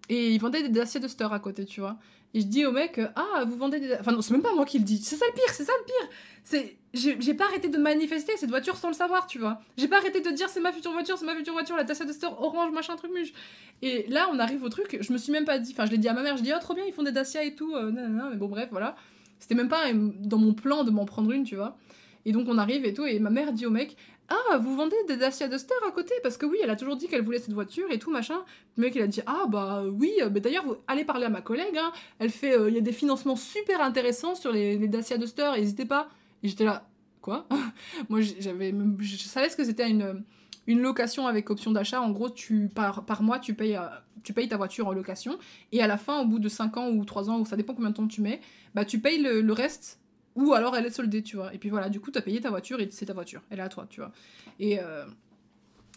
et ils vendaient des Dacia Duster à côté, tu vois. Et je dis au mec, ah, vous vendez des. Enfin, non, c'est même pas moi qui le dis. C'est ça le pire, c'est ça le pire. C'est. J'ai pas arrêté de manifester cette voiture sans le savoir, tu vois. J'ai pas arrêté de dire c'est ma future voiture, c'est ma future voiture, la Dacia Duster orange, machin, truc muche. Et là, on arrive au truc, je me suis même pas dit. Enfin, je l'ai dit à ma mère, je dis, oh, trop bien, ils font des Dacia et tout. Euh, non, non, mais bon, bref, voilà. C'était même pas dans mon plan de m'en prendre une, tu vois. Et donc, on arrive et tout, et ma mère dit au mec, ah, vous vendez des Dacia Duster à côté? Parce que oui, elle a toujours dit qu'elle voulait cette voiture et tout, machin. Le mec, il a dit, ah, bah oui, mais d'ailleurs, vous allez parler à ma collègue, hein. elle fait, euh, il y a des financements super intéressants sur les, les Dacia Duster, n'hésitez pas. Et j'étais là, quoi? Moi, j'avais, je savais ce que c'était une, une location avec option d'achat. En gros, tu, par, par mois, tu payes, euh, tu payes ta voiture en location, et à la fin, au bout de 5 ans ou 3 ans, ou ça dépend combien de temps tu mets, bah tu payes le, le reste ou alors elle est soldée, tu vois. Et puis voilà, du coup, t'as payé ta voiture et c'est ta voiture. Elle est à toi, tu vois. Et, euh,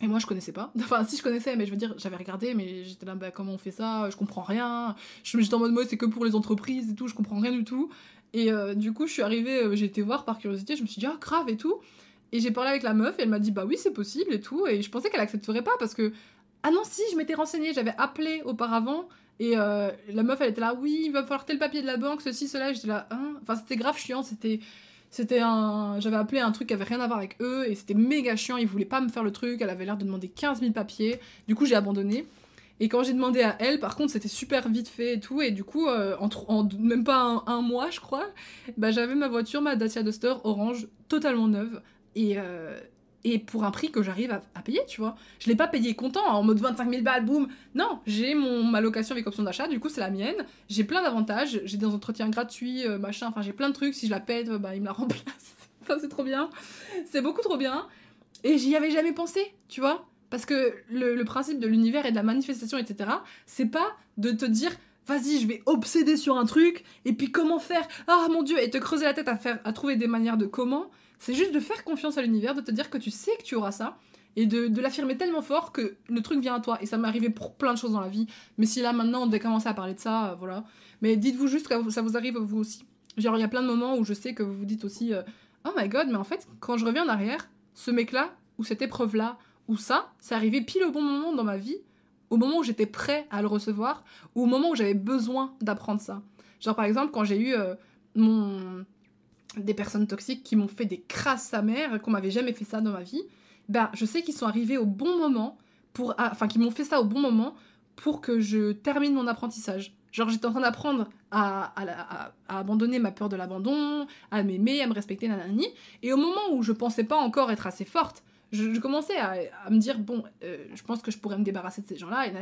et moi, je connaissais pas. Enfin, si je connaissais, mais je veux dire, j'avais regardé, mais j'étais là, bah, comment on fait ça? Je comprends rien. J'étais en mode, moi, c'est que pour les entreprises et tout, je comprends rien du tout. Et euh, du coup, je suis arrivée, euh, j'ai été voir par curiosité, je me suis dit, ah, grave et tout. Et j'ai parlé avec la meuf et elle m'a dit, bah oui, c'est possible et tout. Et je pensais qu'elle accepterait pas parce que. Ah non, si, je m'étais renseignée, j'avais appelé auparavant et euh, la meuf, elle était là, oui, il va falloir tel papier de la banque, ceci, cela. J'étais là, hein Enfin, c'était grave chiant. C'était, un. J'avais appelé un truc qui avait rien à voir avec eux et c'était méga chiant. Ils voulaient pas me faire le truc. Elle avait l'air de demander 15 000 papiers. Du coup, j'ai abandonné. Et quand j'ai demandé à elle, par contre, c'était super vite fait et tout. Et du coup, euh, en, même pas un, mois, je crois, bah, j'avais ma voiture, ma Dacia Duster orange, totalement neuve. Et, euh, et pour un prix que j'arrive à, payer, tu vois. Je l'ai pas payé content, en mode 25 000 balles, boum. Non, j'ai mon ma location avec option d'achat, du coup c'est la mienne. J'ai plein d'avantages, j'ai des entretiens gratuits, euh, machin, enfin j'ai plein de trucs. Si je la pète, bah il me la remplace. enfin c'est trop bien. C'est beaucoup trop bien. Et j'y avais jamais pensé, tu vois. Parce que le, le principe de l'univers et de la manifestation, etc., c'est pas de te dire vas-y, je vais obséder sur un truc, et puis comment faire? Ah mon dieu, et te creuser la tête à, faire, à trouver des manières de comment. C'est juste de faire confiance à l'univers, de te dire que tu sais que tu auras ça, et de, l'affirmer tellement fort que le truc vient à toi. Et ça m'est arrivé pour plein de choses dans la vie. Mais si là, maintenant, on devait commencer à parler de ça, euh, voilà. Mais dites-vous juste que ça vous arrive vous aussi. Genre, il y a plein de moments où je sais que vous vous dites aussi euh, Oh my god, mais en fait, quand je reviens en arrière, ce mec-là, ou cette épreuve-là, ou ça, c'est arrivé pile au bon moment dans ma vie, au moment où j'étais prêt à le recevoir, ou au moment où j'avais besoin d'apprendre ça. Genre, par exemple, quand j'ai eu euh, mon des personnes toxiques qui m'ont fait des crasses sa mère, qu'on m'avait jamais fait ça dans ma vie, ben je sais qu'ils sont arrivés au bon moment pour, enfin qu'ils m'ont fait ça au bon moment pour que je termine mon apprentissage. Genre j'étais en train d'apprendre à, abandonner ma peur de l'abandon, à m'aimer, à me respecter, nanani, et au moment où je pensais pas encore être assez forte, je, commençais à, me dire, bon, euh, je pense que je pourrais me débarrasser de ces gens-là, et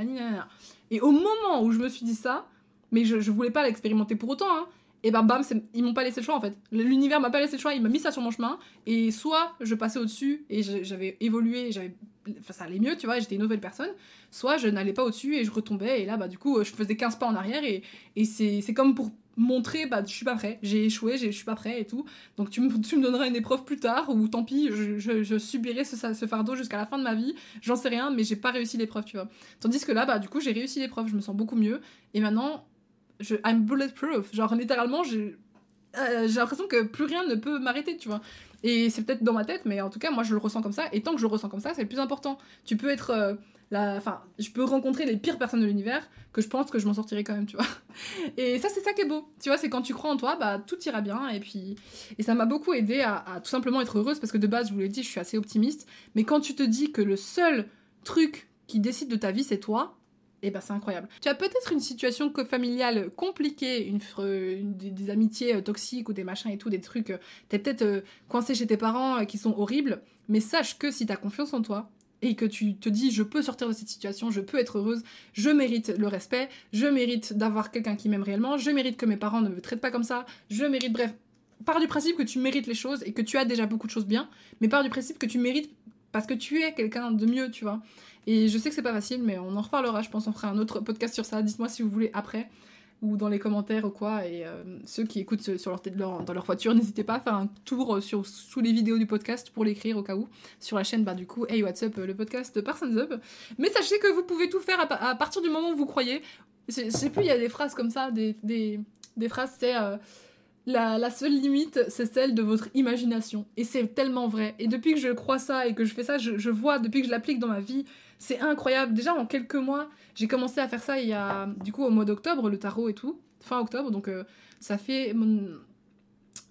Et au moment où je me suis dit ça, mais je, je voulais pas l'expérimenter pour autant, hein, et ben bam, ils m'ont pas laissé le choix en fait. L'univers m'a pas laissé le choix, il m'a mis ça sur mon chemin, et soit je passais au-dessus et j'avais évolué, j'avais enfin, ça allait mieux, tu vois, j'étais une nouvelle personne, soit je n'allais pas au-dessus et je retombais, et là, bah, du coup, je faisais 15 pas en arrière, et, c'est comme pour montrer, bah, je suis pas prêt, j'ai échoué, je suis pas prêt et tout. Donc tu me, donneras une épreuve plus tard, ou tant pis, je, subirai ce, ce fardeau jusqu'à la fin de ma vie, j'en sais rien, mais j'ai pas réussi l'épreuve, tu vois. Tandis que là, bah, du coup, j'ai réussi l'épreuve, je me sens beaucoup mieux, et maintenant, je, I'm bulletproof. Genre, littéralement, j'ai euh, j'ai l'impression que plus rien ne peut m'arrêter, tu vois. Et c'est peut-être dans ma tête, mais en tout cas, moi, je le ressens comme ça. Et tant que je le ressens comme ça, c'est le plus important. Tu peux être. Euh, la... Enfin, je peux rencontrer les pires personnes de l'univers, que je pense que je m'en sortirai quand même, tu vois. Et ça, c'est ça qui est beau. Tu vois, c'est quand tu crois en toi, bah, tout ira bien. Et puis. Et ça m'a beaucoup aidé à, tout simplement être heureuse, parce que de base, je vous l'ai dit, je suis assez optimiste. Mais quand tu te dis que le seul truc qui décide de ta vie, c'est toi, et eh ben c'est incroyable. Tu as peut-être une situation familiale compliquée, une, des, amitiés euh, toxiques ou des machins et tout, des trucs. Euh, t'es peut-être euh, coincé chez tes parents qui sont horribles, mais sache que si t'as confiance en toi, et que tu te dis je peux sortir de cette situation, je peux être heureuse, je mérite le respect, je mérite d'avoir quelqu'un qui m'aime réellement, je mérite que mes parents ne me traitent pas comme ça, je mérite, bref, pars du principe que tu mérites les choses et que tu as déjà beaucoup de choses bien, mais pars du principe que tu mérites parce que tu es quelqu'un de mieux, tu vois. Et je sais que c'est pas facile, mais on en reparlera. Je pense qu'on fera un autre podcast sur ça. Dites-moi si vous voulez après ou dans les commentaires ou quoi. Et euh, ceux qui écoutent sur leur, dans leur voiture, n'hésitez pas à faire un tour sur sous les vidéos du podcast pour l'écrire au cas où. Sur la chaîne, bah du coup, Hey What's Up, le podcast Parsons Up. Mais sachez que vous pouvez tout faire à, partir du moment où vous croyez. Je sais plus, il y a des phrases comme ça, des, des, des phrases, c'est. Euh, la, seule limite, c'est celle de votre imagination. Et c'est tellement vrai. Et depuis que je crois ça et que je fais ça, je vois, depuis que je l'applique dans ma vie, c'est incroyable. Déjà, en quelques mois, j'ai commencé à faire ça il y a, du coup, au mois d'octobre, le tarot et tout. Fin octobre, donc euh, ça fait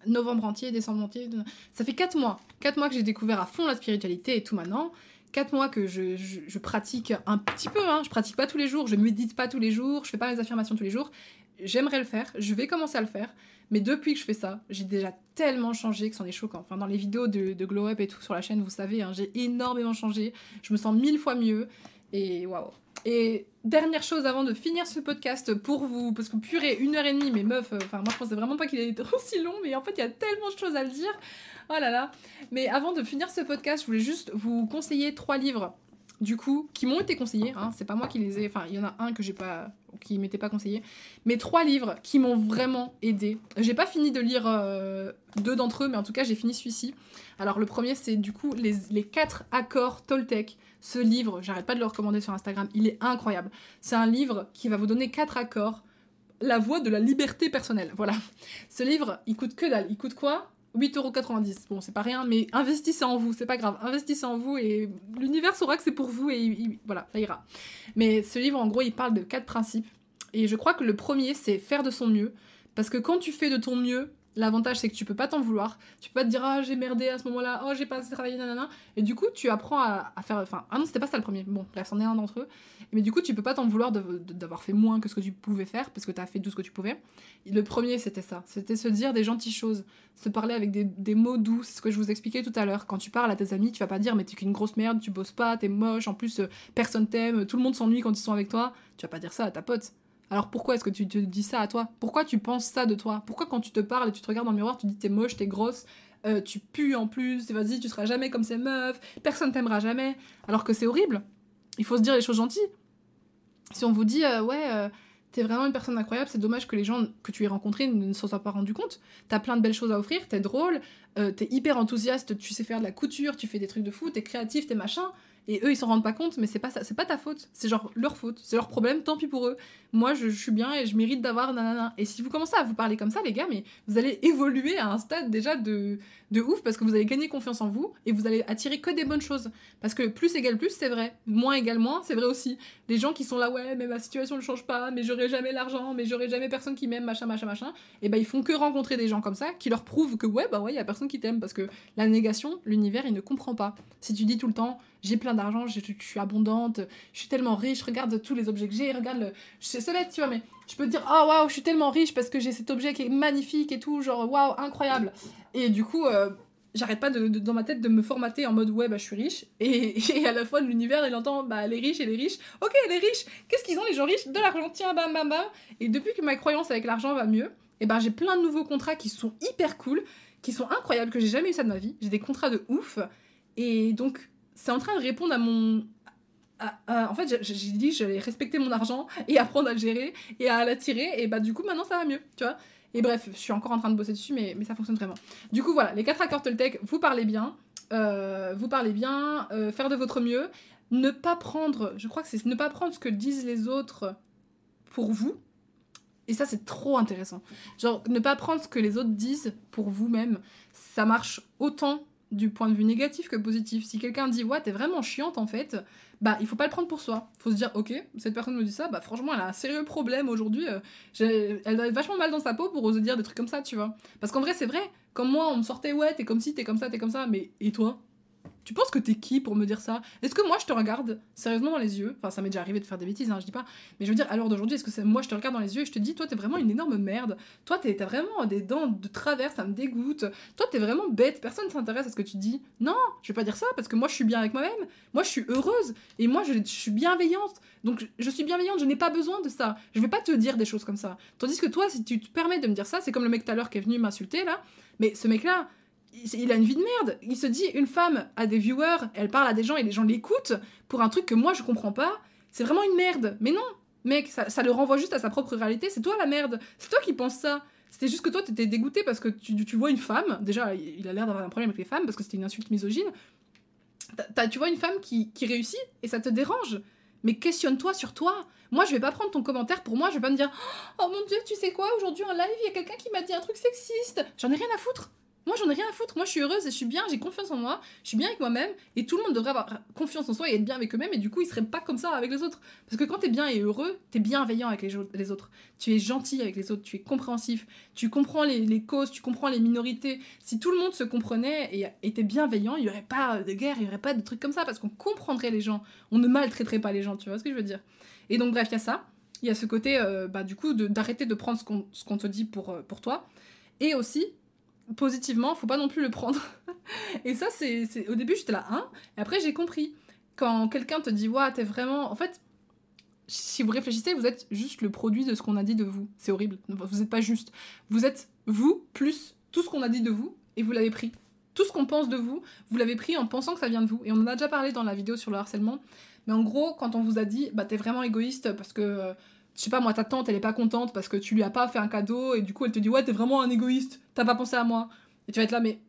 novembre entier, décembre entier. Ça fait 4 mois. 4 mois que j'ai découvert à fond la spiritualité et tout maintenant. 4 mois que je, pratique un petit peu, hein. je pratique pas tous les jours, je médite pas tous les jours, je fais pas mes affirmations tous les jours. J'aimerais le faire, je vais commencer à le faire. Mais depuis que je fais ça, j'ai déjà tellement changé que c'en est choquant. Enfin, dans les vidéos de, Glow Up et tout sur la chaîne, vous savez, hein, j'ai énormément changé. Je me sens mille fois mieux. Et waouh. Et dernière chose avant de finir ce podcast pour vous, parce que purée, une heure et demie, mais meuf, euh, enfin moi je pensais vraiment pas qu'il allait être aussi long, mais en fait il y a tellement de choses à le dire. Oh là là. Mais avant de finir ce podcast, je voulais juste vous conseiller trois livres du coup, qui m'ont été conseillés. Hein, c'est pas moi qui les ai. Enfin, il y en a un que j'ai pas, qui m'était pas conseillé. Mais trois livres qui m'ont vraiment aidé. J'ai pas fini de lire euh, deux d'entre eux, mais en tout cas, j'ai fini celui-ci. Alors, le premier, c'est du coup les, quatre accords Toltec. Ce livre, j'arrête pas de le recommander sur Instagram. Il est incroyable. C'est un livre qui va vous donner quatre accords. La voie de la liberté personnelle. Voilà. Ce livre, il coûte que dalle. Il coûte quoi? 8,90€. Bon, c'est pas rien, mais investissez en vous, c'est pas grave. Investissez en vous et l'univers saura que c'est pour vous et voilà, ça ira. Mais ce livre, en gros, il parle de quatre principes. Et je crois que le premier, c'est faire de son mieux. Parce que quand tu fais de ton mieux, L'avantage, c'est que tu peux pas t'en vouloir. Tu peux pas te dire, ah, j'ai merdé à ce moment-là, oh, j'ai pas assez travaillé, nanana. Et du coup, tu apprends à, faire. Enfin, ah non, c'était pas ça le premier. Bon, bref, c'en est un d'entre eux. Mais du coup, tu peux pas t'en vouloir d'avoir fait moins que ce que tu pouvais faire, parce que t'as fait tout ce que tu pouvais. le premier, c'était ça. C'était se dire des gentilles choses. Se parler avec des, mots doux. C'est ce que je vous expliquais tout à l'heure. Quand tu parles à tes amis, tu vas pas dire, mais t'es qu'une grosse merde, tu bosses pas, t'es moche, en plus, euh, personne t'aime, tout le monde s'ennuie quand ils sont avec toi. Tu vas pas dire ça à ta pote. Alors pourquoi est-ce que tu te dis ça à toi? Pourquoi tu penses ça de toi? Pourquoi quand tu te parles et tu te regardes dans le miroir, tu dis t'es moche, t'es grosse, euh, tu pues en plus, vas-y, tu seras jamais comme ces meufs, personne t'aimera jamais, alors que c'est horrible. Il faut se dire les choses gentilles. Si on vous dit euh, ouais, euh, t'es vraiment une personne incroyable, c'est dommage que les gens que tu aies rencontrés ne s'en soient pas rendus compte. T'as plein de belles choses à offrir, t'es drôle, t'es hyper enthousiaste, tu sais faire de la couture, tu fais des trucs de fou, t'es créatif, t'es machin. Et eux, ils s'en rendent pas compte, mais c'est pas c'est pas ta faute. C'est genre leur faute, c'est leur problème, tant pis pour eux. Moi, je, suis bien et je mérite d'avoir nanana. Et si vous commencez à vous parler comme ça, les gars, mais vous allez évoluer à un stade déjà de, de ouf parce que vous allez gagner confiance en vous et vous allez attirer que des bonnes choses. Parce que plus égale plus, c'est vrai. Moins égale moins, c'est vrai aussi. Les gens qui sont là, ouais, mais ma situation ne change pas, mais j'aurai jamais l'argent, mais j'aurai jamais personne qui m'aime, machin, machin, machin. Et ben, ils font que rencontrer des gens comme ça qui leur prouvent que, ouais, bah ouais, il y a personne qui t'aime parce que la négation, l'univers, il ne comprend pas. Si tu dis tout le temps, j'ai plein d'argent, je, suis abondante, je suis tellement riche, regarde tous les objets que j'ai, regarde le. C'est bête, tu vois, mais je peux te dire, oh waouh, je suis tellement riche parce que j'ai cet objet qui est magnifique et tout, genre waouh, incroyable. Et du coup, euh, j'arrête pas dans ma tête de me formater en mode ouais bah je suis riche. Et, à la fois l'univers il entend bah les riches et les riches. Ok les riches qu'est-ce qu'ils ont les gens riches? De l'argent tiens bam bam bam. Et depuis que ma croyance avec l'argent va mieux et ben j'ai plein de nouveaux contrats qui sont hyper cool qui sont incroyables que j'ai jamais eu ça de ma vie. J'ai des contrats de ouf. Et donc c'est en train de répondre à mon en fait j'ai dit j'allais respecter mon argent et apprendre à le gérer et à l'attirer et bah du coup maintenant ça va mieux tu vois et bref, je suis encore en train de bosser dessus, mais, ça fonctionne vraiment. Du coup, voilà, les quatre accords Toltec, vous parlez bien. Euh, vous parlez bien, euh, faire de votre mieux. Ne pas prendre, je crois que c'est ne pas prendre ce que disent les autres pour vous. Et ça, c'est trop intéressant. Genre, ne pas prendre ce que les autres disent pour vous-même. Ça marche autant du point de vue négatif que positif. Si quelqu'un dit, ouais, t'es vraiment chiante en fait, bah il faut pas le prendre pour soi. Faut se dire, ok, cette personne me dit ça, bah franchement, elle a un sérieux problème aujourd'hui. Euh, elle doit être vachement mal dans sa peau pour oser dire des trucs comme ça, tu vois. Parce qu'en vrai, c'est vrai, comme moi, on me sortait, ouais, t'es comme si, t'es comme ça, t'es comme ça, mais et toi? Tu penses que t'es qui pour me dire ça? Est-ce que moi je te regarde sérieusement dans les yeux? Enfin, ça m'est déjà arrivé de faire des bêtises, hein, je dis pas. Mais je veux dire, à l'heure d'aujourd'hui, est-ce que moi je te regarde dans les yeux et je te dis, toi t'es vraiment une énorme merde? Toi t'as vraiment des dents de travers, ça me dégoûte. Toi t'es vraiment bête, personne s'intéresse à ce que tu dis. Non, je vais pas dire ça parce que moi je suis bien avec moi-même. Moi je suis heureuse et moi je, suis bienveillante. Donc je suis bienveillante, je n'ai pas besoin de ça. Je vais pas te dire des choses comme ça. Tandis que toi, si tu te permets de me dire ça, c'est comme le mec tout à l'heure qui est venu m'insulter là. Mais ce mec-là, il a une vie de merde. Il se dit, une femme a des viewers, elle parle à des gens et les gens l'écoutent pour un truc que moi je comprends pas. C'est vraiment une merde. Mais non, mec, ça, le renvoie juste à sa propre réalité. C'est toi la merde. C'est toi qui penses ça. C'était juste que toi, t'étais dégoûté parce que tu, vois une femme. Déjà, il a l'air d'avoir un problème avec les femmes parce que c'était une insulte misogyne. tu vois une femme qui, qui réussit et ça te dérange. Mais questionne-toi sur toi. Moi, je vais pas prendre ton commentaire pour moi. Je vais pas me dire Oh mon dieu, tu sais quoi, aujourd'hui en live, il y a quelqu'un qui m'a dit un truc sexiste. J'en ai rien à foutre. Moi, j'en ai rien à foutre. Moi, je suis heureuse et je suis bien, j'ai confiance en moi, je suis bien avec moi-même. Et tout le monde devrait avoir confiance en soi et être bien avec eux-mêmes. Et du coup, ils seraient pas comme ça avec les autres. Parce que quand t'es bien et heureux, t'es bienveillant avec les, autres. Tu es gentil avec les autres, tu es compréhensif, tu comprends les, causes, tu comprends les minorités. Si tout le monde se comprenait et était bienveillant, il y aurait pas de guerre, il y aurait pas de trucs comme ça. Parce qu'on comprendrait les gens. On ne maltraiterait pas les gens, tu vois ce que je veux dire? Et donc, bref, il y a ça. Il y a ce côté, euh, bah, du coup, d'arrêter de, prendre ce qu'on te dit euh, pour toi. Et aussi, positivement, faut pas non plus le prendre. et ça, c'est. Au début, j'étais là, hein? Et après, j'ai compris. Quand quelqu'un te dit, ouais, t'es vraiment. En fait, si vous réfléchissez, vous êtes juste le produit de ce qu'on a dit de vous. C'est horrible. Vous n'êtes pas juste. Vous êtes vous plus tout ce qu'on a dit de vous et vous l'avez pris. Tout ce qu'on pense de vous, vous l'avez pris en pensant que ça vient de vous. Et on en a déjà parlé dans la vidéo sur le harcèlement. Mais en gros, quand on vous a dit, bah t'es vraiment égoïste parce que euh, je sais pas moi, ta tante elle est pas contente parce que tu lui as pas fait un cadeau et du coup elle te dit ouais t'es vraiment un égoïste, t'as pas pensé à moi. Et tu vas être là mais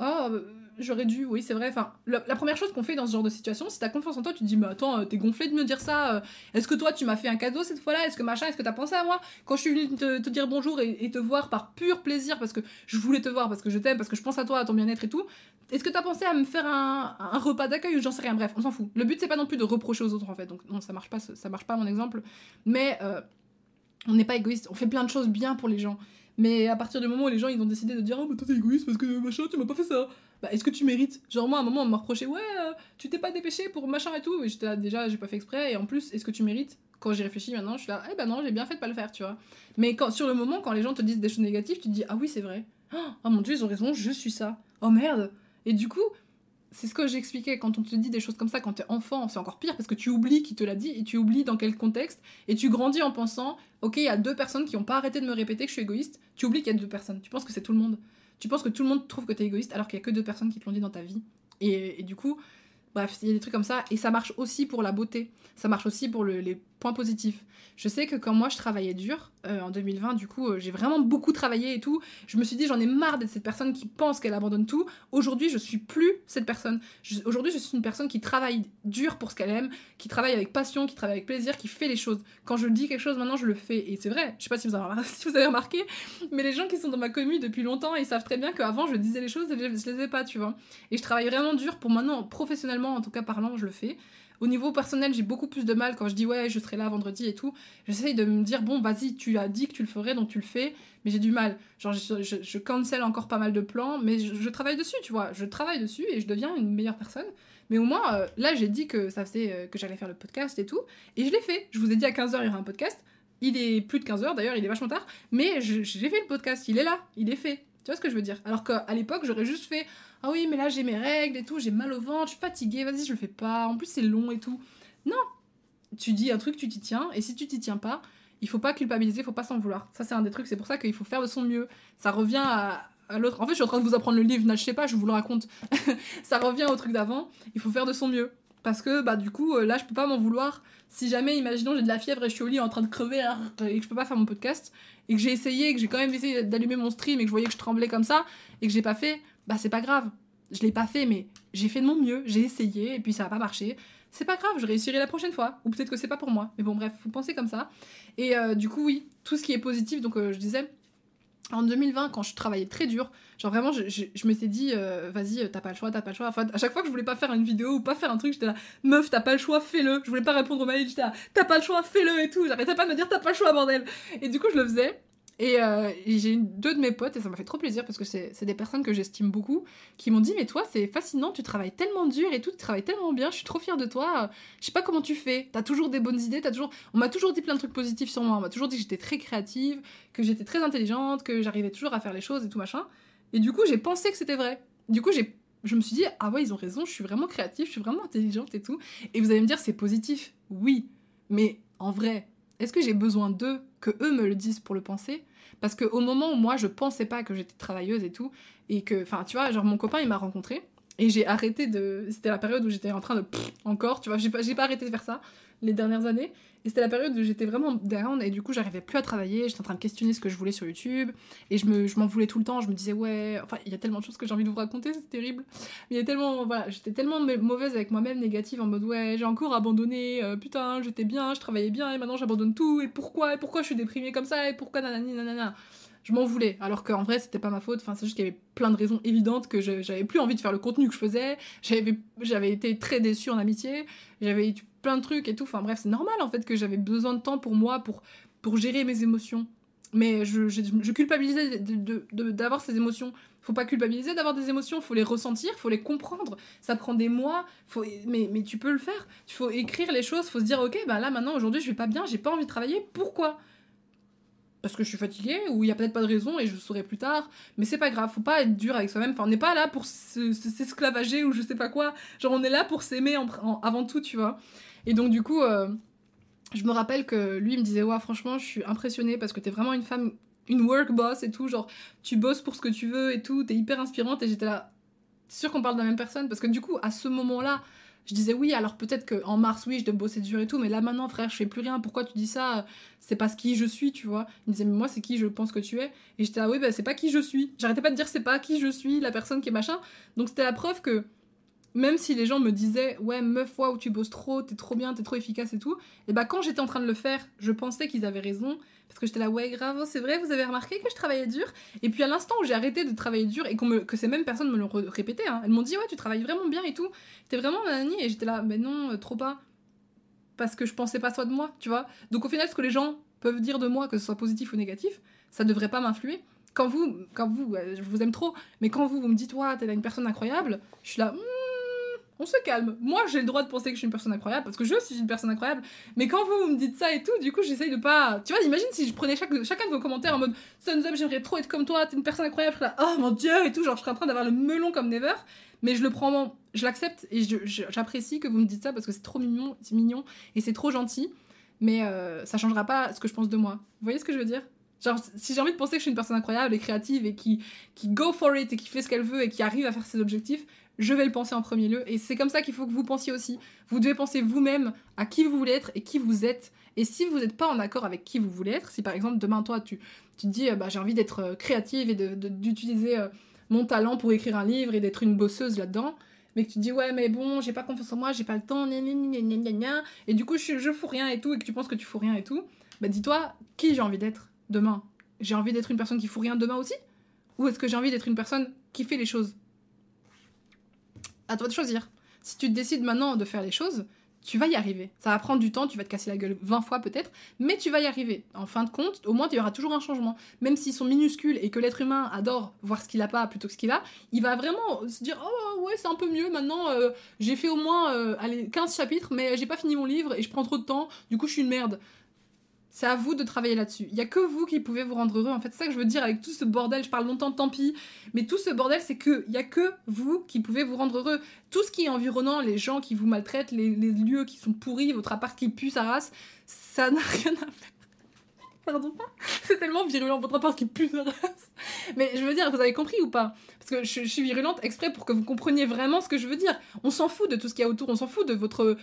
oh j'aurais dû, oui c'est vrai. Enfin la, première chose qu'on fait dans ce genre de situation, si t'as confiance en toi, tu te dis mais attends euh, t'es gonflé de me dire ça. Euh, est-ce que toi tu m'as fait un cadeau cette fois-là? Est-ce que machin Est-ce que t'as pensé à moi? Quand je suis venue te, dire bonjour et, te voir par pur plaisir parce que je voulais te voir parce que je t'aime parce que je pense à toi à ton bien-être et tout. Est-ce que t'as pensé à me faire un, repas d'accueil ou j'en sais rien? Bref, on s'en fout. Le but c'est pas non plus de reprocher aux autres en fait. Donc non ça marche pas, ça marche pas mon exemple. Mais euh, on n'est pas égoïste, on fait plein de choses bien pour les gens. Mais à partir du moment où les gens ils ont décidé de dire Oh, mais toi t'es égoïste parce que machin, tu m'as pas fait ça. Bah, est-ce que tu mérites? Genre, moi, à un moment, on m'a reproché Ouais, euh, tu t'es pas dépêché pour machin et tout. Et j'étais là, déjà, j'ai pas fait exprès. Et en plus, est-ce que tu mérites? Quand j'y réfléchis maintenant, je suis là Eh ben non, j'ai bien fait de pas le faire, tu vois. Mais sur le moment, quand les gens te disent des choses négatives, tu te dis Ah oui, c'est vrai. Oh mon dieu, ils ont raison, je suis ça. Oh merde. Et du coup, c'est ce que j'expliquais quand on te dit des choses comme ça quand t'es enfant, c'est encore pire parce que tu oublies qui te l'a dit et tu oublies dans quel contexte et tu grandis en pensant ok il y a deux personnes qui ont pas arrêté de me répéter que je suis égoïste, tu oublies qu'il y a deux personnes, tu penses que c'est tout le monde, tu penses que tout le monde trouve que t'es égoïste alors qu'il y a que deux personnes qui te l'ont dit dans ta vie. Et, et du coup bref il y a des trucs comme ça et ça marche aussi pour la beauté, ça marche aussi pour les points positifs. Je sais que quand moi je travaillais dur, euh, en 2020, du coup, euh, j'ai vraiment beaucoup travaillé et tout. Je me suis dit, j'en ai marre d'être cette personne qui pense qu'elle abandonne tout. Aujourd'hui, je suis plus cette personne. Aujourd'hui, je suis une personne qui travaille dur pour ce qu'elle aime, qui travaille avec passion, qui travaille avec plaisir, qui fait les choses. Quand je dis quelque chose, maintenant, je le fais. Et c'est vrai, je sais pas si vous, avez, remarqué, mais les gens qui sont dans ma commune depuis longtemps, ils savent très bien qu'avant, je disais les choses et je les faisais pas, tu vois. Et je travaille vraiment dur pour maintenant, professionnellement, en tout cas parlant, je le fais. Au niveau personnel, j'ai beaucoup plus de mal quand je dis ouais, je serai là vendredi et tout. J'essaye de me dire bon, vas-y, tu as dit que tu le ferais, donc tu le fais. Mais j'ai du mal. Genre, je, je, cancel encore pas mal de plans, mais je, travaille dessus, tu vois. Je travaille dessus et je deviens une meilleure personne. Mais au moins, euh, là, j'ai dit que ça faisait euh, que j'allais faire le podcast et tout. Et je l'ai fait. Je vous ai dit à 15h, il y aura un podcast. Il est plus de 15h d'ailleurs, il est vachement tard. Mais j'ai fait le podcast, il est là, il est fait. Tu vois ce que je veux dire? Alors qu'à l'époque, j'aurais juste fait Ah oui, mais là j'ai mes règles et tout, j'ai mal au ventre, je suis fatiguée, vas-y, je le fais pas. En plus, c'est long et tout. Non Tu dis un truc, tu t'y tiens, et si tu t'y tiens pas, il faut pas culpabiliser, il faut pas s'en vouloir. Ça, c'est un des trucs, c'est pour ça qu'il faut faire de son mieux. Ça revient à, l'autre. En fait, je suis en train de vous apprendre le livre, sais pas, je vous le raconte. ça revient au truc d'avant, il faut faire de son mieux. Parce que, bah, du coup, euh, là, je peux pas m'en vouloir. Si jamais, imaginons, j'ai de la fièvre et je suis au lit en train de crever et que je peux pas faire mon podcast, et que j'ai essayé, que j'ai quand même essayé d'allumer mon stream et que je voyais que je tremblais comme ça, et que j'ai pas fait, bah, c'est pas grave. Je l'ai pas fait, mais j'ai fait de mon mieux, j'ai essayé, et puis ça a pas marché. C'est pas grave, je réussirai la prochaine fois. Ou peut-être que c'est pas pour moi. Mais bon, bref, faut penser comme ça. Et euh, du coup, oui, tout ce qui est positif, donc euh, je disais, en 2020, quand je travaillais très dur, genre vraiment, je, je, je m'étais dit, euh, vas-y, t'as pas le choix, t'as pas le choix. À chaque fois que je voulais pas faire une vidéo ou pas faire un truc, j'étais là, meuf, t'as pas le choix, fais-le. Je voulais pas répondre aux mails, j'étais là, t'as pas le choix, fais-le et tout. J'arrêtais pas de me dire, t'as pas le choix, bordel. Et du coup, je le faisais. Et, euh, j'ai deux de mes potes, et ça m'a fait trop plaisir parce que c'est des personnes que j'estime beaucoup, qui m'ont dit Mais toi, c'est fascinant, tu travailles tellement dur et tout, tu travailles tellement bien, je suis trop fière de toi. Je sais pas comment tu fais, t'as toujours des bonnes idées, as toujours... on m'a toujours dit plein de trucs positifs sur moi, on m'a toujours dit que j'étais très créative, que j'étais très intelligente, que j'arrivais toujours à faire les choses et tout machin. Et du coup, j'ai pensé que c'était vrai. Du coup, j'ai je me suis dit, ah ouais, ils ont raison, je suis vraiment créative, je suis vraiment intelligente et tout. Et vous allez me dire, c'est positif. Oui. Mais en vrai, est-ce que j'ai besoin d'eux, que eux me le disent pour le penser? Parce qu'au moment où moi, je pensais pas que j'étais travailleuse et tout, et que, enfin, tu vois, genre mon copain, il m'a rencontré, et j'ai arrêté de. C'était la période où j'étais en train de. encore, tu vois, j'ai pas, pas arrêté de faire ça les dernières années. Et c'était la période où j'étais vraiment down et du coup j'arrivais plus à travailler, j'étais en train de questionner ce que je voulais sur YouTube et je me je m'en voulais tout le temps, je me disais ouais, enfin il y a tellement de choses que j'ai envie de vous raconter, c'est terrible. Mais il y a tellement voilà, j'étais tellement mauvaise avec moi-même, négative en mode ouais, j'ai encore abandonné, euh, putain, j'étais bien, je travaillais bien et maintenant j'abandonne tout et pourquoi et pourquoi je suis déprimée comme ça et pourquoi nanani nanana je m'en voulais. Alors qu'en vrai, c'était pas ma faute. Enfin, c'est juste qu'il y avait plein de raisons évidentes que j'avais plus envie de faire le contenu que je faisais. J'avais été très déçue en amitié. J'avais eu plein de trucs et tout. Enfin, bref, c'est normal en fait que j'avais besoin de temps pour moi, pour, pour gérer mes émotions. Mais je, je, je culpabilisais d'avoir ces émotions. Faut pas culpabiliser d'avoir des émotions, faut les ressentir, faut les comprendre. Ça prend des mois, faut, mais, mais tu peux le faire. Il faut écrire les choses, faut se dire, ok, bah là maintenant, aujourd'hui, je vais pas bien, j'ai pas envie de travailler. Pourquoi? Parce que je suis fatiguée ou il y a peut-être pas de raison et je saurai plus tard mais c'est pas grave faut pas être dur avec soi-même enfin on n'est pas là pour s'esclavager ou je sais pas quoi genre on est là pour s'aimer avant tout tu vois et donc du coup euh, je me rappelle que lui il me disait ouais franchement je suis impressionnée parce que t'es vraiment une femme une work boss et tout genre tu bosses pour ce que tu veux et tout t'es hyper inspirante et j'étais là sûr qu'on parle de la même personne? Parce que du coup à ce moment là je disais oui, alors peut-être qu'en mars, oui, je dois bosser dur et tout, mais là maintenant, frère, je fais plus rien. Pourquoi tu dis ça? C'est pas ce qui je suis, tu vois. Il me disait, mais moi, c'est qui je pense que tu es. Et j'étais, ah oui, bah c'est pas qui je suis. J'arrêtais pas de dire, c'est pas qui je suis, la personne qui est machin. Donc c'était la preuve que même si les gens me disaient, ouais, meuf, où tu bosses trop, t'es trop bien, t'es trop efficace et tout, et bah quand j'étais en train de le faire, je pensais qu'ils avaient raison parce que j'étais là, ouais, grave, c'est vrai, vous avez remarqué que je travaillais dur? Et puis à l'instant où j'ai arrêté de travailler dur et me, que ces mêmes personnes me l'ont répété, hein, elles m'ont dit, ouais, tu travailles vraiment bien et tout. T'es vraiment nanani. Et j'étais là, mais non, euh, trop pas. Parce que je pensais pas ça de moi, tu vois? Donc au final, ce que les gens peuvent dire de moi, que ce soit positif ou négatif, ça devrait pas m'influer. Quand vous, quand vous, je vous aime trop, mais quand vous, vous me dites, ouais, t'es une personne incroyable, je suis là, hmm, on se calme. Moi, j'ai le droit de penser que je suis une personne incroyable parce que je suis une personne incroyable. Mais quand vous, me dites ça et tout, du coup, j'essaye de pas. Tu vois, imagine si je prenais chaque, chacun de vos commentaires en mode Thumbs up, j'aimerais trop être comme toi, t'es une personne incroyable. Je là, oh mon dieu, et tout. Genre, je serais en train d'avoir le melon comme never. Mais je le prends, je l'accepte et j'apprécie que vous me dites ça parce que c'est trop mignon, c'est mignon et c'est trop gentil. Mais euh, ça changera pas ce que je pense de moi. Vous voyez ce que je veux dire? Genre, si j'ai envie de penser que je suis une personne incroyable et créative et qui, qui go for it et qui fait ce qu'elle veut et qui arrive à faire ses objectifs, je vais le penser en premier lieu. Et c'est comme ça qu'il faut que vous pensiez aussi. Vous devez penser vous-même à qui vous voulez être et qui vous êtes. Et si vous n'êtes pas en accord avec qui vous voulez être, si par exemple demain toi tu, tu te dis bah, j'ai envie d'être euh, créative et d'utiliser euh, mon talent pour écrire un livre et d'être une bosseuse là-dedans, mais que tu te dis ouais mais bon j'ai pas confiance en moi, j'ai pas le temps, gna, gna, gna, et du coup je, je fous rien et tout, et que tu penses que tu fous rien et tout, bah dis-toi qui j'ai envie d'être demain? J'ai envie d'être une personne qui fout rien demain aussi? Ou est-ce que j'ai envie d'être une personne qui fait les choses? À toi de choisir. Si tu décides maintenant de faire les choses, tu vas y arriver. Ça va prendre du temps, tu vas te casser la gueule 20 fois peut-être, mais tu vas y arriver. En fin de compte, au moins, il y aura toujours un changement. Même s'ils sont minuscules et que l'être humain adore voir ce qu'il a pas plutôt que ce qu'il a, il va vraiment se dire Oh ouais, c'est un peu mieux maintenant, euh, j'ai fait au moins euh, allez, 15 chapitres, mais j'ai pas fini mon livre et je prends trop de temps, du coup je suis une merde. C'est à vous de travailler là-dessus. Il y a que vous qui pouvez vous rendre heureux. En fait, c'est ça que je veux dire avec tout ce bordel. Je parle longtemps, tant pis. Mais tout ce bordel, c'est que il y a que vous qui pouvez vous rendre heureux. Tout ce qui est environnant, les gens qui vous maltraitent, les, lieux qui sont pourris, votre appart qui pue sa race, ça n'a rien à faire. Pardon? C'est tellement virulent, votre appart qui pue sa race. Mais je veux dire, vous avez compris ou pas? Parce que je, je, suis virulente exprès pour que vous compreniez vraiment ce que je veux dire. On s'en fout de tout ce qu'il y a autour, on s'en fout de votre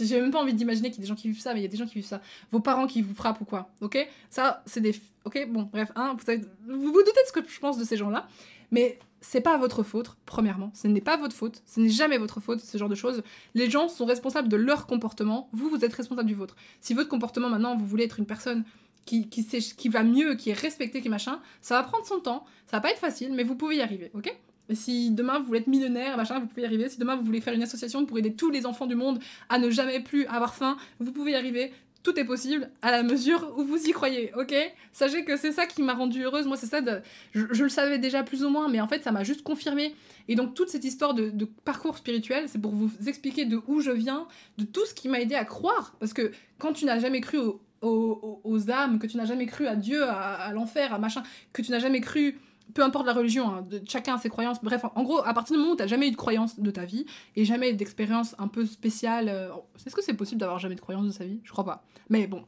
j'ai même pas envie d'imaginer qu'il y a des gens qui vivent ça, mais il y a des gens qui vivent ça. Vos parents qui vous frappent ou quoi, ok? Ça, c'est des. Ok, bon, bref, hein, vous, vous doutez de ce que je pense de ces gens-là, mais c'est pas votre faute, premièrement. Ce n'est pas votre faute, ce n'est jamais votre faute, ce genre de choses. Les gens sont responsables de leur comportement, vous, vous êtes responsable du vôtre. Si votre comportement, maintenant, vous voulez être une personne qui, qui, sait, qui va mieux, qui est respectée, qui machin, ça va prendre son temps, ça va pas être facile, mais vous pouvez y arriver, ok? Si demain vous voulez être millionnaire, machin, vous pouvez y arriver. Si demain vous voulez faire une association pour aider tous les enfants du monde à ne jamais plus avoir faim, vous pouvez y arriver. Tout est possible à la mesure où vous y croyez, ok? Sachez que c'est ça qui m'a rendue heureuse. Moi, c'est ça, de... je, le savais déjà plus ou moins, mais en fait, ça m'a juste confirmé. Et donc, toute cette histoire de, parcours spirituel, c'est pour vous expliquer de où je viens, de tout ce qui m'a aidé à croire. Parce que quand tu n'as jamais cru aux, âmes, que tu n'as jamais cru à Dieu, à, à l'enfer, à machin, que tu n'as jamais cru peu importe la religion, hein, chacun a ses croyances. Bref, en, gros, à partir du moment où tu n'as jamais eu de croyance de ta vie et jamais d'expérience un peu spéciale, euh, est-ce que c'est possible d'avoir jamais de croyance de sa vie? Je crois pas. Mais bon,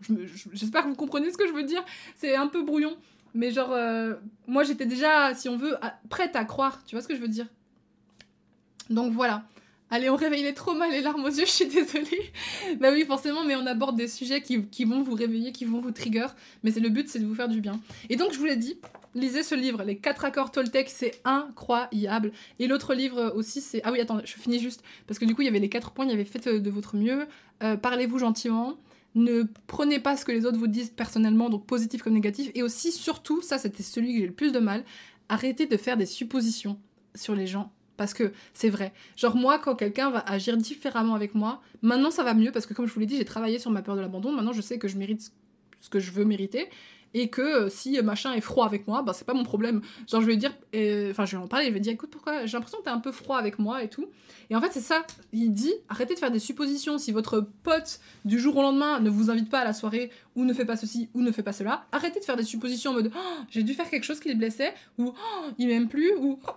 j'espère que vous comprenez ce que je veux dire. C'est un peu brouillon. Mais genre, euh, moi j'étais déjà, si on veut, prête à croire. Tu vois ce que je veux dire? Donc voilà. Allez, on réveille les traumas, les larmes aux yeux, je suis désolée. bah oui, forcément, mais on aborde des sujets qui, qui vont vous réveiller, qui vont vous trigger. Mais c'est le but, c'est de vous faire du bien. Et donc, je vous l'ai dit, lisez ce livre, Les 4 accords Toltec, c'est incroyable. Et l'autre livre aussi, c'est. Ah oui, attends, je finis juste. Parce que du coup, il y avait les 4 points, il y avait Faites de votre mieux, euh, parlez-vous gentiment, ne prenez pas ce que les autres vous disent personnellement, donc positif comme négatif. Et aussi, surtout, ça, c'était celui que j'ai le plus de mal, arrêtez de faire des suppositions sur les gens. Parce que c'est vrai. Genre moi, quand quelqu'un va agir différemment avec moi, maintenant ça va mieux parce que comme je vous l'ai dit, j'ai travaillé sur ma peur de l'abandon. Maintenant je sais que je mérite ce que je veux mériter et que euh, si machin est froid avec moi, bah c'est pas mon problème. Genre je vais dire, euh, enfin je vais en parler, je vais dire écoute pourquoi j'ai l'impression que t'es un peu froid avec moi et tout. Et en fait c'est ça, il dit arrêtez de faire des suppositions. Si votre pote du jour au lendemain ne vous invite pas à la soirée ou ne fait pas ceci ou ne fait pas cela, arrêtez de faire des suppositions en mode oh, j'ai dû faire quelque chose qui le blessait ou oh, il m'aime plus ou oh,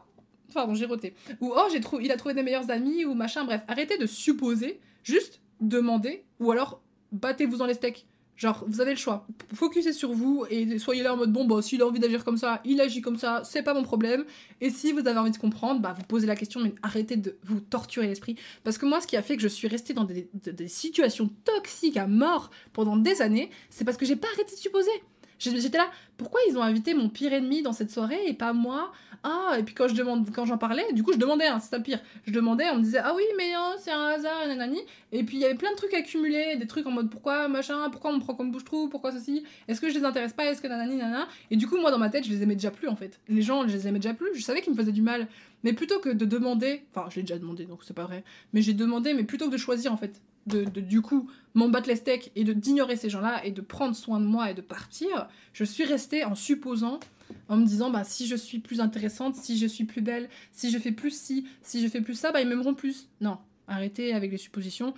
pardon j'ai roté ou oh j'ai il a trouvé des meilleurs amis ou machin bref arrêtez de supposer, juste demandez ou alors battez-vous dans les steaks. Genre, vous avez le choix. Focussez sur vous et soyez là en mode bon, bah, s'il a envie d'agir comme ça, il agit comme ça, c'est pas mon problème. Et si vous avez envie de comprendre, bah, vous posez la question, mais arrêtez de vous torturer l'esprit. Parce que moi, ce qui a fait que je suis restée dans des, des situations toxiques à mort pendant des années, c'est parce que j'ai pas arrêté de supposer. J'étais là, pourquoi ils ont invité mon pire ennemi dans cette soirée et pas moi? Ah, et puis quand je demande, quand j'en parlais, du coup je demandais, hein, c'est ça pire. Je demandais, on me disait ah oui mais hein, c'est un hasard, nanani. Et puis il y avait plein de trucs accumulés, des trucs en mode pourquoi machin, pourquoi on me prend comme bouche-trou, pourquoi ceci, est-ce que je les intéresse pas, est-ce que nanani nanana? Et du coup moi dans ma tête je les aimais déjà plus en fait. Les gens je les aimais déjà plus, je savais qu'ils me faisaient du mal. Mais plutôt que de demander, enfin je l'ai déjà demandé donc c'est pas vrai, mais j'ai demandé, mais plutôt que de choisir en fait de, du coup m'en battre les steaks et de d'ignorer ces gens-là et de prendre soin de moi et de partir, je suis restée en supposant, en me disant bah si je suis plus intéressante, si je suis plus belle, si je fais plus ci, si je fais plus ça, bah ils m'aimeront plus. Non, arrêtez avec les suppositions,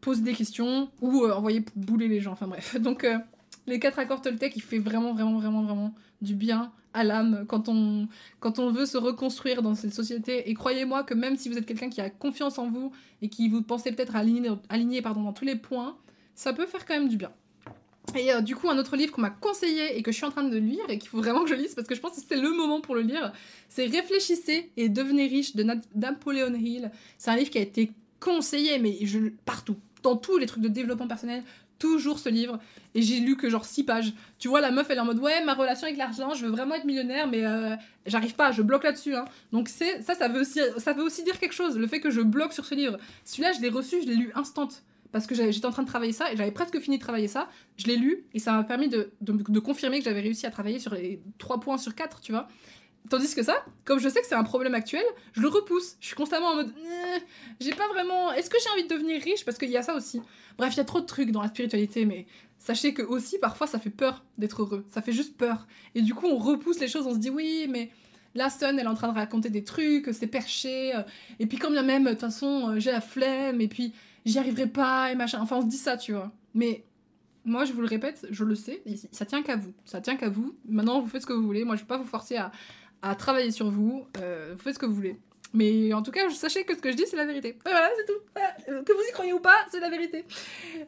posez des questions ou euh, envoyez bouler les gens. Enfin bref, donc euh, les quatre accords Toltec, il fait vraiment vraiment vraiment vraiment du bien à l'âme quand on, quand on veut se reconstruire dans cette société. Et croyez-moi que même si vous êtes quelqu'un qui a confiance en vous et qui vous pensez peut-être aligné, aligné pardon, dans tous les points, ça peut faire quand même du bien. Et euh, du coup, un autre livre qu'on m'a conseillé et que je suis en train de lire et qu'il faut vraiment que je lise parce que je pense que c'est le moment pour le lire, c'est Réfléchissez et devenez riche de Napoleon Hill. C'est un livre qui a été conseillé, mais je, partout, dans tous les trucs de développement personnel, toujours ce livre et j'ai lu que genre 6 pages. Tu vois, la meuf elle est en mode ouais, ma relation avec l'argent, je veux vraiment être millionnaire, mais euh, j'arrive pas, je bloque là-dessus. Hein. Donc c'est ça, ça veut, aussi, ça veut aussi dire quelque chose, le fait que je bloque sur ce livre. Celui-là, je l'ai reçu, je l'ai lu instant. Parce que j'étais en train de travailler ça et j'avais presque fini de travailler ça. Je l'ai lu et ça m'a permis de, de, de confirmer que j'avais réussi à travailler sur les 3 points sur 4, tu vois. Tandis que ça, comme je sais que c'est un problème actuel, je le repousse. Je suis constamment en mode, j'ai pas vraiment. Est-ce que j'ai envie de devenir riche? Parce qu'il y a ça aussi. Bref, il y a trop de trucs dans la spiritualité, mais sachez que aussi parfois ça fait peur d'être heureux. Ça fait juste peur. Et du coup, on repousse les choses. On se dit oui, mais la Sun, elle est en train de raconter des trucs, c'est perché. Euh, et puis quand bien même, de toute façon, euh, j'ai la flemme. Et puis j'y arriverai pas et machin. Enfin, on se dit ça, tu vois. Mais Moi, je vous le répète, je le sais, ça tient qu'à vous. Ça tient qu'à vous. Maintenant, vous faites ce que vous voulez. Moi, je vais pas vous forcer à, à travailler sur vous. Euh, vous faites ce que vous voulez. Mais en tout cas, sachez que ce que je dis, c'est la vérité. Voilà, c'est tout. Que vous y croyez ou pas, c'est la vérité.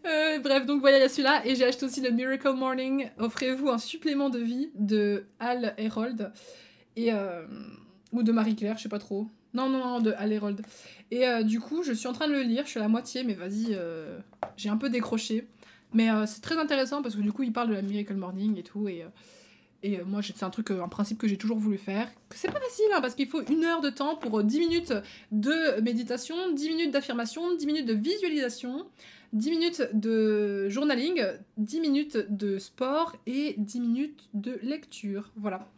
Euh, bref, donc voilà, il y a celui-là. Et j'ai acheté aussi le Miracle Morning. Offrez-vous un supplément de vie de Al Herold. Et, euh, ou de Marie-Claire, je sais pas trop. Non, non, non, de Al Herold. Et euh, du coup, je suis en train de le lire. Je suis à la moitié, mais vas-y, j'ai un peu décroché. Mais c'est très intéressant parce que du coup, il parle de la Miracle Morning et tout. Et et euh, moi, c'est un truc, euh, un principe que j'ai toujours voulu faire. C'est pas facile, hein, parce qu'il faut une heure de temps pour 10 euh, minutes de méditation, 10 minutes d'affirmation, 10 minutes de visualisation, 10 minutes de journaling, 10 minutes de sport et 10 minutes de lecture. Voilà.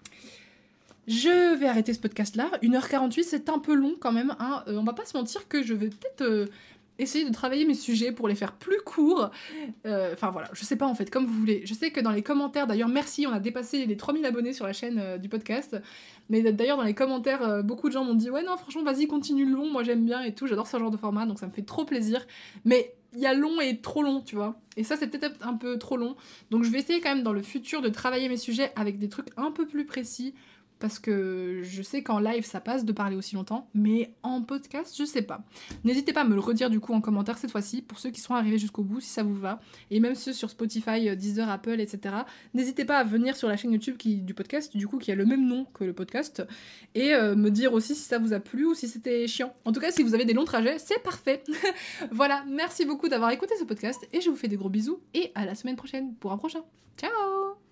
Je vais arrêter ce podcast-là. 1h48, c'est un peu long quand même. Hein. on va pas se mentir que je vais peut-être essayer de travailler mes sujets pour les faire plus courts. Euh, enfin voilà, je sais pas en fait, comme vous voulez. Je sais que dans les commentaires, d'ailleurs, merci, on a dépassé les 3000 abonnés sur la chaîne euh, du podcast. Mais d'ailleurs, dans les commentaires, euh, beaucoup de gens m'ont dit Ouais, non, franchement, vas-y, continue long, moi j'aime bien et tout, j'adore ce genre de format, donc ça me fait trop plaisir. Mais il y a long et trop long, tu vois. Et ça, c'est peut-être un peu trop long. Donc je vais essayer quand même dans le futur de travailler mes sujets avec des trucs un peu plus précis parce que je sais qu'en live ça passe de parler aussi longtemps, mais en podcast je sais pas. N'hésitez pas à me le redire du coup en commentaire cette fois-ci pour ceux qui sont arrivés jusqu'au bout si ça vous va, et même ceux sur Spotify, euh, Deezer, Apple, etc. N'hésitez pas à venir sur la chaîne YouTube qui, du podcast du coup qui a le même nom que le podcast et euh, me dire aussi si ça vous a plu ou si c'était chiant. En tout cas si vous avez des longs trajets c'est parfait. voilà, merci beaucoup d'avoir écouté ce podcast et je vous fais des gros bisous et à la semaine prochaine pour un prochain. Ciao